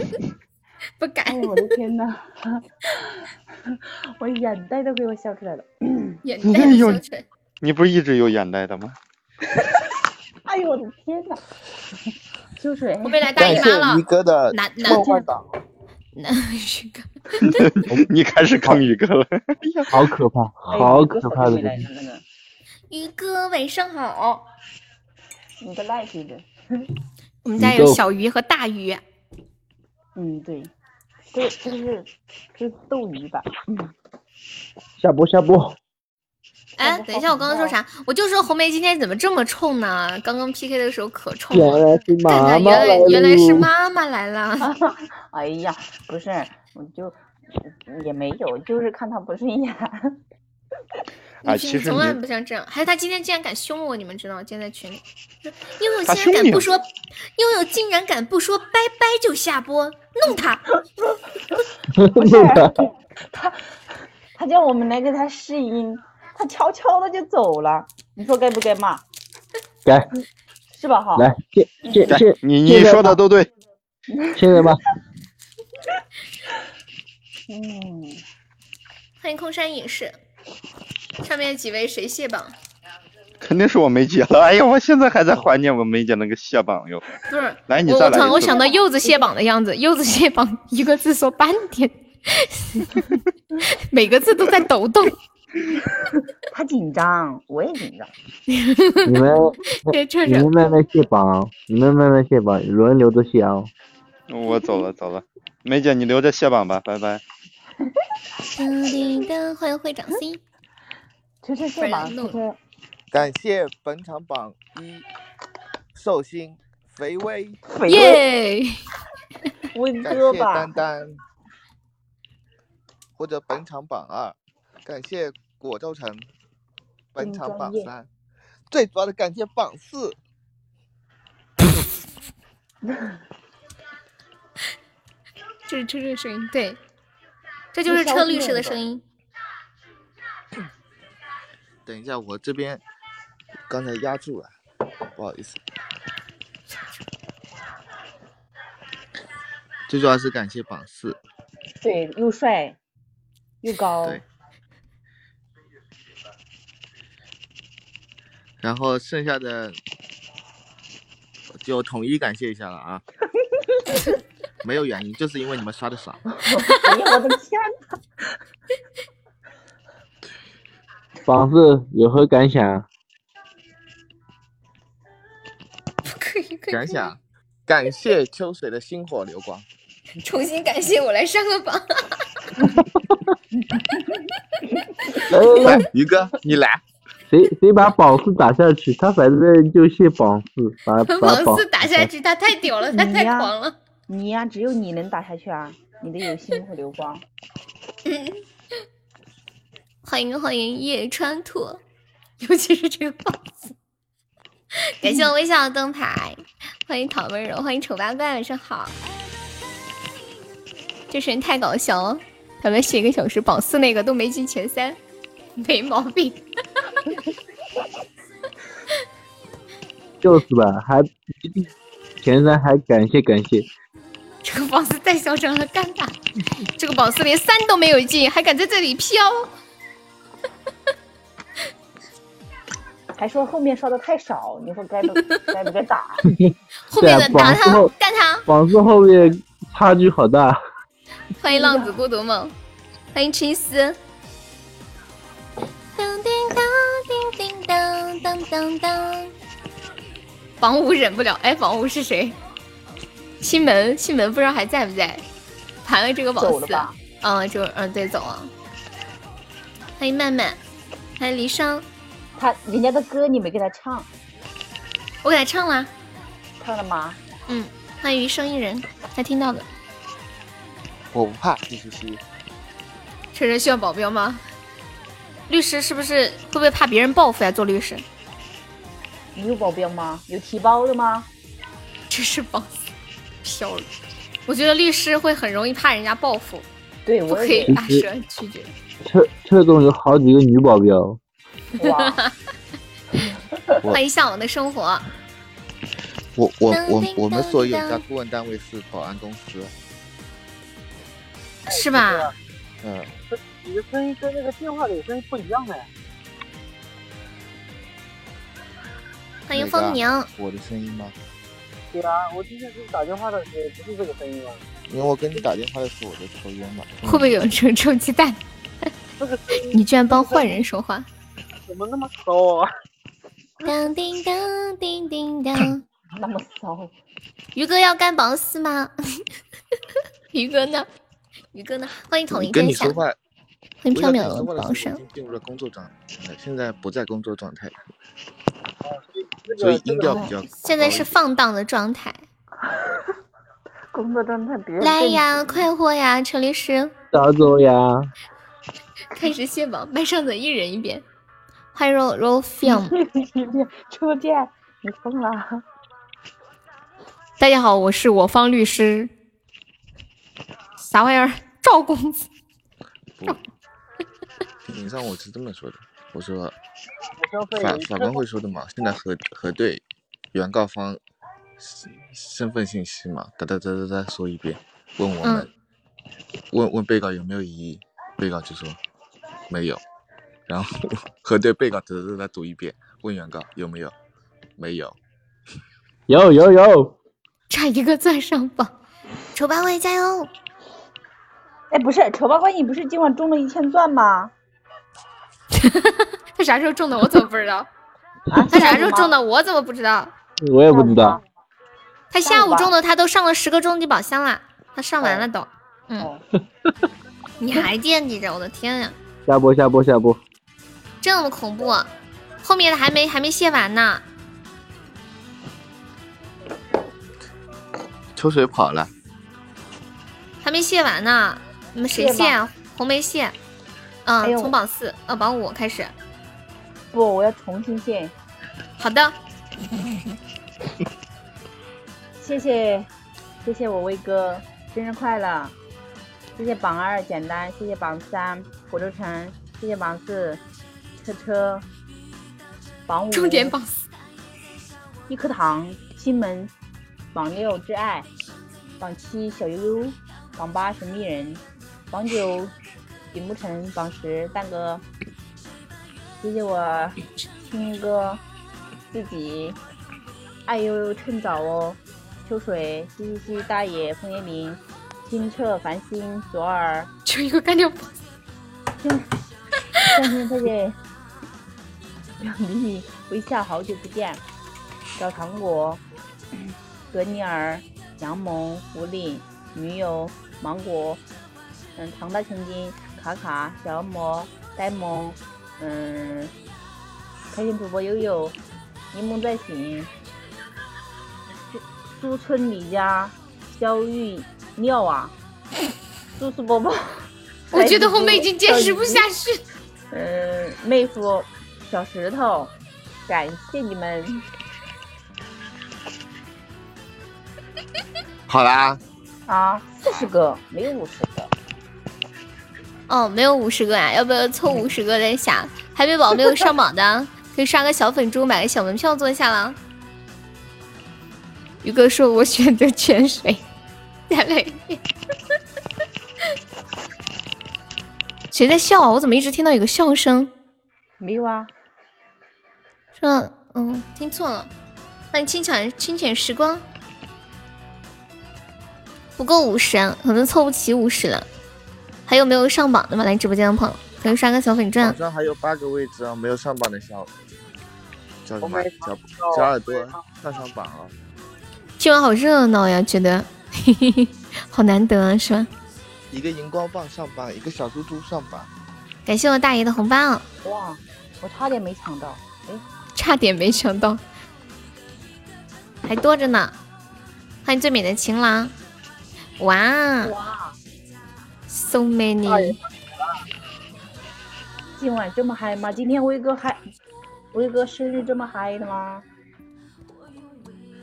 不敢哎，我的天呐！我眼袋都给我笑出来了。眼袋笑出来。你不是一直有眼袋的吗？哎呦我的天呐！秋水，红梅来大姨感谢妈了于，哥的男男梦幻岛，男鱼哥，你开始坑宇哥了。好可怕，哎好可怕的回来人鱼哥晚上好。你个赖皮的。我们家有小鱼和大鱼，嗯，对，这这是这是斗鱼吧？嗯，下播下播，哎，等一下，我刚刚说啥？我就说红梅今天怎么这么冲呢？刚刚 PK 的时候可冲原了。来是妈妈原来来了原来是妈妈来了。哎呀，不是，我就也没有，就是看他不顺眼。啊，你其实从来不像这样，还有他今天竟然敢凶我，你们知道吗？今天在群里，悠悠他竟然敢不说，悠悠竟然敢不说拜拜就下播，弄他！不是他，他他叫我们来给他试音，他悄悄的就走了。你说该不该骂？该 是吧？哈，来，现现对现，你你说的都对，现 在吧，嗯，欢迎空山隐士，上面几位谁卸榜？肯定是我梅姐了。哎呀，我现在还在怀念我梅姐那个卸榜哟。不是，来，你我我操！再来一次我想到柚子卸榜的样子，柚子卸榜一个字说半天，每个字都在抖动。他紧张，我也紧张。你们你们慢慢卸榜，你们慢慢卸榜，轮流着卸啊。我走了走了，梅姐你留着卸榜吧，拜拜。叮叮当，欢迎会长 C。感谢本场榜一寿星肥威，耶，威感谢哥吧丹，丹，或者本场榜二，感谢果州城，本场榜三，最主要的感谢榜四。这是车车的声音，对，这就是车律师的声音。等一下，我这边刚才压住了，不好意思。最主要是感谢榜四，对，又帅又高，对然后剩下的就统一感谢一下了啊，没有原因，就是因为你们刷的少。哎呀，我的天呐！榜四有何感想？可以可以感想，感谢秋水的星火流光。重新感谢我来上个榜。来来来，于哥，你来。谁谁把榜四打下去，他反正就卸榜四，把把榜王四打下去，他太屌了，他太狂了。你呀，只有你能打下去啊！你的有星火流光。欢迎欢迎夜川兔，尤其是这个榜子。感谢我微笑的灯牌，欢迎讨温柔，欢迎丑八怪，晚上好。这声音太搞笑了，咱们写一个小时，榜四那个都没进前三，没毛病。就是吧，还前三还感谢感谢，这个榜四太嚣张了，尴尬。这个榜四连三都没有进，还敢在这里飘，还说后面刷的太少，你说该不 该不该打？后面的打他干他。榜四后面差距好大。欢迎浪子孤独梦，欢迎青丝。当叮当叮叮当当当当。房屋忍不了，哎，房五是谁？西门，西门不知道还在不在？盘了这个榜四走了吧，嗯，就嗯对走了。欢迎曼曼，欢迎离殇，他人家的歌你没给他唱，我给他唱了，唱了吗？嗯，欢迎余生一人，他听到的。我不怕，继续吸。这人需要保镖吗？律师是不是会不会怕别人报复呀？做律师，你有保镖吗？有提包的吗？这是榜飘了。我觉得律师会很容易怕人家报复，对，我可以大声拒绝。车车中有好几个女保镖，哇，欢迎向往的生活，我我我我们所有家顾问单位是保安公司，是吧？嗯，你的声音跟那个电话里的声音不一样哎。欢迎风鸣，我的声音吗？对啊，我今天给你打电话的时候不是这个声音吗？因为我跟你打电话的时候我在抽烟嘛。会不会有人抽臭鸡蛋？你居然帮坏人说话！怎么那么骚啊？当叮当叮叮当，那么骚，于哥要干榜四吗？于哥呢？于哥呢？欢迎统一天下跟你说，话，欢迎缥缈我跟你说话的的榜上进入了工作状态，现在不在工作状态，所以音调比较。现在是放荡的状态。工作状态别来呀，快活呀，陈律师，早走呀！开始卸榜，麦上的一人一遍。欢迎 Ro Ro Film，初见，你疯了？大家好，我是我方律师。啥玩意儿？赵公子，庭上我是这么说的，我说法法官会说的嘛，现在核核对原告方身身份信息嘛，哒哒哒哒哒说一遍，问我们、问问被告有没有异议，被告就说没有，然后核对被告哒哒哒哒读一遍，问原告有没有，没有，有有有，差一个钻上榜，丑八怪加油！哎，不是，丑八怪，你不是今晚中了一千钻吗？他啥时候中的？我怎么不知道？啊他啥时候中的？我怎么不知道？我也不知道。他下午中的，他都上了十个终极宝箱了，他上完了都。嗯，你还惦记着？我的天呀，下播下播下播，这么恐怖！后面的还没还没卸完呢。秋水跑了，还没卸完呢，你们谁卸？红梅卸。哎嗯，呦从榜四呃榜五开始。不，我要重新卸。好的，谢谢，谢谢我威哥，生日快乐！谢谢榜二简单，谢谢榜三火车城，谢谢榜四车车，榜五重点榜四，一颗糖亲门，榜六挚爱，榜七小悠悠，榜八神秘人，榜九李慕晨，榜十蛋哥，谢谢我亲哥，自己爱悠悠趁早哦，秋水嘻嘻嘻大爷枫叶林，清澈繁星左耳，就 一个干掉。三天再见，两粒微笑，好久不见，找糖果，格尼尔，杨萌，狐狸，女友，芒果，嗯，唐大千金，卡卡，小恶魔，呆萌，嗯，开心主播悠悠，柠檬在醒，苏苏村李家，肖玉妙啊，苏苏伯伯，我觉得后面已经坚持不下去。嗯，妹夫，小石头，感谢你们。好啦，啊，四十个，没有五十个。哦，没有五十个呀，要不要凑五十个再下？海绵宝没有上榜的，可以刷个小粉猪，买个小门票坐一下了。宇哥说：“我选择泉水。”再来一遍。谁在笑啊？我怎么一直听到有个笑声？没有啊。说，嗯，听错了。欢迎清浅清浅时光，不够五十，可能凑不齐五十了。还有没有上榜的吗？来直播间的朋友，可以刷个小粉钻榜。上还有八个位置啊，没有上榜的小叫什么小小耳朵上上榜啊！今晚好热闹呀，觉得嘿嘿嘿，好难得啊，是吧？一个荧光棒上榜，一个小猪猪上榜。感谢我大爷的红包，哇，我差点没抢到。哎，差点没抢到，还多着呢。欢迎最美的情郎，哇。哇，so many，今晚这么嗨吗？今天威哥嗨，威哥生日这么嗨的吗？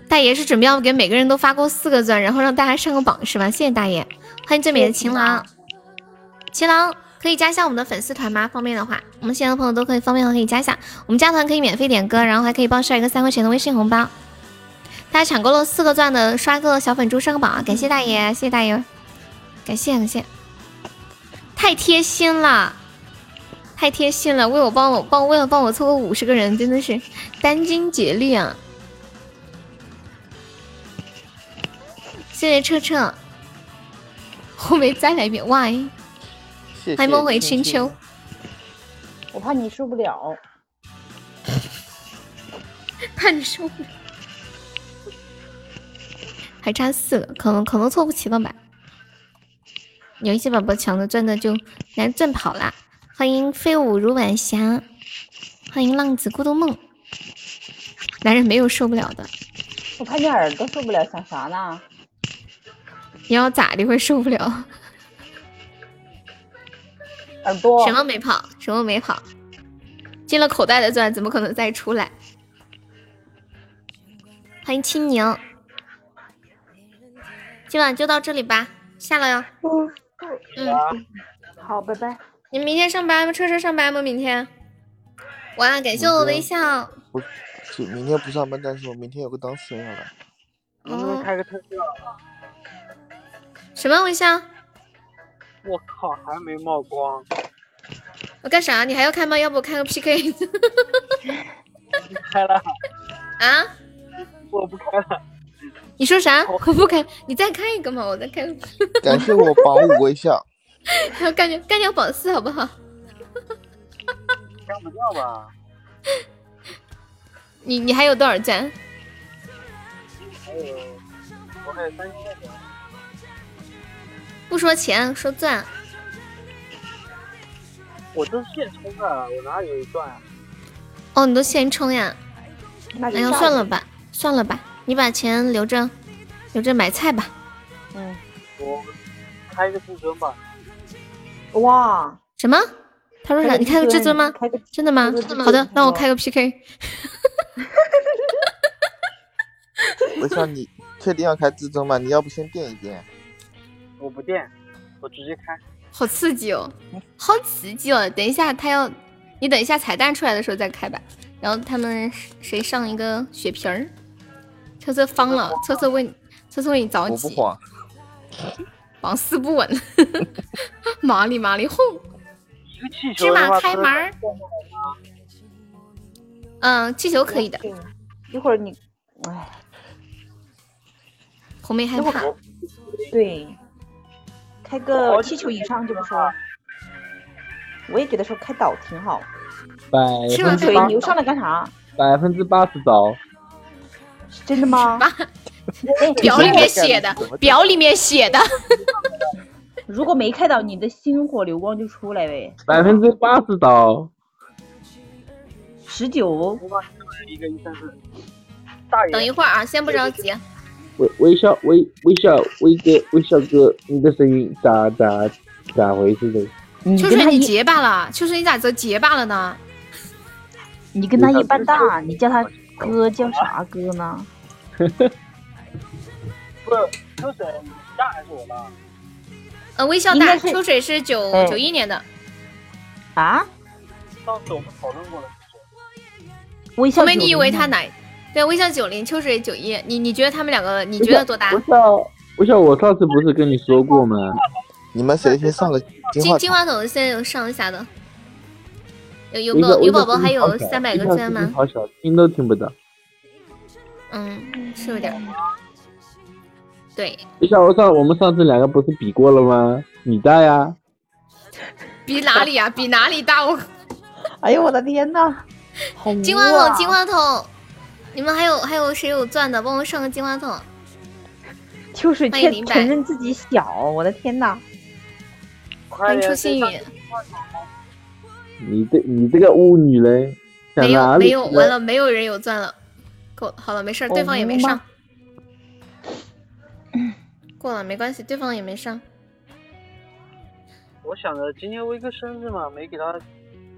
大爷是准备要给每个人都发够四个钻，然后让大家上个榜是吧？谢谢大爷，欢迎最美的情郎，情郎可以加一下我们的粉丝团吗？方便的话，我们现在的朋友都可以方便的话可以加一下，我们加团可以免费点歌，然后还可以报销一个三块钱的微信红包。大家抢够了四个钻的，刷个小粉猪上个榜啊！感谢大爷，谢谢大爷，感谢感谢，太贴心了，太贴心了，为我帮我帮为了帮我凑够五十个人，真的是殚精竭虑啊！谢谢彻彻，后面再来一遍哇！谢欢迎梦回春秋，我怕你受不了。怕你受不了，还差四个，可能可能凑不齐了吧？有一些宝宝抢的钻的就来钻跑啦！欢迎飞舞如晚霞，欢迎浪子孤独梦。男人没有受不了的，我怕你耳朵受不了，想啥呢？你要咋的会受不了？耳朵什么没跑？什么没跑？进了口袋的钻怎么可能再出来？欢迎青柠，今晚就到这里吧，下了哟。嗯，好，拜拜。你明天上班吗？车车上班吗？明天？哇，感谢我微笑。不是明天不上班，但是我明天有个当事人要来。能不能开个特效？什么微笑？我靠，还没冒光。我干啥？你还要开吗？要不我开个 PK？开了。啊？我不开了。你说啥？我不开，你再开一个嘛，我再开个。感谢我榜五微笑。干掉干掉榜四好不好？干不掉吧？你你还有多少赞？还有，我还有三千多。不说钱，说钻。我都现充的，我哪有钻啊？哦，你都现充呀？那哎呀，算了吧，算了吧，你把钱留着，留着买菜吧。嗯，我开个至尊吧。哇，什么？他说啥？你开个至尊吗？真的吗？好的，那我开个 PK。我想，你确定要开至尊吗？你要不先垫一垫？我不垫，我直接开。好刺激哦，好刺激哦！等一下他要，你等一下彩蛋出来的时候再开吧。然后他们谁上一个血瓶儿？车车方了，车车为车车为你着急。我不慌。榜四不稳，麻利麻利哄。芝麻开门儿。嗯，气球可以的。一会儿你，哎，红梅害怕。对，开个气球以上就不说了。我也觉得说开岛挺好。百分之八，你又上来干啥？百分之八十着。真的吗？表里面写的，表里面写的。如果没开到，你的星火流光就出来呗。百分之八十着。十九。等一会儿啊，先不着急。微微笑微微笑微哥微笑哥，你的声音咋咋咋回事的？秋水，你结巴了？秋水，你咋这结巴了呢？你跟他一般大，你叫他哥叫啥哥呢？不是秋水，你大还是我大？呃，微笑大，秋水是九九一年的。啊？上次我们讨论过了。微笑，后面你以为他哪？对，微笑九零，秋水九一。你你觉得他们两个，你觉得多大？微笑，微笑，我上次不是跟你说过吗？你们谁先上个金金话筒？现在有上一下的。有有个有宝宝还有三百个赞吗？好小，听都听不到。嗯，是有点。对。微笑，我上我们上次两个不是比过了吗？你大呀？比哪里呀？比哪里大？我。哎呦我的天呐！金话筒，金话筒，你们还有还有谁有钻的？帮我上个金话筒。秋水却承认自己小，我的天呐！欢迎出幸运。你这你这个巫女嘞？没有没有，完了，没有人有钻了。够好了，没事，对方也没上。过了没关系，对方也没上。我想着今天威哥生日嘛，没给他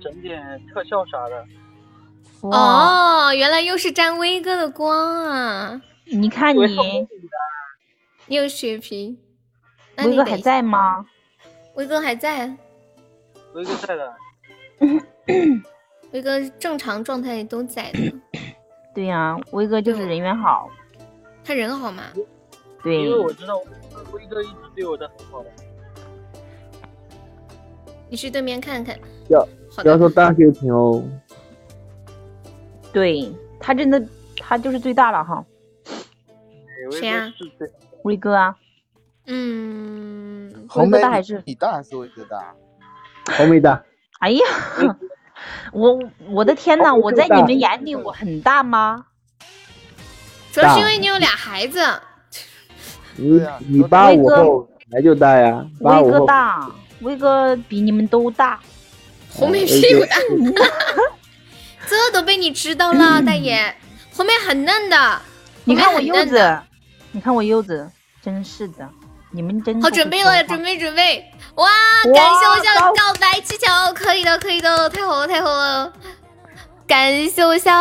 整点特效啥的。哦，原来又是沾威哥的光啊！你看你，你有血瓶。威哥还在吗？威哥还在。威哥在的。威哥正常状态都在的。对呀，威哥就是人缘好。他人好吗？对。因为我知道威哥一直对我的很好的。你去对面看看。要要说大血瓶哦。对他真的，他就是最大了哈。谁啊？威哥啊。嗯。红哥大还是你大还是威哥大？红梅大。哎呀，我我的天呐！我在你们眼里我很大吗？主要是因为你有俩孩子。你你八五后来就大呀。威哥大，威哥比你们都大。红梅屁股大。这都被你知道了，大爷，后面很嫩的。你看我柚子，你看我柚子，真是的，你们真好。准备了，准备准备，哇！感谢我笑的告白气球，可以的，可以的，太好了，太好了！感谢我笑。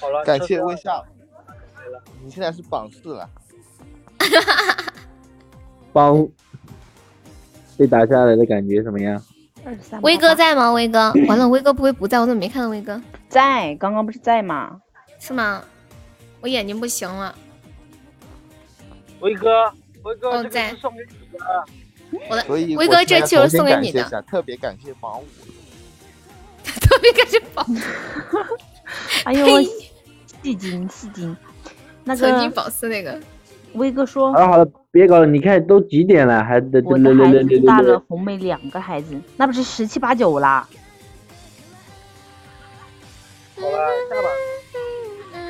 好了，感谢微笑。你现在是榜四了。哈榜被打下来的感觉怎么样？威哥在吗？威哥，完了，威哥不会不在，我怎么没看到威哥？在，刚刚不是在吗？是吗？我眼睛不行了。威哥，威哥，哦，这个在送给你的。我的所以威哥这就就是送给你的，特别感谢保姆，特别感谢保姆。哎呦，戏精戏精，那个曾经保四那个，威哥说好了好了，别搞了，你看都几点了，还我的孩子大了红梅两个孩子，那不是十七八九啦？好了，下吧。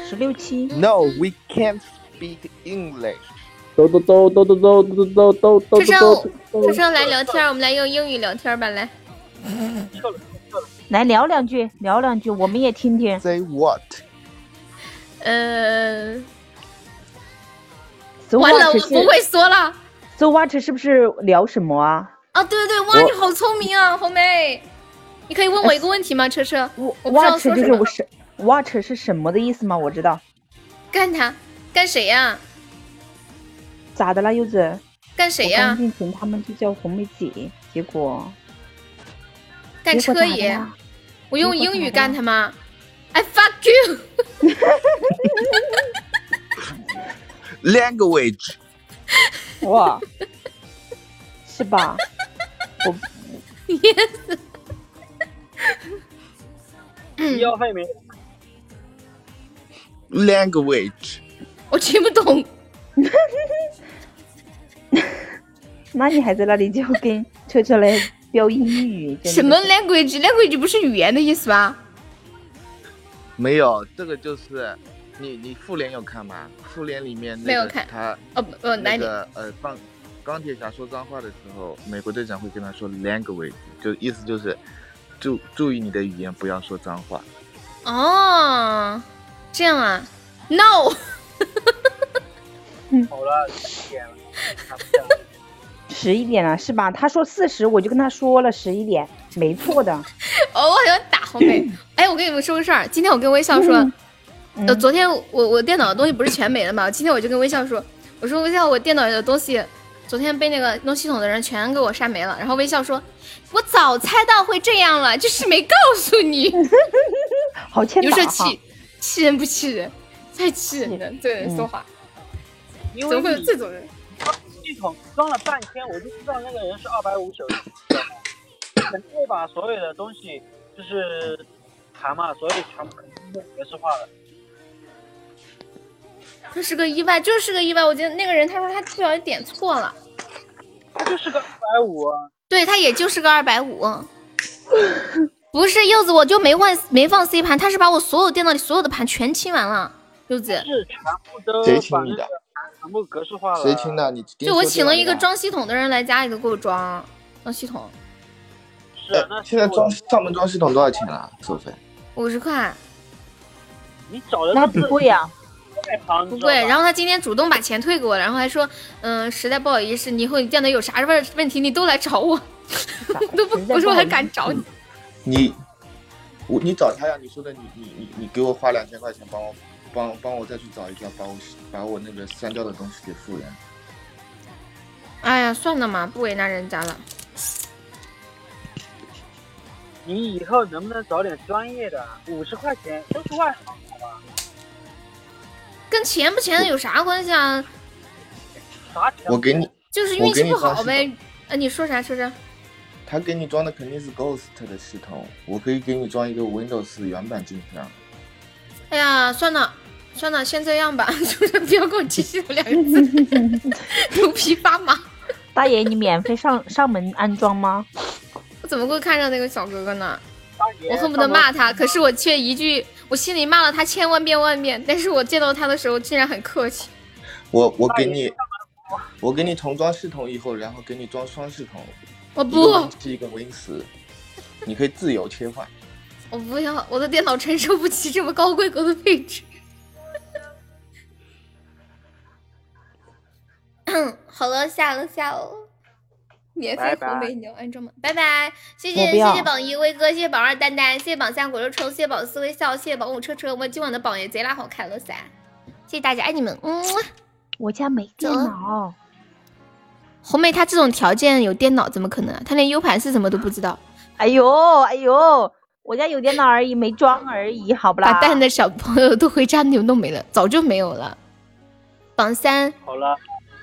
十六七。No, we can't speak English. 都都都都都都都都都都车都车车车来聊天，我们来用英语聊天吧，来。来聊两句，聊两句，我们也听听。Say what？呃完了，我不会说了。So what 是不是聊什么啊？啊，对对对，哇，你好聪明啊，红梅。你可以问我一个问题吗，车车？我我不知道 What 说什么就是我。是 What 是什么的意思吗？我知道。干他，干谁呀？咋的啦，柚子？干谁呀他们就叫红梅姐，结果干车爷。我用英语干他吗？I fuck you！Language，哇，是吧？我，yes。医药费没？language，我听不懂。那你还在那里就跟车车来飙英语？什么 language？language 不是语言的意思吧？没有，这个就是你你复联有看吗？复联里面那个没有看他哦不呃哪里那个呃放钢铁侠说脏话的时候，美国队长会跟他说 language，就意思就是注注意你的语言，不要说脏话。哦，这样啊？No，好了，十一点了。十一点了是吧？他说四十，我就跟他说了十一点，没错的。哦，我好像打红梅。哎，我跟你们说个事儿，今天我跟微笑说，嗯呃，昨天我我电脑的东西不是全没了嘛？今天我就跟微笑说，我说微笑，我电脑里的东西昨天被那个弄系统的人全给我删没了。然后微笑说，我早猜到会这样了，就是没告诉你。好欠你打哈说气气人不气人？太气人了，这人说话因为怎么会有这种人？系统装了半天，我就知道那个人是二百五手机，肯定会把所有的东西就是盘嘛，所有全部肯定用格式化的。这是个意外，就是个意外。我觉得那个人他说他不小心点错了，他就是个二百五，对他也就是个二百五。不是柚子，我就没换没放 C 盘，他是把我所有电脑里所有的盘全清完了。柚子，是全部都谁清你的全部格式化了。谁清的？你就我请了一个装。系统的人来家里头给我装装系统，是啊，那现在装上门装系统多少钱啊？收费？五十块你找的那不贵呀、外行，不贵。然后他今天主动把钱退给我，然后还说，嗯，实在不好意思，你以后你电脑有啥问问题你都来找我，都不不是我还敢找你。你我你找他呀？你说的你你你你给我花两千块钱帮我帮帮我再去找一下，把我把我那个删掉的东西给复原。哎呀，算了嘛，不为难人家了。你以后能不能找点专业的？五十块钱都是外行，好吧？跟钱不钱的有啥关系啊？我给你，就是运气不好呗。啊，你说啥说啥？他给你装的肯定是 Ghost 的系统，我可以给你装一个 Windows 原版进去啊。哎呀，算了算了，先这样吧，就是不要跟我提系统两个字，头皮发麻。大爷，你免费上上门安装吗？我怎么会看上那个小哥哥呢？我恨不得骂他，可是我却一句，我心里骂了他千万遍万遍，但是我见到他的时候竟然很客气。我我给你，我给你重装系统以后，然后给你装双系统。我不七一个 Win 十，你可以自由切换。我不要，我的电脑承受不起这么高规格的配置。好了，下了下了，免费拜拜红梅你要安装吗？拜拜，谢谢谢谢榜一威哥，谢谢榜二丹丹，谢谢榜三果肉虫，谢谢榜四微笑，谢谢榜五车车，我们今晚的榜也贼拉好看了噻，谢谢大家，爱你们，嗯，我家没电脑，红梅她这种条件有电脑怎么可能啊？她连 U 盘是什么都不知道。哎呦哎呦，我家有电脑而已，没装而已，好不啦？把蛋的小朋友都回家扭弄没了，早就没有了。榜三，好了，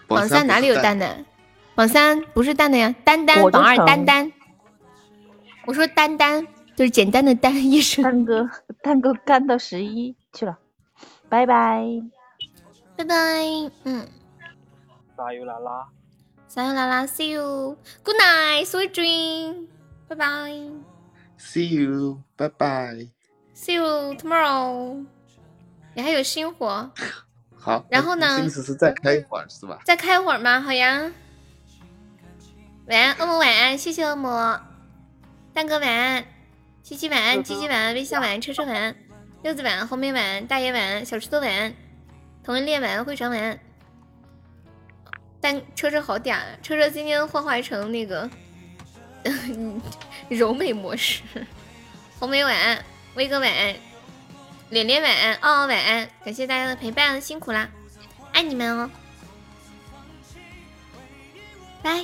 榜三哪里有蛋的？榜三不是蛋的呀，丹丹。榜二丹丹。我说丹丹就是简单的单医生。蛋哥，蛋哥干到十一去了，拜拜。拜拜，嗯，撒油啦啦，撒由啦啦，see you，good night，sweet dream，拜拜 See you，拜拜。，see you tomorrow。你还有新活，好，然后呢这意思是再开一会儿是吧？再开一会儿吗？好呀。晚安，恶魔晚安，谢谢恶魔。蛋哥晚安，七七晚安，七七晚安，微笑晚安，车车晚安，柚子晚安，红梅晚安，大爷晚安，小石头晚安，同人恋晚安，会长晚安。但车车好嗲啊，车车今天幻化成那个 柔美模式。红梅晚安，威哥晚安，脸脸晚安，傲傲晚安，感谢大家的陪伴，辛苦啦，爱你们哦，拜。